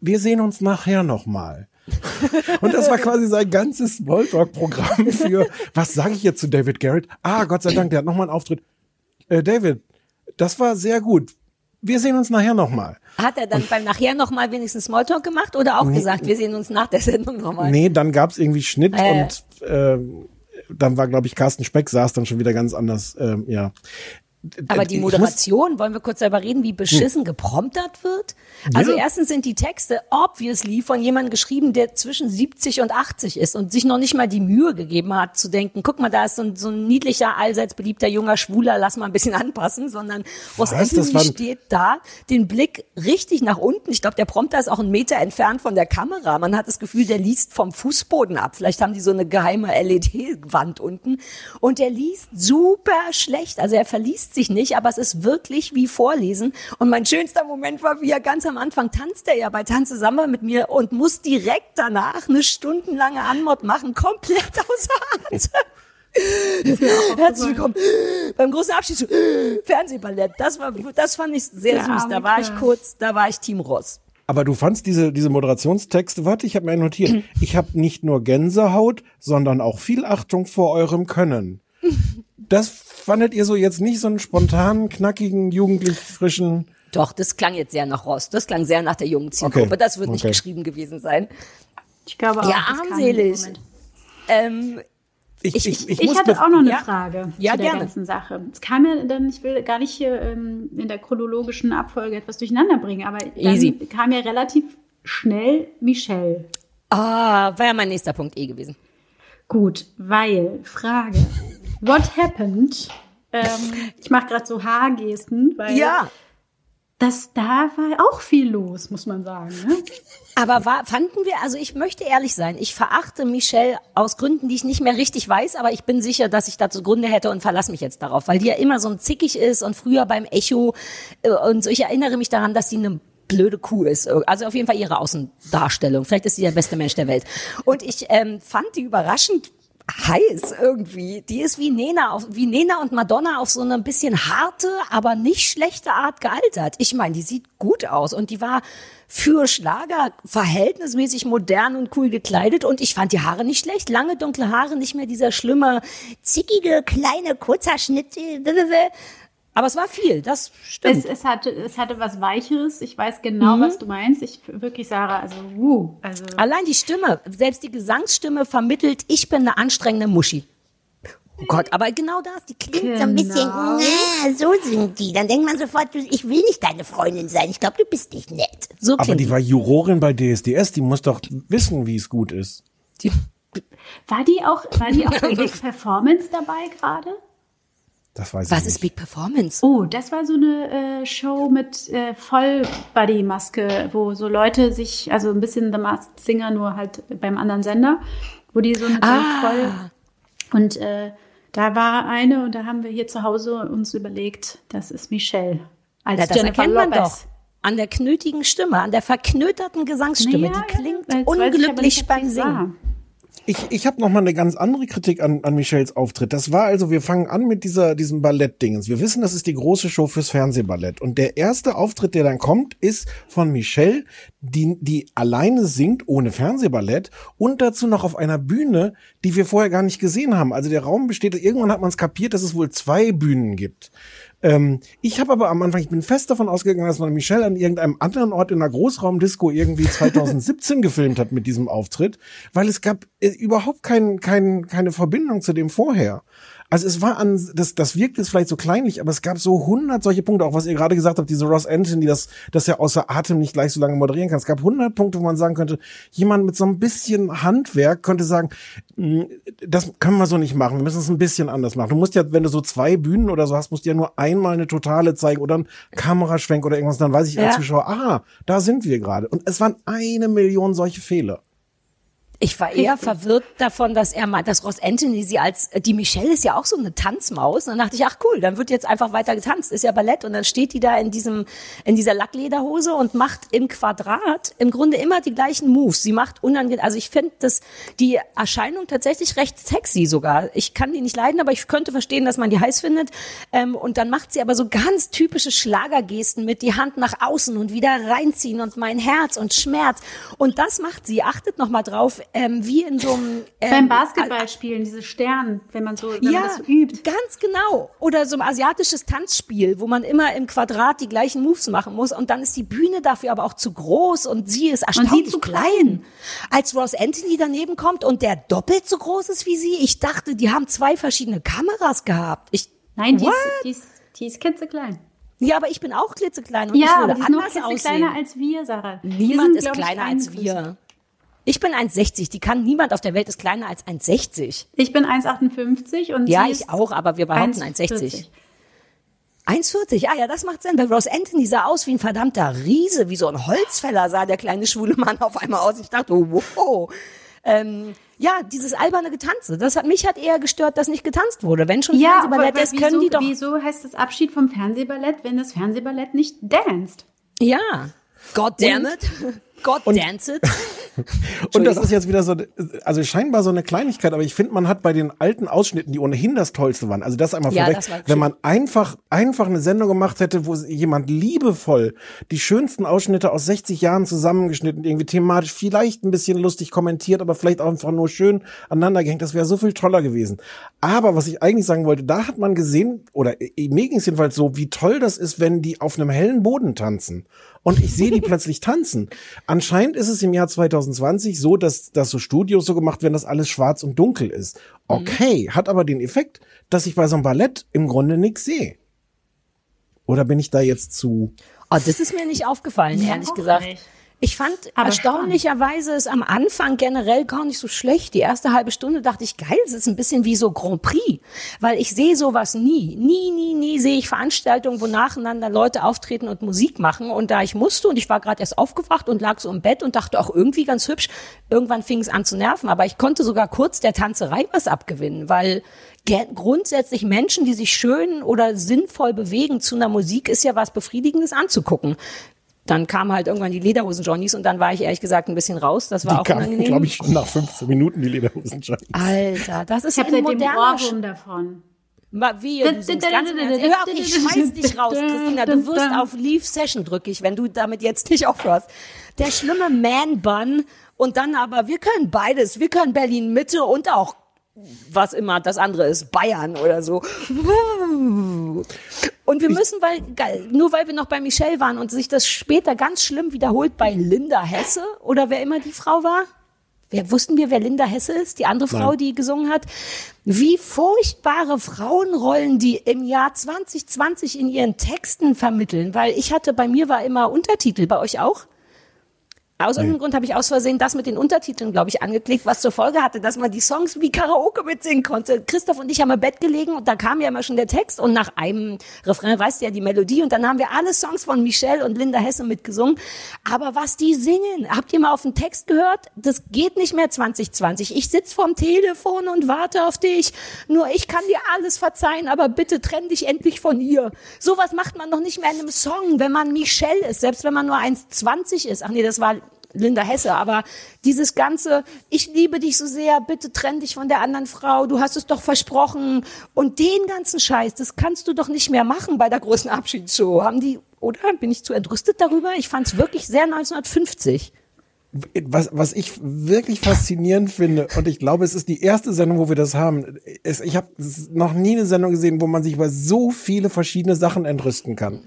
wir sehen uns nachher nochmal. (laughs) Und das war quasi sein ganzes Smalltalk-Programm für, was sage ich jetzt zu David Garrett? Ah, Gott sei Dank, der hat nochmal einen Auftritt. Äh, David, das war sehr gut. Wir sehen uns nachher nochmal. Hat er dann beim nachher nochmal wenigstens Smalltalk gemacht oder auch gesagt, wir sehen uns nach der Sendung nochmal? Nee, dann gab's irgendwie Schnitt Äh. und ähm, dann war, glaube ich, Carsten Speck saß dann schon wieder ganz anders. Ähm, ja. Aber die Ich muss- Moderation, wollen wir kurz darüber reden, wie beschissen gepromptert wird? Also Ja. erstens sind die Texte obviously von jemandem geschrieben, der zwischen 70 und 80 ist und sich noch nicht mal die Mühe gegeben hat zu denken, guck mal, da ist so ein, so ein niedlicher, allseits beliebter junger Schwuler, lass mal ein bisschen (laughs) anpassen, sondern Was? Anthony steht da, den Blick richtig nach unten. Ich glaube, der Prompter ist auch einen Meter entfernt von der Kamera. Man hat das Gefühl, der liest vom Fußboden ab. Vielleicht haben die so eine geheime LED-Wand unten. Und der liest super schlecht. Also er verliest sich nicht, aber es ist wirklich wie Vorlesen. Und mein schönster Moment war, wie er ganz am Anfang tanzt er ja bei Tanze Samba mit mir und muss direkt danach eine stundenlange Anmod machen, komplett außer Hand. Herzlich willkommen beim großen Abschied. Fernsehballett. Das war, das fand ich sehr Der süß. Da war ich kurz, da war ich Team Ross. Aber du fandst diese, diese Moderationstexte, warte, ich habe mir notiert, (clears throat) ich habe nicht nur Gänsehaut, sondern auch viel Achtung vor eurem Können. Das fandet ihr so jetzt nicht so einen spontanen, knackigen, jugendlich frischen. Doch, das klang jetzt sehr nach Ross. Das klang sehr nach der jungen Zielgruppe. Okay. Das wird nicht Okay. geschrieben gewesen sein. Ich glaube auch, Ja, armselig. Ähm, Ich, Ich- ich, ich, Ich hatte auch noch eine Ja. Frage Ja, zu der gerne. ganzen Sache. Es kam ja dann, ich will gar nicht hier ähm, in der chronologischen Abfolge etwas durcheinander bringen, aber dann Easy. kam ja relativ schnell Michelle. ah, war ja mein nächster Punkt eh gewesen. Gut, weil, Frage, what happened? Ähm, (laughs) ich mache gerade so Haargesten, weil Ja. das da war auch viel los, muss man sagen. Ne? Aber war, fanden wir, also ich möchte ehrlich sein, ich verachte Michelle aus Gründen, die ich nicht mehr richtig weiß, aber ich bin sicher, dass ich dazu Gründe hätte und verlasse mich jetzt darauf, weil die ja immer so ein zickig ist und früher beim Echo äh, und so. Ich erinnere mich daran, dass sie eine blöde Kuh ist. Also auf jeden Fall ihre Außendarstellung. Vielleicht ist sie der beste Mensch der Welt. Und ich ähm, fand die überraschend heiß irgendwie. Die ist wie Nena, auf, wie Nena und Madonna auf so eine bisschen harte, aber nicht schlechte Art gealtert. Ich meine, die sieht gut aus und die war für Schlager verhältnismäßig modern und cool gekleidet und ich fand die Haare nicht schlecht. Lange dunkle Haare, nicht mehr dieser schlimme, zickige, kleine Kurzhaarschnitt. Aber es war viel, das stimmt. Es, es, hatte, es hatte was Weicheres. Ich weiß genau, was du meinst. Ich wirklich, Sarah, also, uh, also Allein die Stimme, selbst die Gesangsstimme vermittelt, ich bin eine anstrengende Muschi. Oh Gott, aber genau das, die klingt so ein bisschen, Genau. na, so sind die. Dann denkt man sofort, ich will nicht deine Freundin sein. Ich glaube, du bist nicht nett. So aber klingt die war Jurorin bei DSDS, die muss doch wissen, wie es gut ist. die. war die auch, war die auch (laughs) bei Big Performance dabei gerade? Das weiß Was ich ist nicht. Big Performance? Oh, das war so eine äh, Show mit äh, Vollbody-Maske, wo so Leute sich, also ein bisschen The Masked Singer, nur halt beim anderen Sender, wo die so mit so Ah. voll. Und äh, da war eine und da haben wir hier zu Hause uns überlegt, das ist Michelle. Als Ja, das Jennifer erkennt man Lopez. doch. An der knötigen Stimme, an der verknöterten Gesangsstimme. Naja, die klingt ja, unglücklich beim sie's war. Ich, ich habe noch mal eine ganz andere Kritik an, an Michels Auftritt. Das war also, wir fangen an mit dieser, diesem Ballettdingens. Wir wissen, das ist die große Show fürs Fernsehballett. Und der erste Auftritt, der dann kommt, ist von Michelle, die, die alleine singt, ohne Fernsehballett und dazu noch auf einer Bühne, die wir vorher gar nicht gesehen haben. Also der Raum besteht, irgendwann hat man es kapiert, dass es wohl zwei Bühnen gibt. Ähm, ich habe aber am Anfang, ich bin fest davon ausgegangen, dass man Michelle an irgendeinem anderen Ort in einer Großraumdisco irgendwie 2017 (laughs) gefilmt hat mit diesem Auftritt, weil es gab äh, überhaupt kein, kein, keine Verbindung zu dem vorher. Also es war an, das, das wirkt jetzt vielleicht so kleinlich, aber es gab so hundert solche Punkte, auch was ihr gerade gesagt habt, diese Ross Anthony, dass, dass er außer Atem nicht gleich so lange moderieren kann. Es gab hundert Punkte, wo man sagen könnte, jemand mit so ein bisschen Handwerk könnte sagen, "Mm, das können wir so nicht machen, wir müssen es ein bisschen anders machen. Du musst ja, wenn du so zwei Bühnen oder so hast, musst du ja nur einmal eine totale zeigen oder einen Kameraschwenk oder irgendwas, dann weiß ich als Ja. Zuschauer, aha, da sind wir gerade. Und es waren eine Million solche Fehler. Ich war eher verwirrt davon, dass er meint, dass Ross Anthony sie als, äh, die Michelle ist ja auch so eine Tanzmaus. Und dann dachte ich, ach cool, dann wird jetzt einfach weiter getanzt. Ist ja Ballett. Und dann steht die da in diesem, in dieser Lacklederhose und macht im Quadrat im Grunde immer die gleichen Moves. Sie macht unangenehm, also ich finde das, die Erscheinung tatsächlich recht sexy sogar. Ich kann die nicht leiden, aber ich könnte verstehen, dass man die heiß findet. Ähm, und dann macht sie aber so ganz typische Schlagergesten mit die Hand nach außen und wieder reinziehen und mein Herz und Schmerz. Und das macht sie. Achtet noch mal drauf, ähm, wie in so einem ähm, Beim Basketballspielen, diese Sterne, wenn man so, wenn ja, man das so übt. ganz genau. Oder so ein asiatisches Tanzspiel, wo man immer im Quadrat die gleichen Moves machen muss. Und dann ist die Bühne dafür aber auch zu groß und sie ist erstaunlich zu klein. Als Ross Anthony daneben kommt und der doppelt so groß ist wie sie, ich dachte, die haben zwei verschiedene Kameras gehabt. Ich, Nein, die What? ist, die ist, die ist klitzeklein. ja, aber ich bin auch klitzeklein und ich Ja, aber würde die ist noch anders klitzekleiner aussehen. als wir, Sarah. Wir Niemand sind, ist ich, kleiner als 41. wir. Ich bin 1,60. Die kann niemand auf der Welt ist kleiner als 1,60. Ich bin 1,58 und Ja, ich auch, aber wir behaupten 1,60. 1,40, ah ja, das macht Sinn. Weil Ross Anthony sah aus wie ein verdammter Riese, wie so ein Holzfäller sah der kleine schwule Mann auf einmal aus. Ich dachte, wow. Ähm, ja, dieses alberne Getanze, das hat mich hat eher gestört, dass nicht getanzt wurde. Wenn schon Ja, Fernsehballett ist, wieso, können die doch. wieso heißt das Abschied vom Fernsehballett, wenn das Fernsehballett nicht danced? Ja. God damn it. (laughs) God dance it. (laughs) Und das ist jetzt wieder so, also scheinbar so eine Kleinigkeit, aber ich finde, man hat bei den alten Ausschnitten, die ohnehin das Tollste waren, also das einmal Ja, vorweg, wenn man einfach, einfach eine Sendung gemacht hätte, wo jemand liebevoll die schönsten Ausschnitte aus 60 Jahren zusammengeschnitten, irgendwie thematisch, vielleicht ein bisschen lustig kommentiert, aber vielleicht auch einfach nur schön aneinander gehängt, das wäre so viel toller gewesen. Aber was ich eigentlich sagen wollte, da hat man gesehen, oder äh, mir ging es jedenfalls so, wie toll das ist, wenn die auf einem hellen Boden tanzen. Und ich sehe die (laughs) plötzlich tanzen. Anscheinend ist es im Jahr 2020 so, dass, dass so Studios so gemacht werden, dass alles schwarz und dunkel ist. Okay, hat aber den Effekt, dass ich bei so einem Ballett im Grunde nichts sehe. Oder bin ich da jetzt zu... Oh, das ist mir nicht aufgefallen, ehrlich gesagt. nicht. Ich fand Aber erstaunlicherweise ist am Anfang generell gar nicht so schlecht. Die erste halbe Stunde dachte ich, geil, es ist ein bisschen wie so Grand Prix, weil ich sehe sowas nie. Nie, nie, nie sehe ich Veranstaltungen, wo nacheinander Leute auftreten und Musik machen. Und da ich musste und ich war gerade erst aufgewacht und lag so im Bett und dachte auch irgendwie ganz hübsch, irgendwann fing es an zu nerven. Aber ich konnte sogar kurz der Tanzerei was abgewinnen, weil grundsätzlich Menschen, die sich schön oder sinnvoll bewegen zu einer Musik, ist ja was Befriedigendes anzugucken. Dann kamen halt irgendwann die Lederhosen-Johnnies und dann war ich ehrlich gesagt ein bisschen raus. Das war Die auch kamen, unangenehm. glaube ich, schon nach 15 Minuten, die Lederhosen. Alter, das ist Ich ein moderner Ohrwurm davon. Wie, du singst ganz im Ernst. Hör auf, ich schmeiß dich raus, Christina. Du wirst auf Leave Session drück ich, wenn du damit jetzt nicht aufhörst. Der schlimme Man-Bun und dann aber, wir können beides. Wir können Berlin Mitte und auch was immer das andere ist, Bayern oder so. Und wir müssen, weil, nur weil wir noch bei Michelle waren und sich das später ganz schlimm wiederholt bei Linda Hesse oder wer immer die Frau war. Wer, wussten wir, wer Linda Hesse ist? Die andere Frau, die gesungen hat. Wie furchtbare Frauenrollen die im Jahr 2020 in ihren Texten vermitteln. Weil ich hatte, bei mir war immer Untertitel, bei euch auch? Aus irgendeinem Grund habe ich aus Versehen das mit den Untertiteln, glaube ich, angeklickt, was zur Folge hatte, dass man die Songs wie Karaoke mitsingen konnte. Christoph und ich haben im Bett gelegen und da kam ja immer schon der Text und nach einem Refrain weißt du ja die Melodie und dann haben wir alle Songs von Michelle und Linda Hesse mitgesungen. Aber was die singen, habt ihr mal auf den Text gehört? Das geht nicht mehr 2020. Ich sitz vorm Telefon und warte auf dich. Nur ich kann dir alles verzeihen, aber bitte trenn dich endlich von ihr. Sowas macht man doch nicht mehr in einem Song, wenn man Michelle ist, selbst wenn man nur 1,20 ist. Ach nee, das war Linda Hesse, aber dieses ganze, ich liebe dich so sehr, bitte trenn dich von der anderen Frau, du hast es doch versprochen und den ganzen Scheiß, das kannst du doch nicht mehr machen bei der großen Abschiedsshow. Haben die, oder bin ich zu entrüstet darüber? Ich fand es wirklich sehr 1950 was, was ich wirklich faszinierend finde, und ich glaube, es ist die erste Sendung, wo wir das haben. Es, ich habe noch nie eine Sendung gesehen, wo man sich über so viele verschiedene Sachen entrüsten kann.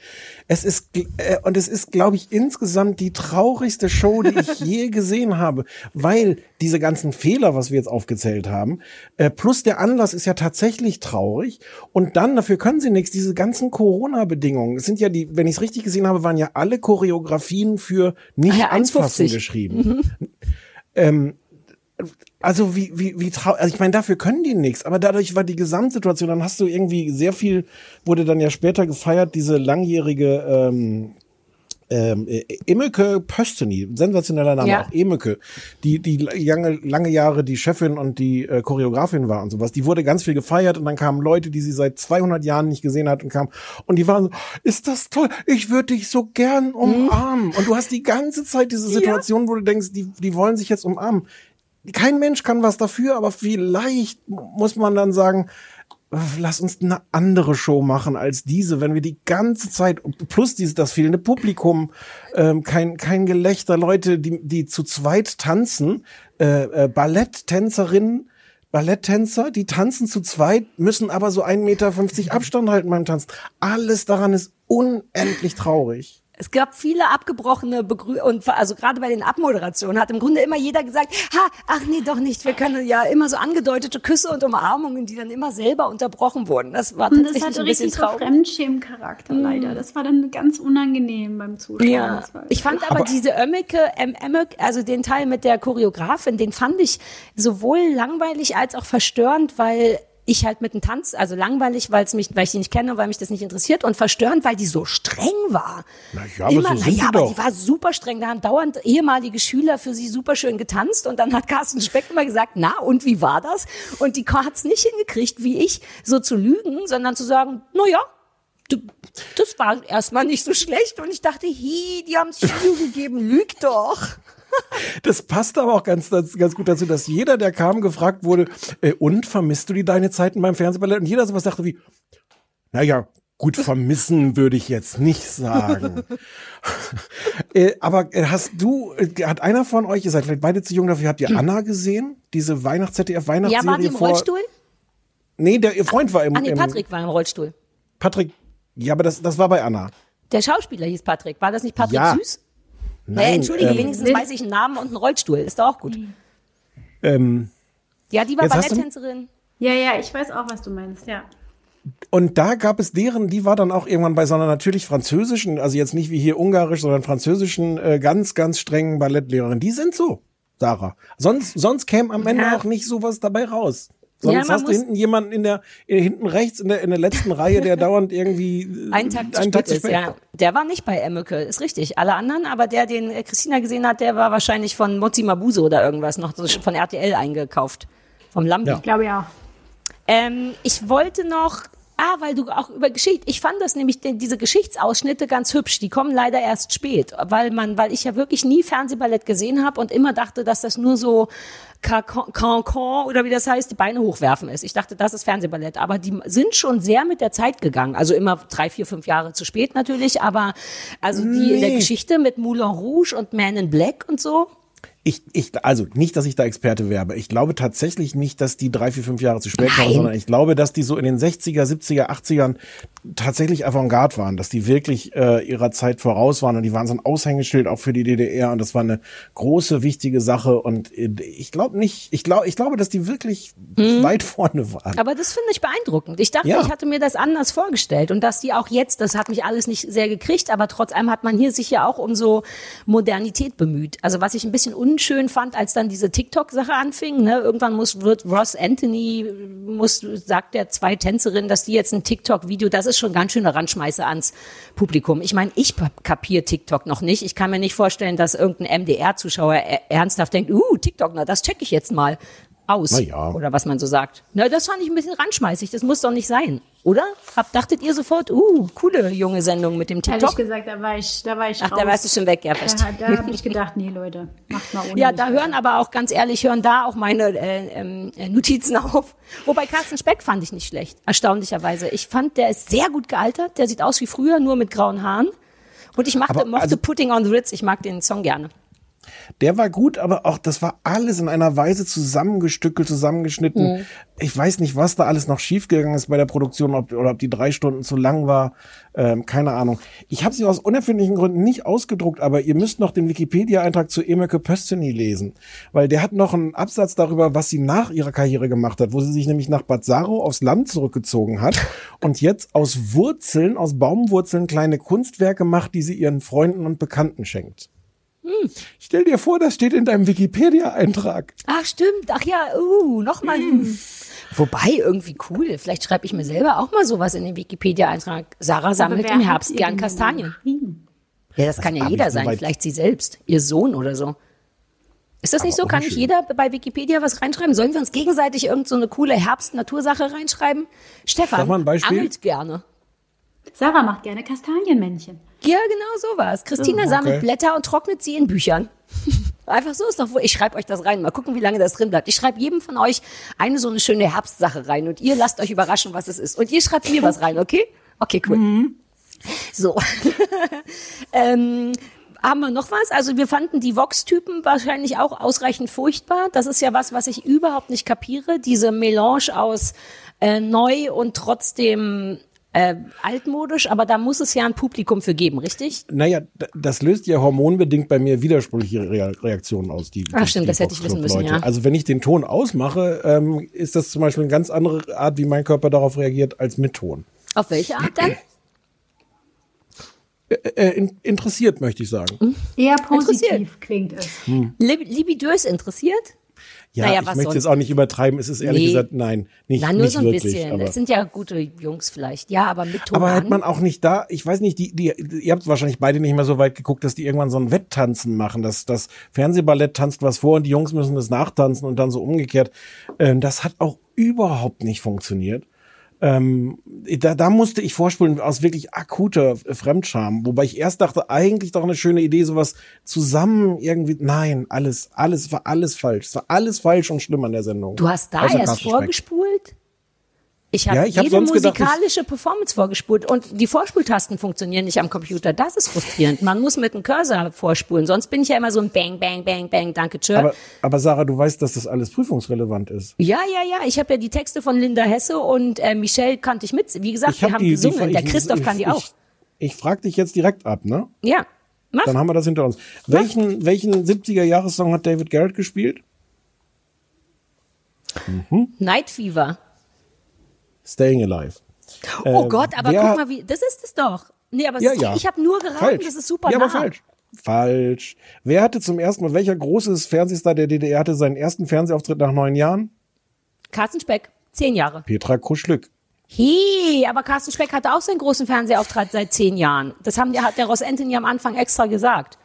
Es ist, äh, und es ist, glaube ich, insgesamt die traurigste Show, die ich (laughs) je gesehen habe, weil diese ganzen Fehler, was wir jetzt aufgezählt haben, äh, plus der Anlass ist ja tatsächlich traurig. Und dann, dafür können sie nichts, diese ganzen Corona-Bedingungen. Es sind ja die, wenn ich es richtig gesehen habe, waren ja alle Choreografien für nicht Ah ja, anfassen 1,50. geschrieben. Ähm, also wie, wie, wie trau also ich meine, dafür können die nichts, aber dadurch war die Gesamtsituation, dann hast du irgendwie sehr viel, wurde dann ja später gefeiert, diese langjährige ähm, ähm, äh, Emeke Pösteny, sensationeller Name, Ja. auch Emeke, die, die lange, lange Jahre die Chefin und die äh, Choreografin war und sowas, die wurde ganz viel gefeiert und dann kamen Leute, die sie seit 200 Jahren nicht gesehen hat und kamen und die waren so, ist das toll, ich würde dich so gern umarmen und du hast die ganze Zeit diese Situation, wo du denkst, die, die wollen sich jetzt umarmen. Kein Mensch kann was dafür, aber vielleicht muss man dann sagen, lass uns eine andere Show machen als diese, wenn wir die ganze Zeit plus dieses das fehlende Publikum, ähm, kein kein Gelächter, Leute, die die zu zweit tanzen, äh, äh, Balletttänzerinnen, Balletttänzer, die tanzen zu zweit, müssen aber so 1,50 Meter Abstand halten beim Tanzen. Alles daran ist unendlich traurig. Es gab viele abgebrochene Begrü und also gerade bei den Abmoderationen hat im Grunde immer jeder gesagt, ha, ach nee, doch nicht. Wir können ja immer so angedeutete Küsse und Umarmungen, die dann immer selber unterbrochen wurden. Das war Und das tatsächlich hatte ein bisschen richtig so traurig. Fremdschämen-Charakter leider. Das war dann ganz unangenehm beim Zuschauen. Ja, Das ich fand aber, diese Ömmeke, ähm, also den Teil mit der Choreografin, den fand ich sowohl langweilig als auch verstörend, weil ich halt mit dem Tanz, also langweilig, weil es mich, weil ich die nicht kenne, weil mich das nicht interessiert und verstörend, weil die so streng war. Na ja, aber Immer, so na sind ja, die aber doch. die war super streng. Da haben dauernd ehemalige Schüler für sie super schön getanzt und dann hat Carsten Speck immer gesagt, na und wie war das? Und die hat es nicht hingekriegt, wie ich, so zu lügen, sondern zu sagen, na ja, du, das war erstmal nicht so schlecht. Und ich dachte, hi, die haben es Schule gegeben, lüg doch. (laughs) Das passt aber auch ganz, ganz, gut dazu, dass jeder, der kam, gefragt wurde, äh, und vermisst du die deine Zeiten beim Fernsehballett? Und jeder sowas dachte wie, naja, gut, vermissen würde ich jetzt nicht sagen. (laughs) äh, aber äh, hast du, äh, hat einer von euch, ihr seid vielleicht beide zu jung dafür, habt ihr Anna gesehen? Diese Weihnachts-ZDF-Weihnachtsserie Ja, war die im vor... Rollstuhl? Nee, der ihr Freund war im... Ah nee, im Patrick war im Rollstuhl. Patrick, ja, aber das, das war bei Anna. Der Schauspieler hieß Patrick. War das nicht Patrick Ja. Süß? Nein, Entschuldige, ähm, wenigstens weiß ich einen Namen und einen Rollstuhl. Ist doch auch gut. Ähm, Ja, die war Balletttänzerin. Ja, ja, ich weiß auch, was du meinst, ja. Und da gab es deren, die war dann auch irgendwann bei so einer natürlich französischen, also jetzt nicht wie hier ungarisch, sondern französischen, äh, ganz, ganz strengen Ballettlehrerin. Die sind so, Sarah. Sonst, sonst käme am Ende Ja. auch nicht sowas dabei raus. Ja, Sonst man hast du hinten jemanden in der, äh, hinten rechts in der, in der letzten Reihe, der (laughs) dauernd irgendwie äh, Einen Tag zu einen spät zu ist, ja. Der war nicht bei Emmeke, ist richtig. Alle anderen, aber der, den äh, Christina gesehen hat, der war wahrscheinlich von Mozi Mabuse oder irgendwas, noch so von RTL eingekauft. Vom Lambi. Ja. Ich glaube ja. Ähm, ich wollte noch, ah, weil du auch über Geschichte, ich fand das nämlich, diese Geschichtsausschnitte ganz hübsch. Die kommen leider erst spät, weil man, weil ich ja wirklich nie Fernsehballett gesehen habe und immer dachte, dass das nur so Cancan oder wie das heißt, die Beine hochwerfen ist. Ich dachte, das ist Fernsehballett, aber die sind schon sehr mit der Zeit gegangen. Also immer drei, vier, fünf Jahre zu spät natürlich, aber also die in der Nee. Geschichte mit Moulin Rouge und Man in Black und so. Ich, ich, also nicht, dass ich da Experte wäre, aber ich glaube tatsächlich nicht, dass die drei, vier, fünf Jahre zu spät Nein. sondern ich glaube, dass die so in den 60er, 70er, 80ern tatsächlich Avantgarde waren, dass die wirklich äh, ihrer Zeit voraus waren und die waren so ein Aushängeschild auch für die DDR und das war eine große wichtige Sache und äh, ich glaube nicht, ich glaube, ich glaube, dass die wirklich weit vorne waren. Aber das finde ich beeindruckend. Ich dachte, Ja. ich hatte mir das anders vorgestellt und dass die auch jetzt, das hat mich alles nicht sehr gekriegt, aber trotz allem hat man hier sich ja auch um so Modernität bemüht. Also was ich ein bisschen unschön fand, als dann diese TikTok-Sache anfing, ne, irgendwann muss, wird Ross Anthony, muss, sagt der zwei Tänzerinnen, dass die jetzt ein TikTok-Video, das ist schon ganz schöne Randschmeiße ans Publikum. Ich meine, ich kapiere TikTok noch nicht. Ich kann mir nicht vorstellen, dass irgendein MDR-Zuschauer e- ernsthaft denkt, uh, TikTok, na, das check ich jetzt mal aus. Ja. Oder was man so sagt. Na, das fand ich ein bisschen randschmeißig. Das muss doch nicht sein. Oder? Hab, dachtet ihr sofort, uh, coole junge Sendung mit dem Ehrlich TikTok? gesagt, da war ich, da war ich Ach, raus. da warst du schon weg, ja, fest. Da, da habe ich gedacht, nee, Leute, macht mal ohne Ja, mich. da hören aber auch ganz ehrlich, hören da auch meine äh, ähm, äh, Notizen auf. Wobei Carsten Speck fand ich nicht schlecht, erstaunlicherweise. Ich fand, der ist sehr gut gealtert. Der sieht aus wie früher, nur mit grauen Haaren. Und ich mochte, Aber mochte also- Putting on the Ritz. Ich mag den Song gerne. Der war gut, aber auch das war alles in einer Weise zusammengestückelt, zusammengeschnitten. Mhm. Ich weiß nicht, was da alles noch schiefgegangen ist bei der Produktion ob, oder ob die drei Stunden zu lang war. Ähm, keine Ahnung. Ich habe sie aus unerfindlichen Gründen nicht ausgedruckt, aber ihr müsst noch den Wikipedia-Eintrag zu Emeke Pösteny lesen, weil der hat noch einen Absatz darüber, was sie nach ihrer Karriere gemacht hat, wo sie sich nämlich nach Bad Saro aufs Land zurückgezogen hat (laughs) und jetzt aus Wurzeln, aus Baumwurzeln kleine Kunstwerke macht, die sie ihren Freunden und Bekannten schenkt. Stell dir vor, das steht in deinem Wikipedia-Eintrag. Ach, stimmt. Ach ja, uh, nochmal. Mhm. Wobei, irgendwie cool. Vielleicht schreibe ich mir selber auch mal sowas in den Wikipedia-Eintrag. Sarah sammelt im Herbst gern Kastanien. geschrieben? Ja, das, kann ja jeder sein. Vielleicht sie selbst, ihr Sohn oder so. Ist das nicht so? Kann nicht jeder bei Wikipedia was reinschreiben? Sollen wir uns gegenseitig irgend so eine coole Herbst-Natursache reinschreiben? Stefan angelt gerne. Sarah macht gerne Kastanienmännchen. Ja, genau sowas. Christina Oh, sammelt okay. Blätter und trocknet sie in Büchern. (laughs) Einfach so ist doch wohl. Ich schreibe euch das rein. Mal gucken, wie lange das drin bleibt. Ich schreibe jedem von euch eine so eine schöne Herbstsache rein und ihr lasst euch überraschen, was es ist. Und ihr schreibt mir was rein, okay? Okay, cool. Mhm. So. (laughs) ähm, haben wir noch was? Also wir fanden die Vox-Typen wahrscheinlich auch ausreichend furchtbar. Das ist ja was, was ich überhaupt nicht kapiere. Diese Melange aus äh, neu und trotzdem äh, altmodisch. Aber da muss es ja ein Publikum für geben, richtig? Naja, das löst ja hormonbedingt bei mir widersprüchliche Rea- Reaktionen aus. Die, Ach, stimmt, die das hätte ich wissen müssen, Leute. ja. Also wenn ich den Ton ausmache, ähm, ist das zum Beispiel eine ganz andere Art, wie mein Körper darauf reagiert, als mit Ton. Auf welche Art dann? Äh, äh, in, interessiert, möchte ich sagen. Eher positiv klingt es. Lib Libidös interessiert? Ja, Naja, ich möchte jetzt auch nicht übertreiben. Es ist ehrlich Nee. gesagt, nein, nicht, Na, nur nicht so ein wirklich. bisschen. Aber, Es sind ja gute Jungs vielleicht. Ja, aber mit Ton aber hat man auch nicht da, ich weiß nicht, die, die, ihr habt wahrscheinlich beide nicht mehr so weit geguckt, dass die irgendwann so ein Wetttanzen machen, dass das Fernsehballett tanzt was vor und die Jungs müssen das nachtanzen und dann so umgekehrt. Ähm, das hat auch überhaupt nicht funktioniert. Ähm, da, da musste ich vorspulen aus wirklich akuter Fremdscham, wobei ich erst dachte, eigentlich doch eine schöne Idee, sowas zusammen irgendwie. Nein, alles, alles war alles falsch. Es war alles falsch und schlimm an der Sendung. Du hast da Außer erst Carsten Speck. Ich habe Ja, ich hab jede sonst gedacht, musikalische Performance vorgespult und die Vorspultasten funktionieren nicht am Computer. Das ist frustrierend. Man muss mit dem Cursor vorspulen, sonst bin ich ja immer so ein Bang, Bang, Bang, Bang, danke, tschö. Aber, aber Sarah, du weißt, dass das alles prüfungsrelevant ist. Ja, ja, ja. Ich habe ja die Texte von Linda Hesse und äh, Michelle kannte ich mit. Wie gesagt, wir hab haben die, gesungen. die, Der ich- Christoph ich, kann die auch. Ich, ich frage dich jetzt direkt ab, ne? Ja. Mach. Dann haben wir das hinter uns. Welchen, welchen 70er-Jahressong hat David Garrett gespielt? Night Fever. Staying Alive. Oh Äh, Gott, aber wer- guck mal, wie, das ist es doch. Nee, aber Ja, ist, ja. ich habe nur geraten, Falsch. das ist super Ja, nah. aber falsch. Falsch. Wer hatte zum ersten Mal, welcher großes Fernsehstar der DDR hatte seinen ersten Fernsehauftritt nach neun Jahren? Carsten Speck, zehn Jahre. Petra Kruschlück. Hey, aber Carsten Speck hatte auch seinen großen Fernsehauftritt seit zehn Jahren. Das haben, der hat der Ross Anthony am Anfang extra gesagt.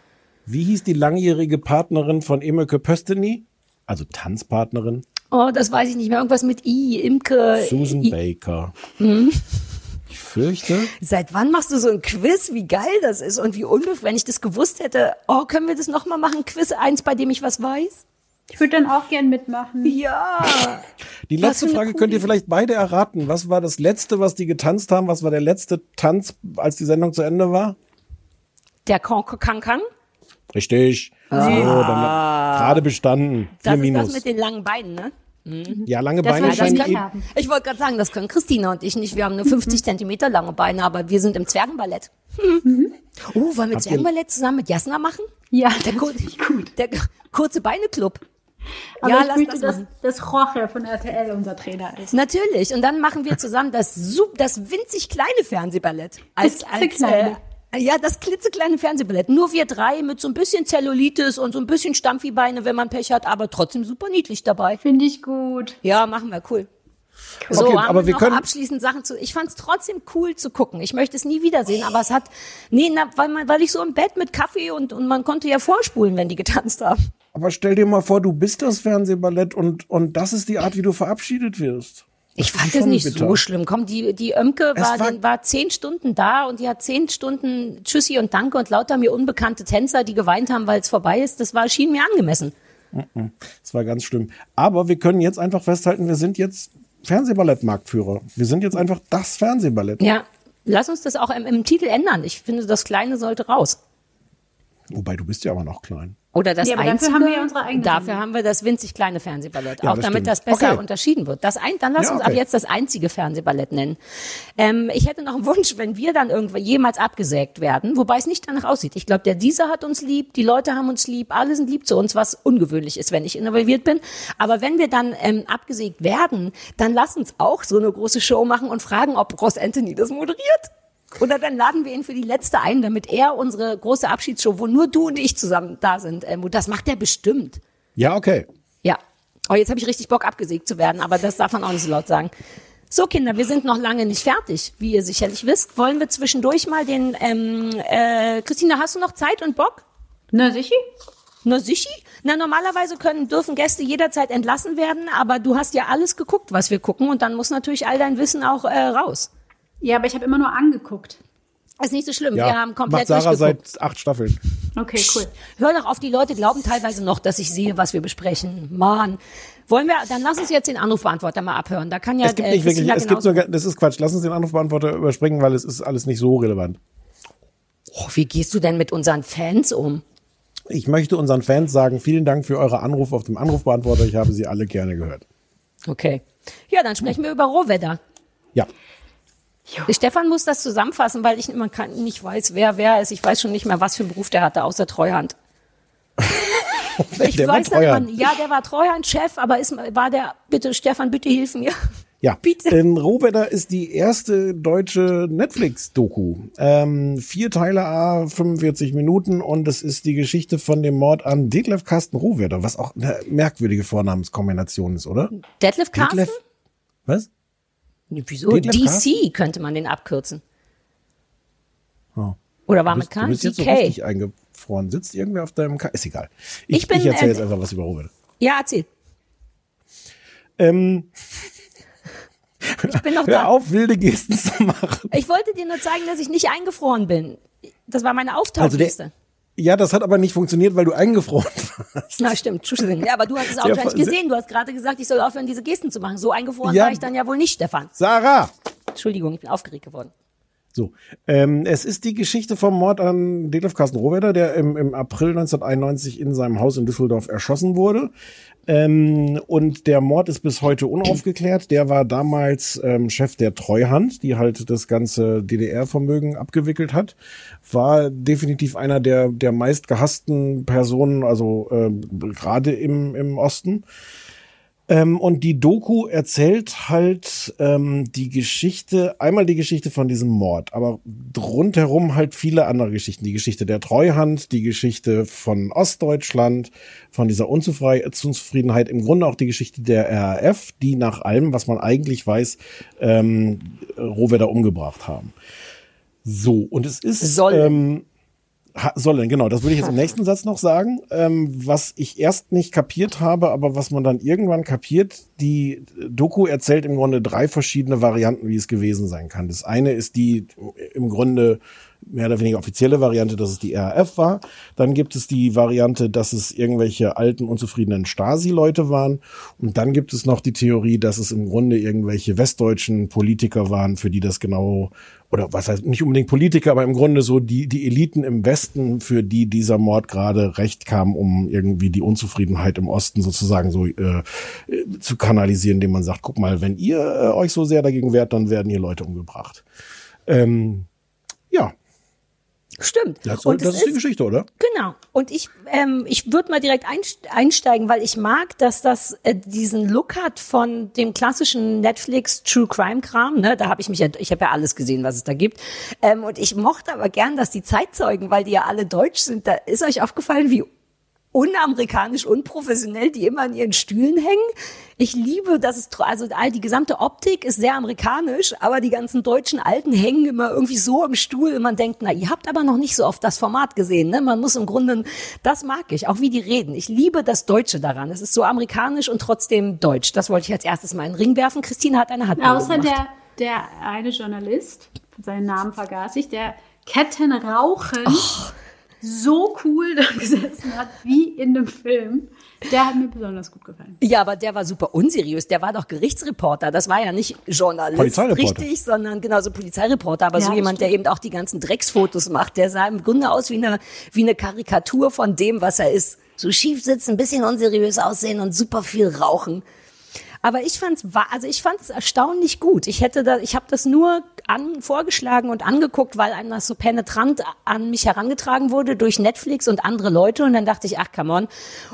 Wie hieß die langjährige Partnerin von Emeke Pösteny? Also Tanzpartnerin? Oh, das weiß ich nicht mehr. Irgendwas mit I, Imke. Susan I, Baker. Mhm. Ich fürchte. Seit wann machst du so ein Quiz? Wie geil das ist und wie unbef, wenn ich das gewusst hätte. Oh, können wir das nochmal machen? Quiz eins, bei dem ich was weiß? Ich würde dann auch gern mitmachen. Ja. Die letzte Frage könnt ihr vielleicht beide erraten. Was war das letzte, was die getanzt haben? Was war der letzte Tanz, als die Sendung zu Ende war? Der Kong Kang Kang. Richtig. So, dann gerade bestanden. Das Vier ist Minus. das mit den langen Beinen, ne? Ja, lange Das Beine scheinen kann eh, haben. Ich wollte gerade sagen, das können Christina und ich nicht. Wir haben nur 50 Zentimeter lange Beine, aber wir sind im Zwergenballett. Oh, wollen wir Habt Zwergenballett zusammen mit Jasna machen? Ja, Der, kur finde ich gut. der kurze Beine-Club. Aber ja, ich lass möchte, das dass, dass Jorge von RTL unser Trainer ist. Natürlich. Und dann machen wir zusammen das, das winzig kleine Fernsehballett. Als, Das als, klitzekleine. äh, ja, das klitzekleine Fernsehballett. Nur wir drei mit so ein bisschen Zellulitis und so ein bisschen Stampfi-Beine, wenn man Pech hat, aber trotzdem super niedlich dabei. Finde ich gut. Ja, machen wir, cool. So, Okay, haben aber wir noch können- abschließend Sachen zu. Ich fand es trotzdem cool zu gucken. Ich möchte es nie wiedersehen, aber es hat, nee, na, weil, man, weil ich so im Bett mit Kaffee und, und man konnte ja vorspulen, wenn die getanzt haben. Aber stell dir mal vor, du bist das Fernsehballett und, und das ist die Art, wie du verabschiedet wirst. Ich Das fand das nicht bitter. so schlimm. Komm, die, die Ömke war, war- war, war zehn Stunden da und die hat zehn Stunden Tschüssi und Danke und lauter mir unbekannte Tänzer, die geweint haben, weil es vorbei ist. Das war, schien mir angemessen. Das war ganz schlimm. Aber wir können jetzt einfach festhalten, wir sind jetzt Fernsehballettmarktführer. Wir sind jetzt einfach das Fernsehballett. Ja, lass uns das auch im, im Titel ändern. Ich finde, das Kleine sollte raus. Wobei du bist ja aber noch klein. Oder das Ja, aber dafür einzige, haben wir ja unsere eigene Dafür Sendung. haben wir das winzig kleine Fernsehballett. Ja, auch das damit stimmt. das besser Okay. unterschieden wird. Das ein, dann lass Ja, uns okay. ab jetzt das einzige Fernsehballett nennen. Ähm, ich hätte noch einen Wunsch, wenn wir dann irgendwann jemals abgesägt werden, wobei es nicht danach aussieht. Ich glaube, der Dieser hat uns lieb, die Leute haben uns lieb, alle sind lieb zu uns, was ungewöhnlich ist, wenn ich involviert bin. Aber wenn wir dann ähm, abgesägt werden, dann lass uns auch so eine große Show machen und fragen, ob Ross Anthony das moderiert. Oder dann laden wir ihn für die letzte ein, damit er unsere große Abschiedsshow, wo nur du und ich zusammen da sind, ähm, das macht er bestimmt. Ja, okay. Ja. Oh, jetzt habe ich richtig Bock, abgesägt zu werden, aber das darf man auch nicht so laut sagen. So, Kinder, wir sind noch lange nicht fertig, wie ihr sicherlich wisst. Wollen wir zwischendurch mal den, ähm, äh, Christina, hast du noch Zeit und Bock? Na, sicher? Na, sichi? Na, normalerweise können, dürfen Gäste jederzeit entlassen werden, aber du hast ja alles geguckt, was wir gucken und dann muss natürlich all dein Wissen auch äh, raus. Ja, aber ich habe immer nur angeguckt. Ist nicht so schlimm, Ja, wir haben komplett macht Sarah seit acht Staffeln. Okay, cool. Hör doch auf, die Leute glauben teilweise noch, dass ich sehe, was wir besprechen. Mann. Wollen wir, dann lass uns jetzt den Anrufbeantworter mal abhören. Da kann ja es gibt äh, nicht wirklich, es gibt sogar, das ist Quatsch. Lass uns den Anrufbeantworter überspringen, weil es ist alles nicht so relevant. Oh, wie gehst du denn mit unseren Fans um? Ich möchte unseren Fans sagen, vielen Dank für eure Anrufe auf dem Anrufbeantworter. Ich habe sie alle gerne gehört. Okay. Ja, dann sprechen wir über Rohwetter. Ja. Stefan muss das zusammenfassen, weil ich immer kann, nicht weiß, wer wer ist. Ich weiß schon nicht mehr, was für einen Beruf der hatte, außer Treuhand. (laughs) Ich Der war weiß dann immer, ja, der war Treuhandchef, aber ist, war der, bitte, Stefan, bitte hilf mir. Ja, (laughs) Bitte. in Rohwetter ist die erste deutsche Netflix-Doku. Ähm, vier Teile, a 45 Minuten und es ist die Geschichte von dem Mord an Detlef Carsten Rohwetter, was auch eine merkwürdige Vornamenskombination ist, oder? Detlef Carsten? Detlef, was? Wieso? Detlef DC Carsten? könnte man den abkürzen. Oh. Oder war mit bist, du K? bist jetzt so DK. richtig eingefroren. Sitzt irgendwer auf deinem K? Ist egal. Ich, Ich bin, ich erzähle äh, jetzt einfach was über Rohwetter. Ja, erzähl. Ähm, Ich bin noch (laughs) hör da. auf, wilde Gesten zu machen. Ich wollte dir nur zeigen, dass ich nicht eingefroren bin. Das war meine Also Auftauchliste. Ja, das hat aber nicht funktioniert, weil du eingefroren warst. (laughs) Na stimmt, Entschuldigung. Ja, aber du hast es auch gleich ver- gesehen. Du hast gerade gesagt, ich soll aufhören, diese Gesten zu machen. So eingefroren Ja. war ich dann ja wohl nicht, Stefan. Sarah! Entschuldigung, ich bin aufgeregt geworden. So, ähm, es ist die Geschichte vom Mord an Detlef Carsten Rohwedder, der im, im April 1991 in seinem Haus in Düsseldorf erschossen wurde. Ähm, und der Mord ist bis heute unaufgeklärt. Der war damals ähm, Chef der Treuhand, die halt das ganze DDR-Vermögen abgewickelt hat. War definitiv einer der, der meist gehassten Personen, also ähm, gerade im, im Osten. Ähm, und die Doku erzählt halt ähm, die Geschichte, einmal die Geschichte von diesem Mord, aber rundherum halt viele andere Geschichten. Die Geschichte der Treuhand, die Geschichte von Ostdeutschland, von dieser Unzufriedenheit, im Grunde auch die Geschichte der RAF, die nach allem, was man eigentlich weiß, ähm, Rohwedder umgebracht haben. So, und es ist... Sollen. Ähm, sollen, genau, das würde ich jetzt im (laughs) nächsten Satz noch sagen. Ähm, was ich erst nicht kapiert habe, aber was man dann irgendwann kapiert, die Doku erzählt im Grunde drei verschiedene Varianten, wie es gewesen sein kann. Das eine ist die im Grunde mehr oder weniger offizielle Variante, dass es die RAF war. Dann gibt es die Variante, dass es irgendwelche alten, unzufriedenen Stasi-Leute waren. Und dann gibt es noch die Theorie, dass es im Grunde irgendwelche westdeutschen Politiker waren, für die das genau oder was heißt nicht unbedingt Politiker, aber im Grunde so die, die Eliten im Westen, für die dieser Mord gerade recht kam, um irgendwie die Unzufriedenheit im Osten sozusagen so äh, zu kanalisieren, indem man sagt, guck mal, wenn ihr äh, euch so sehr dagegen wehrt, dann werden hier Leute umgebracht. Ähm, Stimmt. das, Und das ist die Geschichte, oder? Genau. Und ich, ähm, ich würde mal direkt einst- einsteigen, weil ich mag, dass das äh, diesen Look hat von dem klassischen Netflix True Crime Kram. Ne? Da habe ich mich ja, ich habe ja alles gesehen, was es da gibt. Ähm, und ich mochte aber gern, dass die Zeitzeugen, weil die ja alle deutsch sind, da ist euch aufgefallen, wie unamerikanisch, unprofessionell, die immer an ihren Stühlen hängen. Ich liebe, dass es, also all die gesamte Optik ist sehr amerikanisch, aber die ganzen deutschen Alten hängen immer irgendwie so im Stuhl und man denkt, na, ihr habt aber noch nicht so oft das Format gesehen, ne? Man muss im Grunde, das mag ich, auch wie die reden. Ich liebe das Deutsche daran. Es ist so amerikanisch und trotzdem deutsch. Das wollte ich als erstes mal in den Ring werfen. Christine hat eine Hand Außer der, der eine Journalist, seinen Namen vergaß ich, der Kettenrauchen so cool da (laughs) gesessen hat, wie in dem Film. Der hat mir besonders gut gefallen. Ja, aber der war super unseriös. Der war doch Gerichtsreporter. Das war ja nicht Journalist, richtig, sondern genauso Polizeireporter. Aber Ja, so jemand, der eben auch die ganzen Drecksfotos macht, der sah im Grunde aus wie eine, wie eine Karikatur von dem, was er ist. So schief sitzen, ein bisschen unseriös aussehen und super viel rauchen. Aber ich fand's, also ich fand es erstaunlich gut. Ich hätte da, ich habe das nur an, vorgeschlagen und angeguckt, weil einem das so penetrant an mich herangetragen wurde durch Netflix und andere Leute. Und dann dachte ich, ach, come on.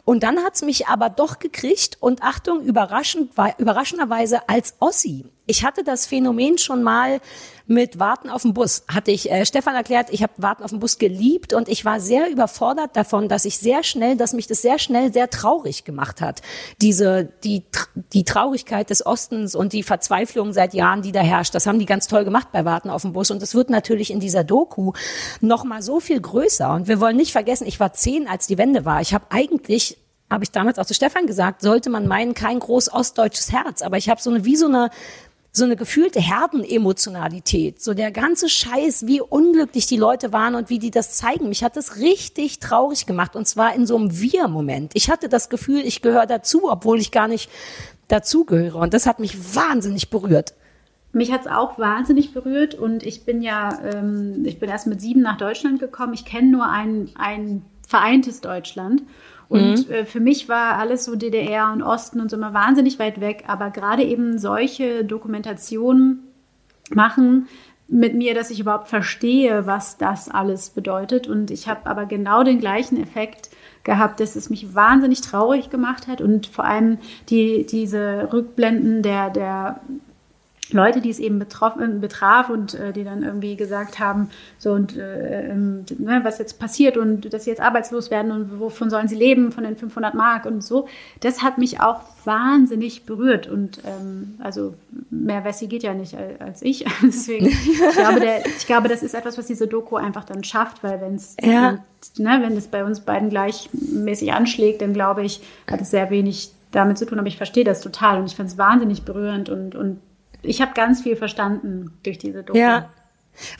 Und dann hat's mich aber doch gekriegt und Achtung, überraschend, überraschenderweise als Ossi. Ich hatte das Phänomen schon mal mit Warten auf den Bus. Hatte ich äh, Stefan erklärt, ich habe Warten auf den Bus geliebt und ich war sehr überfordert davon, dass ich sehr schnell, dass mich das sehr schnell sehr traurig gemacht hat. Diese die die Traurigkeit des Ostens und die Verzweiflung seit Jahren, die da herrscht. Das haben die ganz toll gemacht bei Warten auf den Bus und es wird natürlich in dieser Doku noch mal so viel größer. Und wir wollen nicht vergessen, ich war zehn, als die Wende war. Ich habe eigentlich habe ich damals auch zu Stefan gesagt, sollte man meinen, kein groß ostdeutsches Herz. Aber ich habe so eine, wie so eine, so eine gefühlte Herdenemotionalität. So der ganze Scheiß, wie unglücklich die Leute waren und wie die das zeigen. Mich hat das richtig traurig gemacht. Und zwar in so einem Wir-Moment. Ich hatte das Gefühl, ich gehöre dazu, obwohl ich gar nicht dazugehöre. Und das hat mich wahnsinnig berührt. Mich hat's auch wahnsinnig berührt und ich bin ja, ähm, ich bin erst mit sieben nach Deutschland gekommen. Ich kenne nur ein, ein vereintes Deutschland. Und äh, für mich war alles so DDR und Osten und so immer wahnsinnig weit weg. Aber gerade eben solche Dokumentationen machen mit mir, dass ich überhaupt verstehe, was das alles bedeutet. Und ich habe aber genau den gleichen Effekt gehabt, dass es mich wahnsinnig traurig gemacht hat und vor allem die, diese Rückblenden der, der Leute, die es eben betroffen, betraf und äh, die dann irgendwie gesagt haben, so und äh, ähm, ne, was jetzt passiert und dass sie jetzt arbeitslos werden und wovon sollen sie leben, von den 500 Mark und so. Das hat mich auch wahnsinnig berührt und ähm, also mehr Wessi geht ja nicht al- als ich. (laughs) Deswegen, ich glaube, der, ich glaube, das ist etwas, was diese Doku einfach dann schafft, weil wenn es Ja. ne, wenn es bei uns beiden gleichmäßig anschlägt, dann glaube ich, hat es sehr wenig damit zu tun, aber ich verstehe das total und ich fand es wahnsinnig berührend und, und ich habe ganz viel verstanden durch diese Doku. Ja.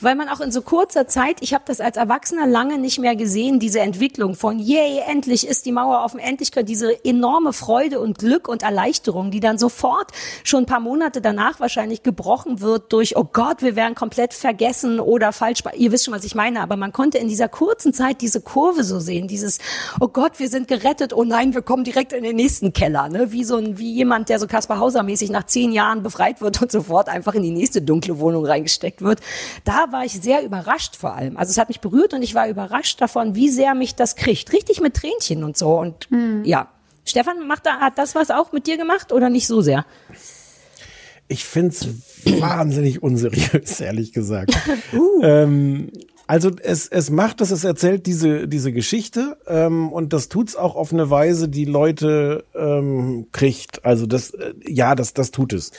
Weil man auch in so kurzer Zeit, ich habe das als Erwachsener lange nicht mehr gesehen, diese Entwicklung von, yay, endlich ist die Mauer offen, endlich können diese enorme Freude und Glück und Erleichterung, die dann sofort schon ein paar Monate danach wahrscheinlich gebrochen wird durch, oh Gott, wir werden komplett vergessen oder falsch, ihr wisst schon, was ich meine, aber man konnte in dieser kurzen Zeit diese Kurve so sehen, dieses, oh Gott, wir sind gerettet, oh nein, wir kommen direkt in den nächsten Keller, ne? wie so ein, wie jemand, der so Kaspar Hauser mäßig nach zehn Jahren befreit wird und sofort einfach in die nächste dunkle Wohnung reingesteckt wird. Da war ich sehr überrascht vor allem. Also es hat mich berührt und ich war überrascht davon, wie sehr mich das kriegt. Richtig mit Tränchen und so. Und ja. Stefan, macht da, hat das was auch mit dir gemacht oder nicht so sehr? Ich find's wahnsinnig unseriös, (laughs) ehrlich gesagt. ähm, also es, es macht es, es erzählt diese, diese Geschichte ähm, und das tut's auch auf eine Weise, die Leute ähm, kriegt. Also das, äh, ja, das, das tut es.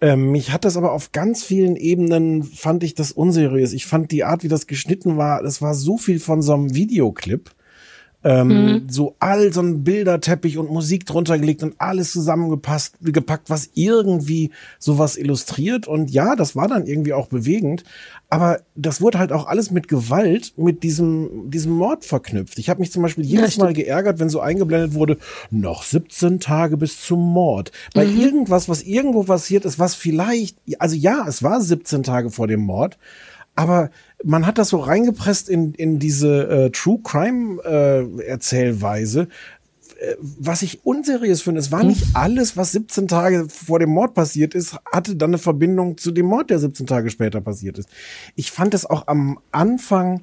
Ähm, mich hat das aber auf ganz vielen Ebenen, fand ich das unseriös. Ich fand die Art, wie das geschnitten war, das war so viel von so einem Videoclip. Ähm, So all so ein Bilderteppich und Musik drunter gelegt und alles zusammengepasst, gepackt, was irgendwie sowas illustriert. Und ja, das war dann irgendwie auch bewegend. Aber das wurde halt auch alles mit Gewalt, mit diesem, diesem Mord verknüpft. Ich habe mich zum Beispiel jedes Mal geärgert, wenn so eingeblendet wurde, noch 17 Tage bis zum Mord. Bei irgendwas, was irgendwo passiert ist, was vielleicht, also ja, es war 17 Tage vor dem Mord, aber man hat das so reingepresst in, in diese äh, True Crime äh, Erzählweise, äh, was ich unseriös finde. Es war nicht alles, was 17 Tage vor dem Mord passiert ist, hatte dann eine Verbindung zu dem Mord, der 17 Tage später passiert ist. Ich fand es auch am Anfang,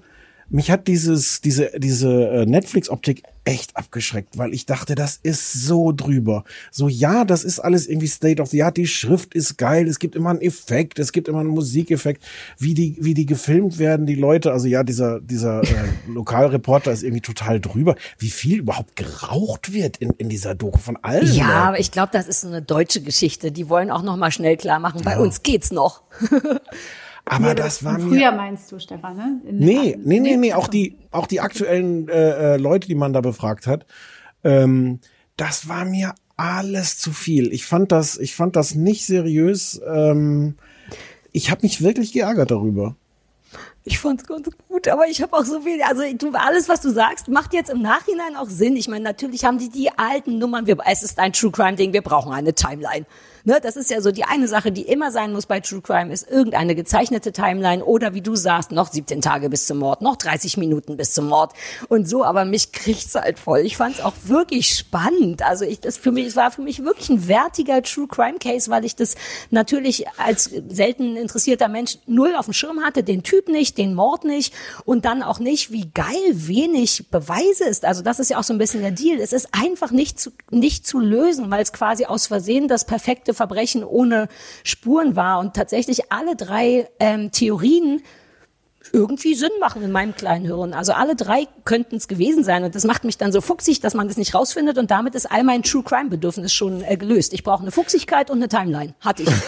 mich hat dieses, diese, diese äh, Netflix-Optik echt abgeschreckt, weil ich dachte, das ist so drüber. So, ja, das ist alles irgendwie State of the Art. Die Schrift ist geil. Es gibt immer einen Effekt. Es gibt immer einen Musikeffekt. Wie die, wie die gefilmt werden, die Leute. Also ja, dieser, dieser äh, (laughs) Lokalreporter ist irgendwie total drüber. Wie viel überhaupt geraucht wird in, in dieser Doku von allen. Ja, Leuten. aber ich glaube, das ist so eine deutsche Geschichte. Die wollen auch noch mal schnell klar machen. Bei uns geht's noch. (laughs) aber Ja, das war von mir. früher meinst du, Stefan, ne? In- Nee, nee, nee, nee, auch die, auch die aktuellen äh, äh, Leute, die man da befragt hat, ähm, das war mir alles zu viel. Ich fand das, ich fand das nicht seriös. Ähm, ich habe mich wirklich geärgert darüber. Ich fand's ganz gut, aber ich habe auch so viel, also du, alles, was du sagst, macht jetzt im Nachhinein auch Sinn. Ich meine, natürlich haben die die alten Nummern, wir, es ist ein True Crime Ding, wir brauchen eine Timeline. Ne, das ist ja so die eine Sache, die immer sein muss bei True Crime, ist irgendeine gezeichnete Timeline oder wie du sagst, noch 17 Tage bis zum Mord, noch 30 Minuten bis zum Mord und so, aber mich (laughs) kriegt's halt voll. Ich fand's auch wirklich spannend. Also ich, das für mich, es war für mich wirklich ein wertiger True Crime Case, weil ich das natürlich als selten interessierter Mensch null auf dem Schirm hatte, den Typ nicht, den Mord nicht und dann auch nicht, wie geil wenig Beweise ist. Also das ist ja auch so ein bisschen der Deal. Es ist einfach nicht zu, nicht zu lösen, weil es quasi aus Versehen das perfekte Verbrechen ohne Spuren war und tatsächlich alle drei ähm, Theorien irgendwie Sinn machen in meinem kleinen Hirn. Also alle drei könnten es gewesen sein und das macht mich dann so fuchsig, dass man das nicht rausfindet und damit ist all mein True Crime Bedürfnis schon äh, gelöst. Ich brauche eine Fuchsigkeit und eine Timeline. Hatte ich. (laughs)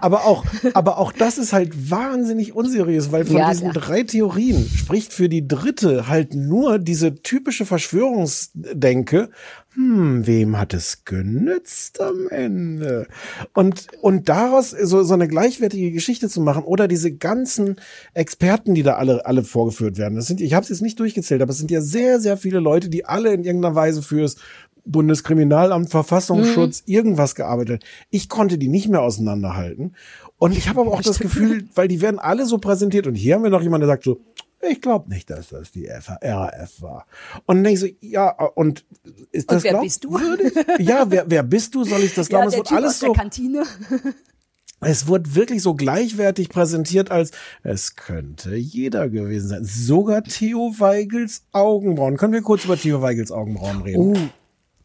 Aber auch, aber auch das ist halt wahnsinnig unseriös, weil von Ja, diesen klar. drei Theorien spricht für die dritte halt nur diese typische Verschwörungsdenke. Hm, wem hat es genützt am Ende? Und, und daraus so, so eine gleichwertige Geschichte zu machen oder diese ganzen Experten, die da alle, alle vorgeführt werden. Das sind, ich habe es jetzt nicht durchgezählt, aber es sind ja sehr, sehr viele Leute, die alle in irgendeiner Weise fürs Bundeskriminalamt, Verfassungsschutz, irgendwas gearbeitet. Ich konnte die nicht mehr auseinanderhalten. Und ich habe aber auch das Gefühl, weil die werden alle so präsentiert und hier haben wir noch jemanden, der sagt so, ich glaube nicht, dass das die RAF war. Und dann denke ich so, ja, und ist Und das wer glaub- bist du? Ja, wer, wer bist du? Soll ich das (laughs) glauben? ja, es der wird Typ alles aus der so, Kantine. (laughs) es wird wirklich so gleichwertig präsentiert, als es könnte jeder gewesen sein. Sogar Theo Weigels Augenbrauen. Können wir kurz über Theo Weigels Augenbrauen reden?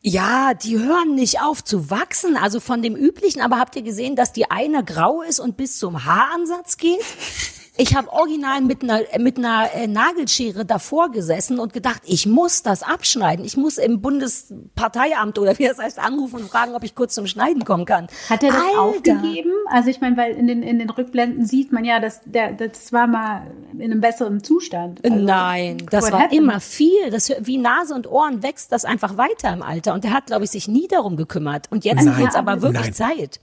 Ja, die hören nicht auf zu wachsen. Also von dem üblichen, aber habt ihr gesehen, dass die eine grau ist und bis zum Haaransatz geht? (laughs) Ich habe original mit einer mit einer äh, Nagelschere davor gesessen und gedacht, ich muss das abschneiden. Ich muss im Bundesparteiamt oder wie das heißt anrufen und fragen, ob ich kurz zum Schneiden kommen kann. Hat er das Alter. aufgegeben? Also ich meine, weil in den, in den Rückblenden sieht man ja, dass der, das war mal in einem besseren Zustand. Also, Nein, das war happened? immer viel. Das wie Nase und Ohren wächst das einfach weiter im Alter. Und der hat, glaube ich, sich nie darum gekümmert. Und jetzt wird's aber wirklich Nein. Zeit.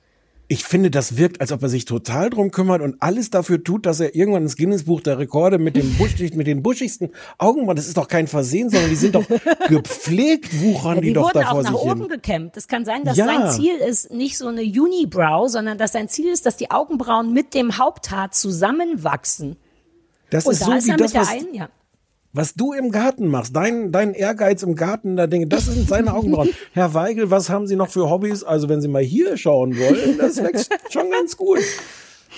Ich finde, das wirkt, als ob er sich total drum kümmert und alles dafür tut, dass er irgendwann ins Guinness-Buch der Rekorde mit dem buschig, mit den buschigsten Augenbrauen, das ist doch kein Versehen, sondern die sind doch (laughs) gepflegt, wuchern Ja, die, die doch wurden da auch vor nach sich oben hin. gekämmt. Es kann sein, dass Ja. sein Ziel ist, nicht so eine Unibrow, sondern dass sein Ziel ist, dass die Augenbrauen mit dem Haupthaar zusammenwachsen. Das Und ist da so ist wie er das, mit der was, einen, ja. Was du im Garten machst, dein, dein Ehrgeiz im Garten, da denke, das sind seine (laughs) Augenbrauen. Herr Weigel, was haben Sie noch für Hobbys? Also wenn Sie mal hier schauen wollen, das wächst schon ganz gut.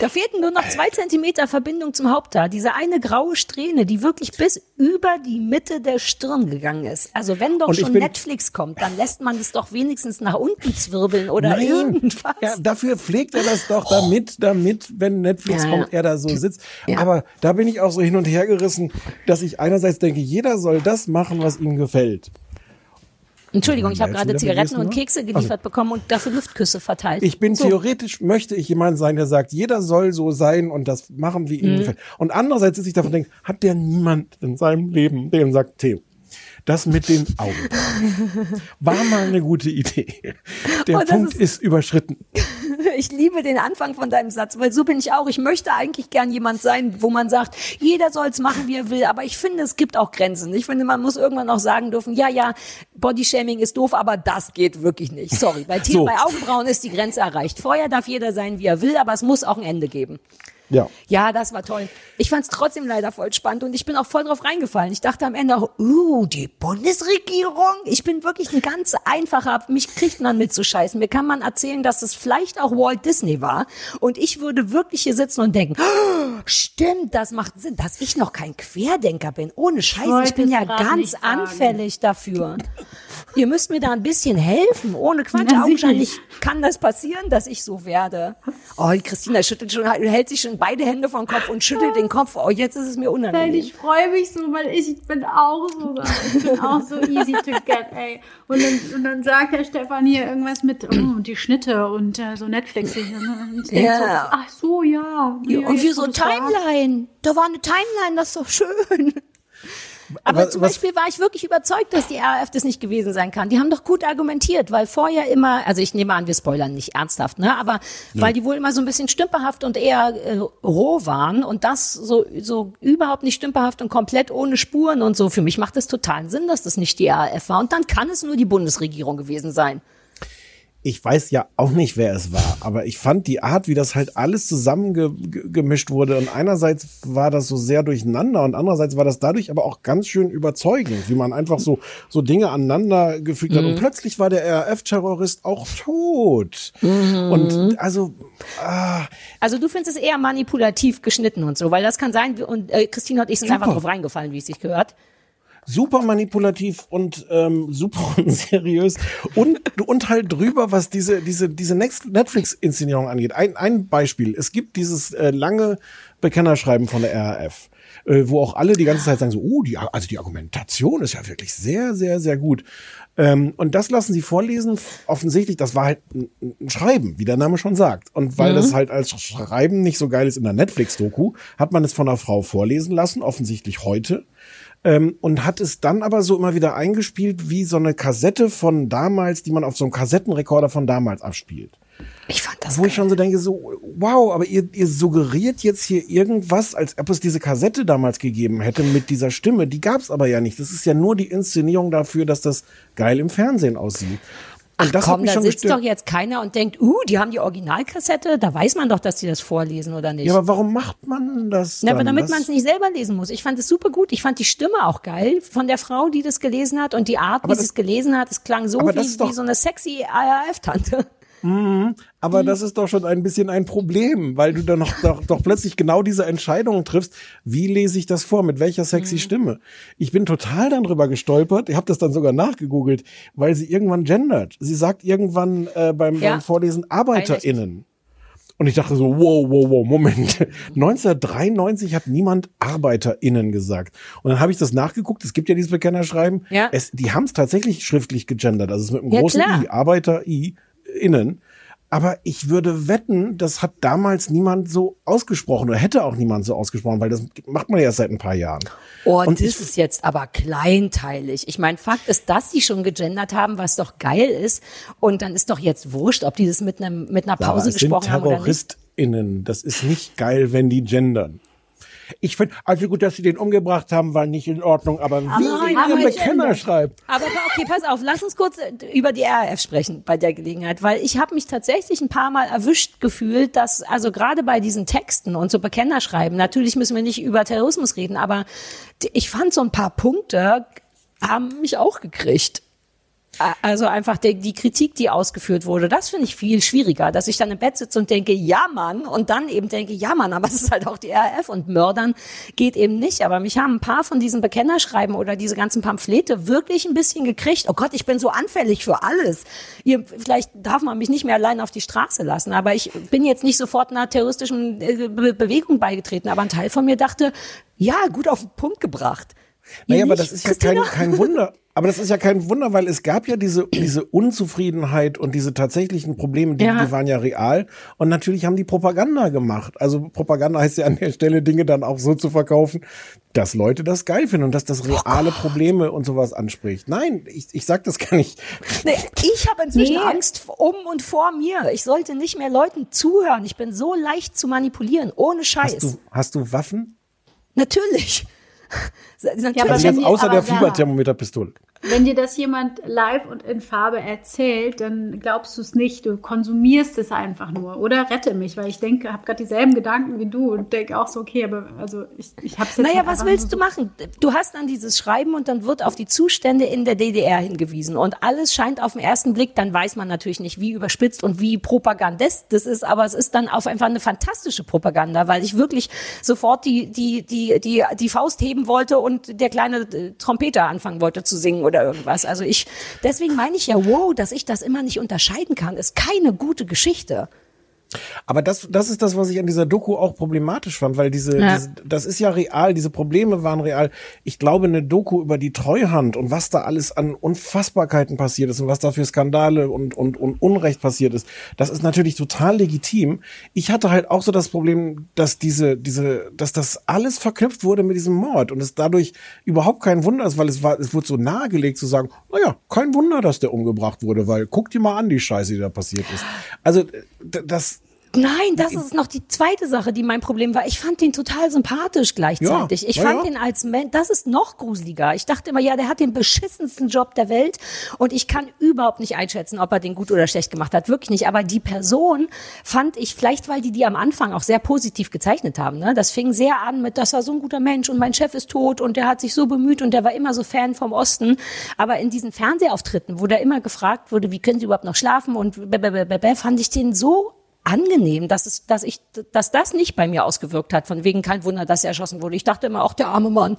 Da fehlten nur noch zwei Zentimeter Verbindung zum Haupthaar. Diese eine graue Strähne, die wirklich bis über die Mitte der Stirn gegangen ist. Also wenn doch schon Netflix kommt, dann lässt man es doch wenigstens nach unten zwirbeln oder irgendwas. Ja, dafür pflegt er das doch, damit, damit, wenn Netflix ja. kommt, er da so sitzt. Ja. Aber da bin ich auch so hin und her gerissen, dass ich einerseits denke, jeder soll das machen, was ihm gefällt. Entschuldigung, ich habe Welchen gerade Zigaretten und noch? Kekse geliefert bekommen und dafür Luftküsse verteilt. Ich bin So. theoretisch, möchte ich jemand sein, der sagt, jeder soll so sein und das machen, wie ihm Mhm. gefällt. Und andererseits sitze ich davon denke, hat der niemand in seinem Leben, der ihm sagt, Theo, Das mit den Augenbrauen. War mal eine gute Idee. Der Oh, Punkt ist- ist überschritten. (laughs) Ich liebe den Anfang von deinem Satz, weil so bin ich auch. Ich möchte eigentlich gern jemand sein, wo man sagt, jeder soll es machen, wie er will, aber ich finde, es gibt auch Grenzen. Ich finde, man muss irgendwann auch sagen dürfen, ja, ja, Bodyshaming ist doof, aber das geht wirklich nicht. Sorry, bei, So. bei Augenbrauen ist die Grenze erreicht. Vorher darf jeder sein, wie er will, aber es muss auch ein Ende geben. Ja. Ja, das war toll. Ich fand es trotzdem leider voll spannend und ich bin auch voll drauf reingefallen. Ich dachte am Ende auch, uh, die Bundesregierung. Ich bin wirklich ein ganz einfacher, mich kriegt man mit zu scheißen. Mir kann man erzählen, dass es vielleicht auch Walt Disney war und ich würde wirklich hier sitzen und denken, oh, stimmt, das macht Sinn, dass ich noch kein Querdenker bin. Ohne Scheiß, ich, bin ja ganz anfällig dafür. Ihr müsst mir da ein bisschen helfen. Ohne Quatsch, Na, augenscheinlich sicherlich. kann das passieren, dass ich so werde. Oh, die Christina schüttelt schon, hält sich schon beide Hände vom Kopf und schüttelt den Kopf. Oh, jetzt ist es mir Nein, unangenehm. ich freue mich so, weil ich bin auch so, ich bin auch so easy to get, ey. Und dann, und dann sagt der Stefan hier irgendwas mit, oh, die Schnitte und äh, so Netflix. Und ich Ja. so, ach so, ja. Ja, ja und wie so. Timeline. Da war eine Timeline, das ist doch schön. Aber Was- zum Beispiel war ich wirklich überzeugt, dass die RAF das nicht gewesen sein kann. Die haben doch gut argumentiert, weil vorher immer, also ich nehme an, wir spoilern nicht ernsthaft, ne? Aber weil die wohl immer so ein bisschen stümperhaft und eher äh, roh waren und das so so überhaupt nicht stümperhaft und komplett ohne Spuren und so. Für mich macht es totalen Sinn, dass das nicht die RAF war. Und dann kann es nur die Bundesregierung gewesen sein. Ich weiß ja auch nicht, wer es war, aber ich fand die Art, wie das halt alles zusammengemischt wurde. Und einerseits war das so sehr durcheinander und andererseits war das dadurch aber auch ganz schön überzeugend, wie man einfach so, so Dinge aneinander gefügt hat. Und plötzlich war der RAF-Terrorist auch tot. Und also, ah, Also du findest es eher manipulativ geschnitten und so, weil das kann sein, und äh, Christine und ich sind einfach Super. drauf reingefallen, wie es sich gehört. Super manipulativ und ähm, super (laughs) unseriös und und halt drüber, was diese diese diese Next- Netflix-Inszenierung angeht. Ein ein Beispiel: Es gibt dieses äh, lange Bekennerschreiben von der RAF, äh, wo auch alle die ganze Zeit sagen so, oh, die also die Argumentation ist ja wirklich sehr sehr sehr gut. Ähm, und das lassen sie vorlesen. Offensichtlich, das war halt ein, ein Schreiben, wie der Name schon sagt. Und weil das halt als Schreiben nicht so geil ist in der Netflix-Doku, hat man es von einer Frau vorlesen lassen, offensichtlich heute ähm, und hat es dann aber so immer wieder eingespielt wie so eine Kassette von damals, die man auf so einem Kassettenrekorder von damals abspielt. Ich fand das Wo geil. ich schon so denke, so, wow, aber ihr, ihr suggeriert jetzt hier irgendwas, als ob es diese Kassette damals gegeben hätte mit dieser Stimme. Die gab es aber ja nicht. Das ist ja nur die Inszenierung dafür, dass das geil im Fernsehen aussieht. Ach komm, da sitzt gestört. doch jetzt keiner und denkt, uh, die haben die Originalkassette, da weiß man doch, dass die das vorlesen oder nicht. Ja, aber warum macht man das? Na, aber dann? damit man es nicht selber lesen muss. Ich fand es super gut. Ich fand die Stimme auch geil von der Frau, die das gelesen hat und die Art, wie Aber sie das- es gelesen hat. Es klang so wie, doch- wie so eine sexy ARF-Tante. Aber das ist doch schon ein bisschen ein Problem, weil du dann noch, (laughs) doch, doch plötzlich genau diese Entscheidungen triffst. Wie lese ich das vor? Mit welcher Mhm. sexy Stimme? Ich bin total dann drüber gestolpert. Ich habe das dann sogar nachgegoogelt, weil sie irgendwann gendert. Sie sagt irgendwann äh, beim, Ja. beim Vorlesen ArbeiterInnen. Und ich dachte so, wow, wow, wow, Moment. (laughs) 1993 hat niemand ArbeiterInnen gesagt. Und dann habe ich das nachgeguckt. Es gibt ja dieses Bekennerschreiben. Ja. Es, die haben es tatsächlich schriftlich gegendert. Also es mit einem Ja, großen klar. I, Arbeiter I, innen. Aber ich würde wetten, das hat damals niemand so ausgesprochen oder hätte auch niemand so ausgesprochen, weil das macht man ja erst seit ein paar Jahren. Oh, Und das ich- ist jetzt aber kleinteilig. Ich meine, Fakt ist, dass die schon gegendert haben, was doch geil ist. Und dann ist doch jetzt wurscht, ob die das mit einem mit einer Pause sind gesprochen haben oder nicht. TerroristInnen. Das ist nicht geil, wenn die gendern. Ich finde, also gut, dass sie den umgebracht haben, war nicht in Ordnung, aber wie sie ihren Bekenner schreibt. Aber okay, pass auf, lass uns kurz äh, über die RAF sprechen bei der Gelegenheit, weil ich habe mich tatsächlich ein paar Mal erwischt gefühlt, dass also gerade bei diesen Texten und so Bekennerschreiben, natürlich müssen wir nicht über Terrorismus reden, aber ich fand so ein paar Punkte haben mich auch gekriegt. Also einfach die, die Kritik, die ausgeführt wurde, das finde ich viel schwieriger, dass ich dann im Bett sitze und denke, ja Mann, und dann eben denke, ja Mann, aber (laughs) es ist halt auch die RAF und Mördern geht eben nicht. Aber mich haben ein paar von diesen Bekennerschreiben oder diese ganzen Pamphlete wirklich ein bisschen gekriegt. Oh Gott, ich bin so anfällig für alles. Ihr, vielleicht darf man mich nicht mehr allein auf die Straße lassen, aber ich bin jetzt nicht sofort einer terroristischen äh, Be Bewegung beigetreten, aber ein Teil von mir dachte, ja, gut auf den Punkt gebracht. Naja, aber das ist ja kein, kein Wunder. Aber das ist ja kein Wunder, weil es gab ja diese, diese Unzufriedenheit und diese tatsächlichen Probleme, die, Ja. die waren ja real. Und natürlich haben die Propaganda gemacht. Also Propaganda heißt ja an der Stelle, Dinge dann auch so zu verkaufen, dass Leute das geil finden und dass das reale Probleme und sowas anspricht. Nein, ich, ich sag das gar nicht. Nee, ich habe inzwischen Nee. Angst um und vor mir. Ich sollte nicht mehr Leuten zuhören. Ich bin so leicht zu manipulieren, ohne Scheiß. Hast du, hast du Waffen? Natürlich. (laughs) Natürlich. Also jetzt außer der Fieberthermometerpistole. Wenn dir das jemand live und in Farbe erzählt, dann glaubst du es nicht. Du konsumierst es einfach nur. Oder rette mich, weil ich denke, habe gerade dieselben Gedanken wie du und denke auch so, okay, aber also ich, ich habe es jetzt Naja, halt was willst so- du machen? Du hast dann dieses Schreiben und dann wird auf die Zustände in der DDR hingewiesen. Und alles scheint auf den ersten Blick, dann weiß man natürlich nicht, wie überspitzt und wie propagandist das ist, aber es ist dann auf einfach eine fantastische Propaganda, weil ich wirklich sofort die, die, die, die, die Faust heben wollte und der kleine äh, Trompeter anfangen wollte zu singen oder irgendwas. Also ich, deswegen meine ich ja, wow, dass ich das immer nicht unterscheiden kann, ist keine gute Geschichte. Aber das, das ist das, was ich an dieser Doku auch problematisch fand, weil diese, Ja. diese, das ist ja real, diese Probleme waren real. Ich glaube, eine Doku über die Treuhand und was da alles an Unfassbarkeiten passiert ist und was da für Skandale und, und, und Unrecht passiert ist, das ist natürlich total legitim. Ich hatte halt auch so das Problem, dass diese, diese, dass das alles verknüpft wurde mit diesem Mord und es dadurch überhaupt kein Wunder ist, weil es war, es wurde so nahegelegt zu sagen, naja, kein Wunder, dass der umgebracht wurde, weil guck dir mal an, die Scheiße, die da passiert ist. Also, das, Nein, das ist noch die zweite Sache, die mein Problem war. Ich fand ihn total sympathisch gleichzeitig. Ja, ich fand ja. ihn als Mensch, das ist noch gruseliger. Ich dachte immer, ja, der hat den beschissensten Job der Welt und ich kann überhaupt nicht einschätzen, ob er den gut oder schlecht gemacht hat. Wirklich nicht. Aber die Person fand ich, vielleicht weil die die am Anfang auch sehr positiv gezeichnet haben. Ne? Das fing sehr an mit, das war so ein guter Mensch und mein Chef ist tot und der hat sich so bemüht und der war immer so Fan vom Osten. Aber in diesen Fernsehauftritten, wo der immer gefragt wurde, wie können Sie überhaupt noch schlafen und fand ich den so angenehm, dass es, dass ich, dass das nicht bei mir ausgewirkt hat. Von wegen kein Wunder, dass er erschossen wurde. Ich dachte immer, auch der arme Mann.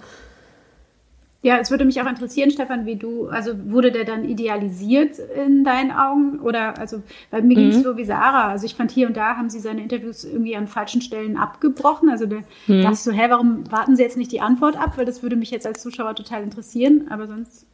Ja, es würde mich auch interessieren, Stefan, wie du, also wurde der dann idealisiert in deinen Augen? Oder, also, weil mir ging es so wie Sarah. Also, ich fand hier und da haben sie seine Interviews irgendwie an falschen Stellen abgebrochen. Also, da dachte ich so, hä, warum warten sie jetzt nicht die Antwort ab? Weil das würde mich jetzt als Zuschauer total interessieren. Aber sonst.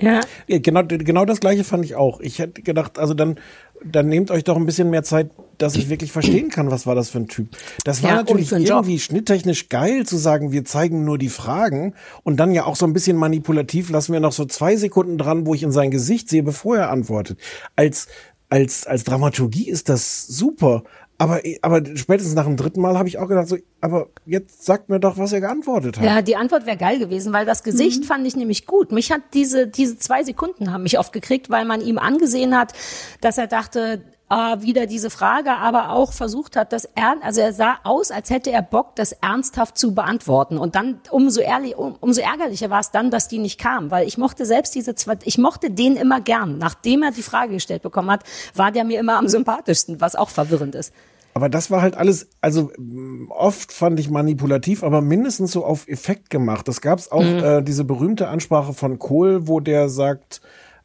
Ja. Ja, genau, genau das gleiche fand ich auch. Ich hätte gedacht, also dann, dann nehmt euch doch ein bisschen mehr Zeit, dass ich wirklich verstehen kann, was war das für ein Typ. Das war Ja, natürlich einen Job. irgendwie schnitttechnisch geil zu sagen, wir zeigen nur die Fragen und dann ja auch so ein bisschen manipulativ lassen wir noch so zwei Sekunden dran, wo ich in sein Gesicht sehe, bevor er antwortet. Als, als, als Dramaturgie ist das super. Aber, aber spätestens nach dem dritten Mal habe ich auch gedacht, so, aber jetzt sagt mir doch, was er geantwortet hat. Ja, die Antwort wäre geil gewesen, weil das Gesicht fand ich nämlich gut. Mich hat diese, diese zwei Sekunden haben mich oft gekriegt, weil man ihm angesehen hat, dass er dachte, ah, wieder diese Frage, aber auch versucht hat, dass er, also er sah aus, als hätte er Bock, das ernsthaft zu beantworten. Und dann umso ehrlich, um, umso ärgerlicher war es dann, dass die nicht kam, weil ich mochte selbst diese zwei, ich mochte den immer gern. Nachdem er die Frage gestellt bekommen hat, war der mir immer am sympathischsten, was auch verwirrend ist. Aber das war halt alles, also mh, oft fand ich manipulativ, aber mindestens so auf Effekt gemacht. Das gab's auch äh, diese berühmte Ansprache von Kohl, wo der sagt,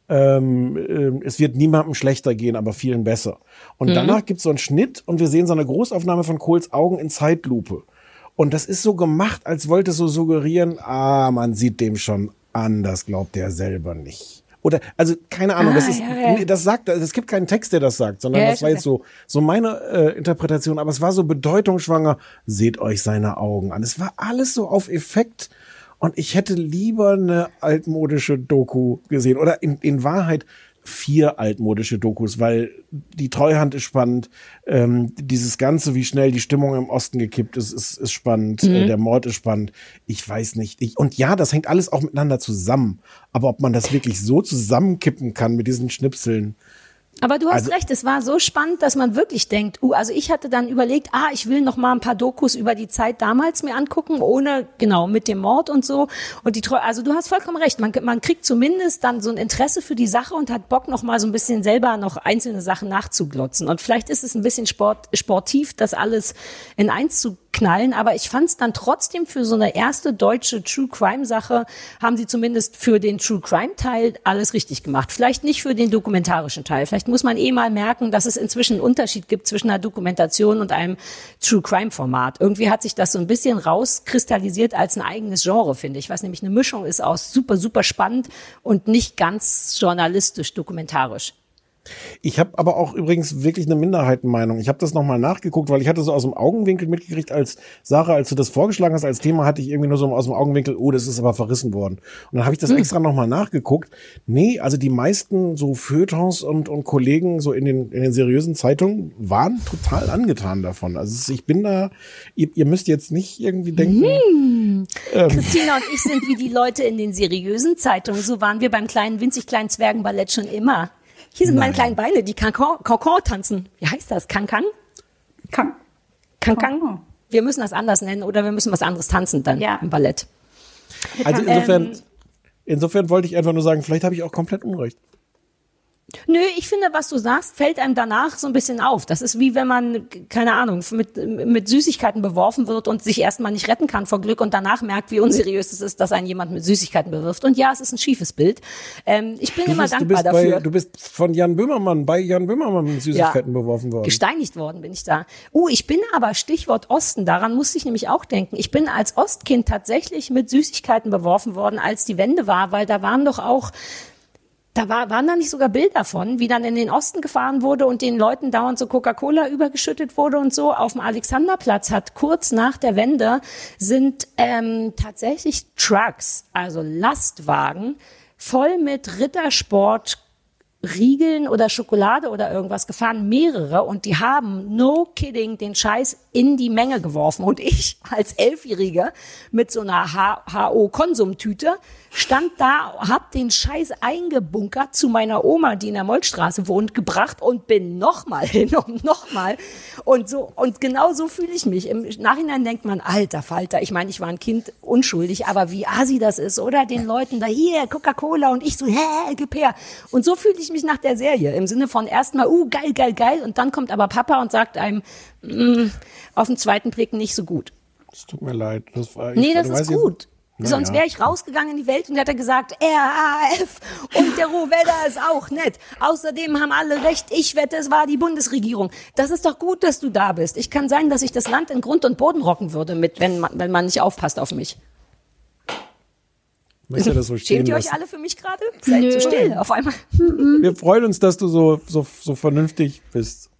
ähm, ähm, es wird niemandem schlechter gehen, aber vielen besser. Und danach gibt's so einen Schnitt und wir sehen so eine Großaufnahme von Kohls Augen in Zeitlupe. Und das ist so gemacht, als wollte es so suggerieren, ah, man sieht dem schon an, das glaubt er selber nicht. Oder, also, keine Ahnung, das Ah, ist, ja, ja. das sagt, es gibt keinen Text, der das sagt, sondern Ja, das war jetzt so, so meine äh, Interpretation, aber es war so bedeutungsschwanger, seht euch seine Augen an. Es war alles so auf Effekt und ich hätte lieber eine altmodische Doku gesehen oder in, in Wahrheit vier altmodische Dokus, weil die Treuhand ist spannend, ähm, dieses Ganze, wie schnell die Stimmung im Osten gekippt ist, ist, ist spannend, äh, der Mord ist spannend, ich weiß nicht. Ich, und ja, das hängt alles auch miteinander zusammen, aber ob man das wirklich so zusammenkippen kann mit diesen Schnipseln, Aber du hast Also- recht, es war so spannend, dass man wirklich denkt, uh, also ich hatte dann überlegt, ah, ich will noch mal ein paar Dokus über die Zeit damals mir angucken, ohne, genau, mit dem Mord und so. Und die Treu, also du hast vollkommen recht, man, man kriegt zumindest dann so ein Interesse für die Sache und hat Bock noch mal so ein bisschen selber noch einzelne Sachen nachzuglotzen. Und vielleicht ist es ein bisschen Sport, sportiv, das alles in eins zu knallen, aber ich fand es dann trotzdem für so eine erste deutsche True Crime Sache haben sie zumindest für den True Crime Teil alles richtig gemacht. Vielleicht nicht für den dokumentarischen Teil. Vielleicht muss man eh mal merken, dass es inzwischen einen Unterschied gibt zwischen einer Dokumentation und einem True Crime Format. Irgendwie hat sich das so ein bisschen rauskristallisiert als ein eigenes Genre, finde ich, was nämlich eine Mischung ist aus super super spannend und nicht ganz journalistisch dokumentarisch. Ich habe aber auch übrigens wirklich eine Minderheitenmeinung. Ich habe das nochmal nachgeguckt, weil ich hatte so aus dem Augenwinkel mitgekriegt, als Sarah, als du das vorgeschlagen hast als Thema, hatte ich irgendwie nur so aus dem Augenwinkel, oh, das ist aber verrissen worden. Und dann habe ich das hm. extra nochmal nachgeguckt. Nee, also die meisten so Feuilletons und, und Kollegen so in den, in den seriösen Zeitungen waren total angetan davon. Also ich bin da, ihr, ihr müsst jetzt nicht irgendwie denken. Hm. Ähm, Christina und ich sind wie die Leute in den seriösen Zeitungen. So waren wir beim kleinen, winzig kleinen Zwergenballett schon immer. Hier sind Nein. meine kleinen Beine, die Cancan tanzen. Wie heißt das? Cancan? Can. Cancan. Wir müssen das anders nennen oder wir müssen was anderes tanzen dann ja. im Ballett. Also insofern, ähm, insofern wollte ich einfach nur sagen, vielleicht habe ich auch komplett Unrecht. Nö, ich finde, was du sagst, fällt einem danach so ein bisschen auf. Das ist wie wenn man, keine Ahnung, mit, mit Süßigkeiten beworfen wird und sich erstmal nicht retten kann vor Glück und danach merkt, wie unseriös es ist, dass ein jemand mit Süßigkeiten bewirft. Und ja, es ist ein schiefes Bild. Ähm, ich bin du immer bist, dankbar du dafür. Bei, du bist von Jan Böhmermann, bei Jan Böhmermann mit Süßigkeiten ja, beworfen worden. Gesteinigt worden bin ich da. Uh, ich bin aber, Stichwort Osten, daran musste ich nämlich auch denken. Ich bin als Ostkind tatsächlich mit Süßigkeiten beworfen worden, als die Wende war, weil da waren doch auch da war, waren da nicht sogar Bilder von, wie dann in den Osten gefahren wurde und den Leuten dauernd so Coca-Cola übergeschüttet wurde und so. Auf dem Alexanderplatz hat kurz nach der Wende sind ähm, tatsächlich Trucks, also Lastwagen, voll mit Rittersport Riegeln oder Schokolade oder irgendwas gefahren, mehrere, und die haben, no kidding, den Scheiß in die Menge geworfen. Und ich als Elfjährige mit so einer HO-Konsumtüte stand da, hab den Scheiß eingebunkert zu meiner Oma, die in der Mollstraße wohnt, gebracht und bin nochmal (laughs) hin und nochmal. Und so, und genau so fühle ich mich. Im Nachhinein denkt man, alter Falter, ich meine, ich war ein Kind unschuldig, aber wie asi das ist, oder? Den Leuten da hier, Coca-Cola und ich so, hä, gib her. Und so fühle ich mich nach der Serie. Im Sinne von erstmal, uh, geil, geil, geil. Und dann kommt aber Papa und sagt einem, mm, auf den zweiten Blick nicht so gut. Es tut mir leid. Das war, ich, nee, das ist gut. Na Sonst wäre ich rausgegangen in die Welt und hätte gesagt, RAF und der Rohwedder ist auch nett. Außerdem haben alle recht, ich wette, es war die Bundesregierung. Das ist doch gut, dass du da bist. Ich kann sein, dass ich das Land in Grund und Boden rocken würde, mit, wenn, man, wenn man nicht aufpasst auf mich. Möchte das so stehen Schämt ihr euch alle für mich gerade? Seid Nö. so still auf einmal. Wir freuen uns, dass du so, so, so vernünftig bist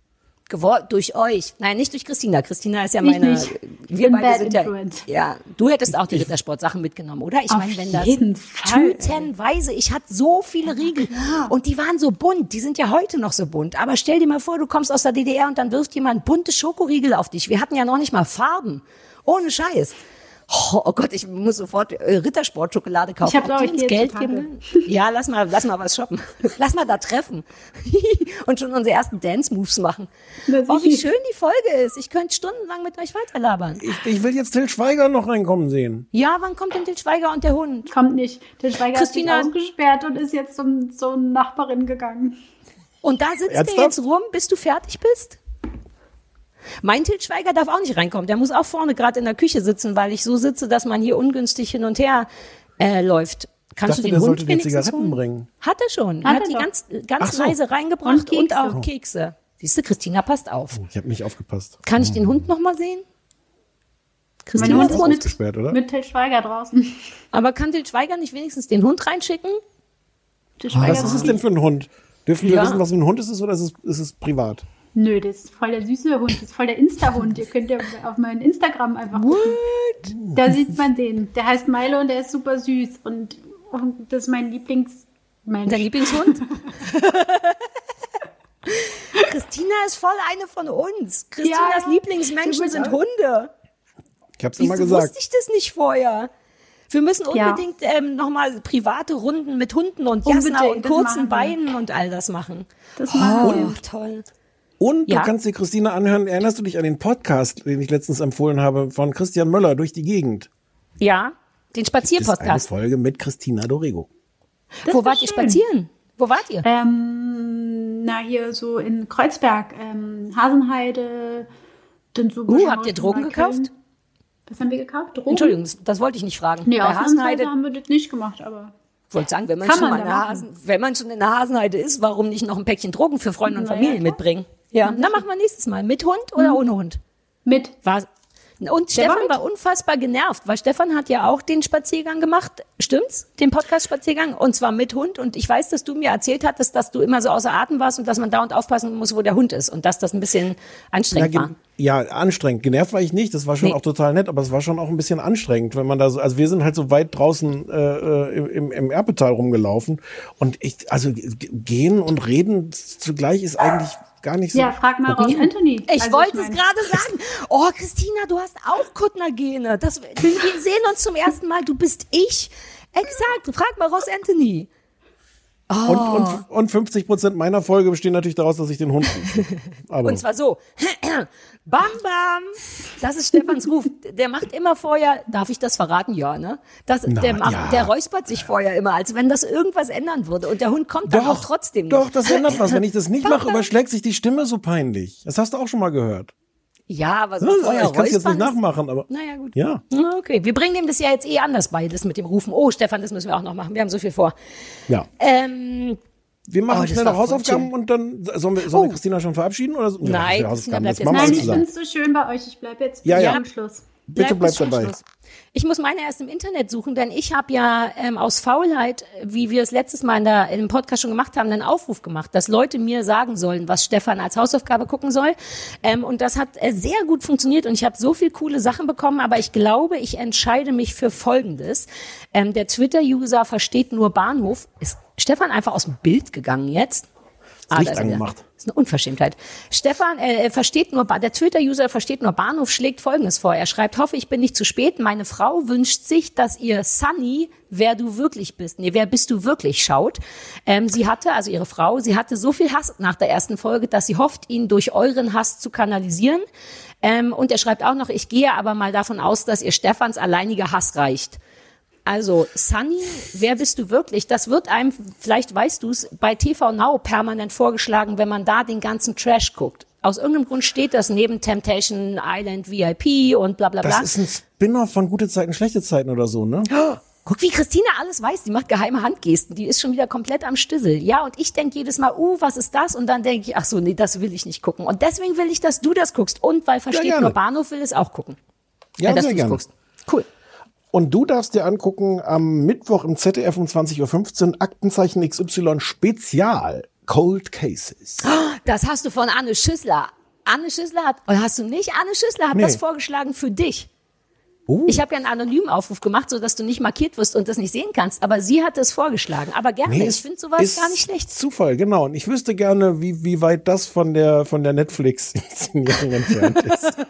geworden durch euch. Nein, nicht durch Christina. Christina ist ja meine. Nicht. Wir beide sind ja. Ja, du hättest auch die Rittersportsachen mitgenommen, oder? Ich meine, wenn das Fall, tütenweise, ich hatte so viele Riegel ja, und die waren so bunt. Die sind ja heute noch so bunt. Aber stell dir mal vor, du kommst aus der DDR und dann wirft jemand bunte Schokoriegel auf dich. Wir hatten ja noch nicht mal Farben. Ohne Scheiß. Oh, oh, Gott, ich muss sofort äh, Rittersport-Schokolade kaufen. Ich habe auch uns Geld geben. Ja, lass mal, lass mal was shoppen. (laughs) Lass mal da treffen (laughs) und schon unsere ersten Dance-Moves machen. Oh, wie schön die Folge ist. Ich könnte stundenlang mit euch weiterlabern. Ich, ich will jetzt Till Schweiger noch reinkommen sehen. Ja, wann kommt denn Till Schweiger und der Hund? Kommt nicht. Till Schweiger Christina ist ausgesperrt und ist jetzt zum, zur Nachbarin gegangen. Und da sitzt er jetzt rum, bis du fertig bist? Mein Til Schweiger darf auch nicht reinkommen. Der muss auch vorne gerade in der Küche sitzen, weil ich so sitze, dass man hier ungünstig hin und her äh, läuft. Kannst dachte, du den Hund sollte wenigstens Zigaretten holen? bringen? Hat er schon. Hat er hat die ganz, ganz so. leise reingebracht und, und auch Kekse. Siehst du, Christina passt auf. Oh, ich habe nicht aufgepasst. Kann ich den Hund noch mal sehen? Christina mein Hund ist ausgesperrt, oder? Mit Til Schweiger draußen. (laughs) Aber kann Til Schweiger nicht wenigstens den Hund reinschicken? Oh, was ist es denn für ein Hund? Dürfen wir ja. wissen, was für ein Hund es ist oder ist es, ist es privat? Nö, das ist voll der süße Hund, das ist voll der Insta-Hund. Ihr könnt ja auf meinem Instagram einfach gucken. What? Da sieht man den. Der heißt Milo und der ist super süß. Und, und das ist mein Lieblings... Mensch. Dein Lieblingshund? (laughs) Christina ist voll eine von uns. Christinas ja, Lieblingsmenschen sind Hunde. Ich hab's immer gesagt. wusste ich das nicht vorher. Wir müssen unbedingt ja. ähm, nochmal private Runden mit Hunden und Jasna und kurzen Beinen und all das machen. Das machen wir. Oh, toll. Und ja. du kannst dir Christina anhören. Erinnerst du dich an den Podcast, den ich letztens empfohlen habe, von Christian Möller durch die Gegend? Ja, den Spazierpodcast. Eine Folge mit Christina Dorego. Das Wo wart schön. ihr spazieren? Wo wart ihr? Ähm, na, hier so in Kreuzberg, ähm, Hasenheide. Dann so uh, habt ihr Drogen gekauft? Was haben wir gekauft? Drogen? Entschuldigung, das, wollte ich nicht fragen. Nee, Bei Hasenheide, haben wir das nicht gemacht, aber ich wollte sagen, wenn man, schon man. Hasen, wenn man schon in der Hasenheide ist, warum nicht noch ein Päckchen Drogen für Freunde und ja, Familie klar. mitbringen? Ja, dann machen wir nächstes Mal. Mit Hund oder ohne Hund? mit. War, und war Stefan mit? war unfassbar genervt, weil Stefan hat ja auch den Spaziergang gemacht, stimmt's? Den Podcast-Spaziergang und zwar mit Hund. Und ich weiß, dass du mir erzählt hattest, dass du immer so außer Atem warst und dass man dauernd aufpassen muss, wo der Hund ist und dass das ein bisschen anstrengend ge- war. ja, anstrengend. Genervt war ich nicht. Das war schon Nee. auch total nett, aber es war schon auch ein bisschen anstrengend, wenn man da so, also wir sind halt so weit draußen äh, äh, im, im Erpetal rumgelaufen und ich, also gehen und reden zugleich ist eigentlich gar nicht so. Ja, frag mal raus, Anthony. Ich Also wollte es mein- gerade sagen. Oh, Christina, du hast auch Kuttner-Gene. Das, wir sehen uns zum ersten Mal. Du bist ich. Exakt. Frag mal Ross Anthony. Und, und, und 50 Prozent meiner Folge bestehen natürlich daraus, dass ich den Hund rufe. Aber (laughs) Und zwar so. (clears throat) Bam, bam. Das ist Stefans Ruf. Der macht immer vorher, darf ich das verraten? Ja, ne? Das, der, Na, macht, ja. der räuspert sich vorher immer, als wenn das irgendwas ändern würde. Und der Hund kommt dann auch trotzdem Doch, noch. das ändert was. Wenn ich das nicht (laughs) mache, überschlägt sich die Stimme so peinlich. Das hast du auch schon mal gehört. Ja, aber so Ja, ich kann es jetzt nicht nachmachen, aber Naja, gut. ja. Okay, wir bringen dem das ja jetzt eh anders bei, das mit dem Rufen. Oh, Stefan, das müssen wir auch noch machen. Wir haben so viel vor. Ja. Ähm, Wir machen Oh, das schnell noch Hausaufgaben schön. und dann sollen wir, sollen wir Oh. Christina schon verabschieden oder so? Nein, Ja, Christina bleibt jetzt Nein, ich finde es so schön bei euch. Ich bleibe jetzt bis Ja, ja. zum Schluss. Bitte Bleib dabei. Ich muss meine erst im Internet suchen, denn ich habe ja ähm, aus Faulheit, wie wir es letztes Mal in, der, dem Podcast schon gemacht haben, einen Aufruf gemacht, dass Leute mir sagen sollen, was Stefan als Hausaufgabe gucken soll. Ähm, und das hat äh, sehr gut funktioniert und ich habe so viel coole Sachen bekommen, aber ich glaube, ich entscheide mich für Folgendes. Ähm, der Twitter-User versteht nur Bahnhof. Ist Stefan einfach aus dem Bild gegangen jetzt? Ah, Licht angemacht. Das ist eine Unverschämtheit. Stefan äh, versteht nur, der Twitter-User versteht nur Bahnhof, schlägt Folgendes vor. Er schreibt, hoffe, ich bin nicht zu spät. Meine Frau wünscht sich, dass ihr Sunny, wer du wirklich bist, nee, wer bist du wirklich, schaut. Ähm, sie hatte, also ihre Frau, sie hatte so viel Hass nach der ersten Folge, dass sie hofft, ihn durch euren Hass zu kanalisieren. Ähm, und er schreibt auch noch, ich gehe aber mal davon aus, dass ihr Stefans alleiniger Hass reicht. Also, Sunny, wer bist du wirklich? Das wird einem, vielleicht weißt du es, bei TV Now permanent vorgeschlagen, wenn man da den ganzen Trash guckt. Aus irgendeinem Grund steht das neben Temptation Island VIP und bla bla bla. Das ist ein Spin-off von gute Zeiten, schlechte Zeiten oder so, ne? Guck, wie Christina alles weiß. Die macht geheime Handgesten. Die ist schon wieder komplett am Stissel. Ja, und ich denke jedes Mal, uh, was ist das? Und dann denke ich, ach so, nee, das will ich nicht gucken. Und deswegen will ich, dass du das guckst. Und weil versteht gerne. nur Bahnhof will es auch gucken. Ja, Äh, dass sehr gerne. guckst. Cool. Und du darfst dir angucken am Mittwoch im ZDF um 20.15 Uhr Aktenzeichen XY Spezial Cold Cases. Das hast du von Anne Schüssler. Anne Schüssler hat, oder hast du nicht? Anne Schüssler hat Nee. das vorgeschlagen für dich. Oh. Ich habe ja einen anonymen Aufruf gemacht, so dass du nicht markiert wirst und das nicht sehen kannst. Aber sie hat es vorgeschlagen. Aber gerne, Nee, ich finde sowas ist gar nicht schlecht. Zufall, genau. Und ich wüsste gerne, wie, wie weit das von der, von der Netflix-Inszenierung (laughs) entfernt ist. (laughs)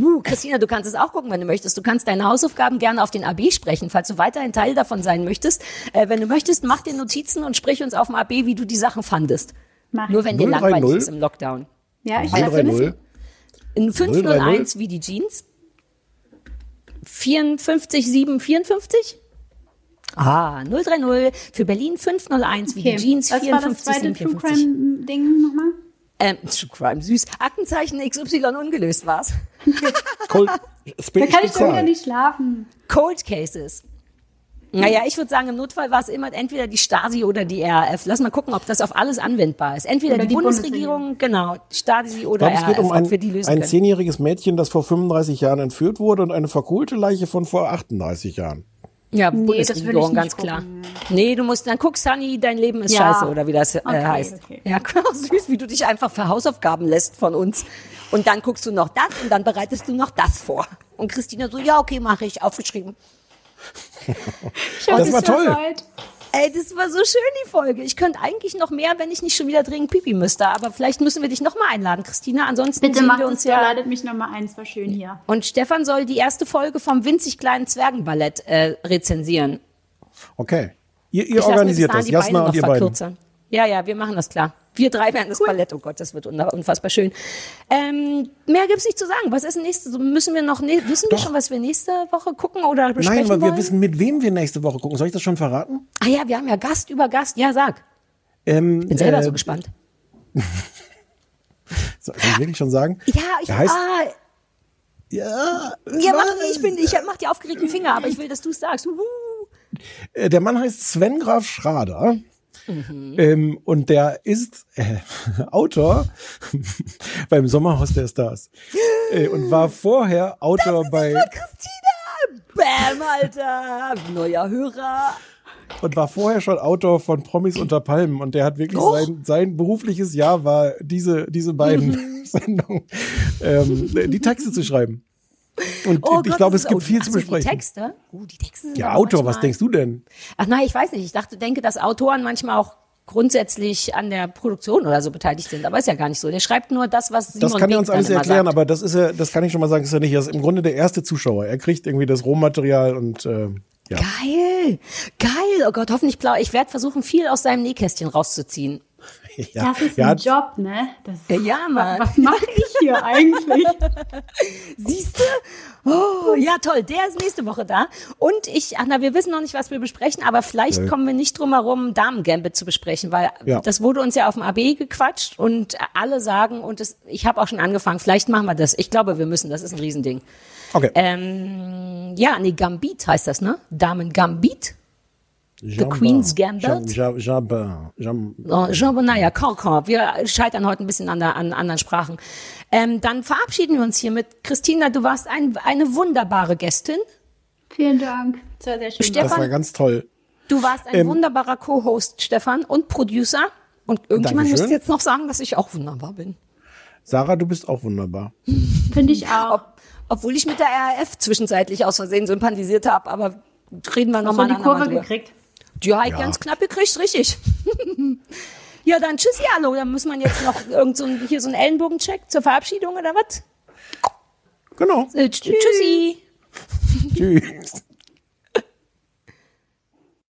Uh, Christina, du kannst es auch gucken, wenn du möchtest. Du kannst deine Hausaufgaben gerne auf den AB sprechen, falls du weiterhin Teil davon sein möchtest. Äh, wenn du möchtest, mach dir Notizen und sprich uns auf dem AB, wie du die Sachen fandest. Mach Nur wenn dir 030. langweilig ist im Lockdown. Ja, ich 030. In 501 wie die Jeans. 54 7 54. Ah, 030 für Berlin 501 wie die Jeans Was war das 54 zweite 7 True 54. Crime Ding nochmal? Ähm, True Crime, süß. Aktenzeichen XY ungelöst war's. Cold, (laughs) Da kann ich schon wieder nicht schlafen. Cold Cases. Naja, ich würde sagen, im Notfall war es immer entweder die Stasi oder die RAF. Lass mal gucken, ob das auf alles anwendbar ist. Entweder Oder die, die Bundesregierung, genau, Stasi Ich oder glaube, es RAF, geht um ob ein, wir die lösen ein zehnjähriges Mädchen, das vor 35 Jahren entführt wurde und eine verkohlte Leiche von vor 38 Jahren. Ja, Nee, ich Bundesregierung, nicht ganz klar. gucken. Nee, du musst dann guck, Sunny, dein Leben ist Ja. scheiße oder wie das äh, Okay, heißt. okay. Ja, (laughs) genau, süß, wie du dich einfach für Hausaufgaben lässt von uns. Und dann guckst du noch das und dann bereitest du noch das vor. Und Christina so, ja, okay, mache ich, aufgeschrieben. Ich Das war so toll. gefreut. Ey, das war so schön, die Folge. Ich könnte eigentlich noch mehr, wenn ich nicht schon wieder dringend pipi müsste. Aber vielleicht müssen wir dich noch mal einladen, Christina. Ansonsten Bitte sehen macht wir es uns ja. ladet mich nochmal ein, es war schön hier. Und Stefan soll die erste Folge vom winzig kleinen Zwergenballett äh, rezensieren. Okay. Ihr, ihr organisiert das, Jasna und noch ihr beiden. Ja, ja, wir machen das klar. Wir drei werden das Ballett. Oh Gott, das wird un- unfassbar schön. Ähm, mehr gibt's nicht zu sagen. Was ist denn nächste? so Müssen wir noch, ne, wissen wir Doch. schon, was wir nächste Woche gucken oder besprechen Nein, aber wir wollen? wissen, mit wem wir nächste Woche gucken. Soll ich das schon verraten? ah ja, wir haben ja Gast über Gast. Ja, sag. Ähm, Bin selber äh, so gespannt. (laughs) Soll ich wirklich schon sagen? Ja, ich, Der heißt, ah, Ja, Ja, mach, ich bin, ich mach die aufgeregten Finger, aber ich will, dass du es sagst. Uhu. Äh, Der Mann heißt Sven Graf Schrader. Mhm. Ähm, und der ist äh, (laughs) Autor (laughs) beim Sommerhaus der Stars. Äh, und war vorher Autor bei Christina! Bam, Alter! Neuer Hörer. und war vorher schon Autor von Promis unter Palmen. Und der hat wirklich Oh. sein, sein berufliches Jahr war diese, diese beiden Mhm. (laughs) Sendungen, ähm, die Texte zu schreiben. Und Oh ich Gott, glaube, es gibt viel zu so, besprechen. Die Texte? Oh, die Texte sind Ja, Autor, was denkst du denn? Ach nein, ich weiß nicht. Ich dachte, denke, dass Autoren manchmal auch grundsätzlich an der Produktion oder so beteiligt sind. Aber ist ja gar nicht so. Der schreibt nur das, was Simon Das kann er uns alles erklären, sagt. aber das ist ja, das kann ich schon mal sagen, ist er nicht. Er ist im Grunde der erste Zuschauer. Er kriegt irgendwie das Rohmaterial und äh, ja. Geil, geil. Oh Gott, hoffentlich blau. Ich werde versuchen, viel aus seinem Nähkästchen rauszuziehen. (laughs) ja. Das ist ja, ein Job, ne? Das, Ja, Mann. Was mache ich hier (laughs) eigentlich? Siehst du? Oh, ja, toll. Der ist nächste Woche da. Und ich, Anna, wir wissen noch nicht, was wir besprechen, aber vielleicht Nee. kommen wir nicht drum herum, Damen-Gambit zu besprechen, weil Ja. das wurde uns ja auf dem AB gequatscht und alle sagen, und das, ich habe auch schon angefangen, vielleicht machen wir das. Ich glaube, wir müssen, das ist ein Riesending. Okay. Ähm, ja, nee, Gambit heißt das, ne? Jean Queen's Gambit? Jean, Jean, Jean, Jean, Oh, Jean Bonaya, Cancan. Wir scheitern heute ein bisschen an, der, an anderen Sprachen. Ähm, dann verabschieden wir uns hiermit. Christina, du warst ein, eine wunderbare Gästin. Vielen Dank. Sehr, sehr schön. Stefan- das war ganz toll. Du warst ein Ähm, wunderbarer Co-Host, Stefan, und Producer. Und irgendjemand müsste jetzt noch sagen, dass ich auch wunderbar bin. Sarah, du bist auch wunderbar. (laughs) Finde ich auch. Ob, obwohl ich mit der RAF zwischenzeitlich aus Versehen sympathisiert habe, aber reden wir Hast nochmal du die Kurve gekriegt? Ja, ja, ganz knapp gekriegt, richtig. (laughs) ja, dann tschüssi, hallo. Dann muss man jetzt noch irgend so ein, hier so einen Ellenbogencheck zur Verabschiedung oder was? Genau. Äh, tschüssi. Tschüss. (laughs) (laughs)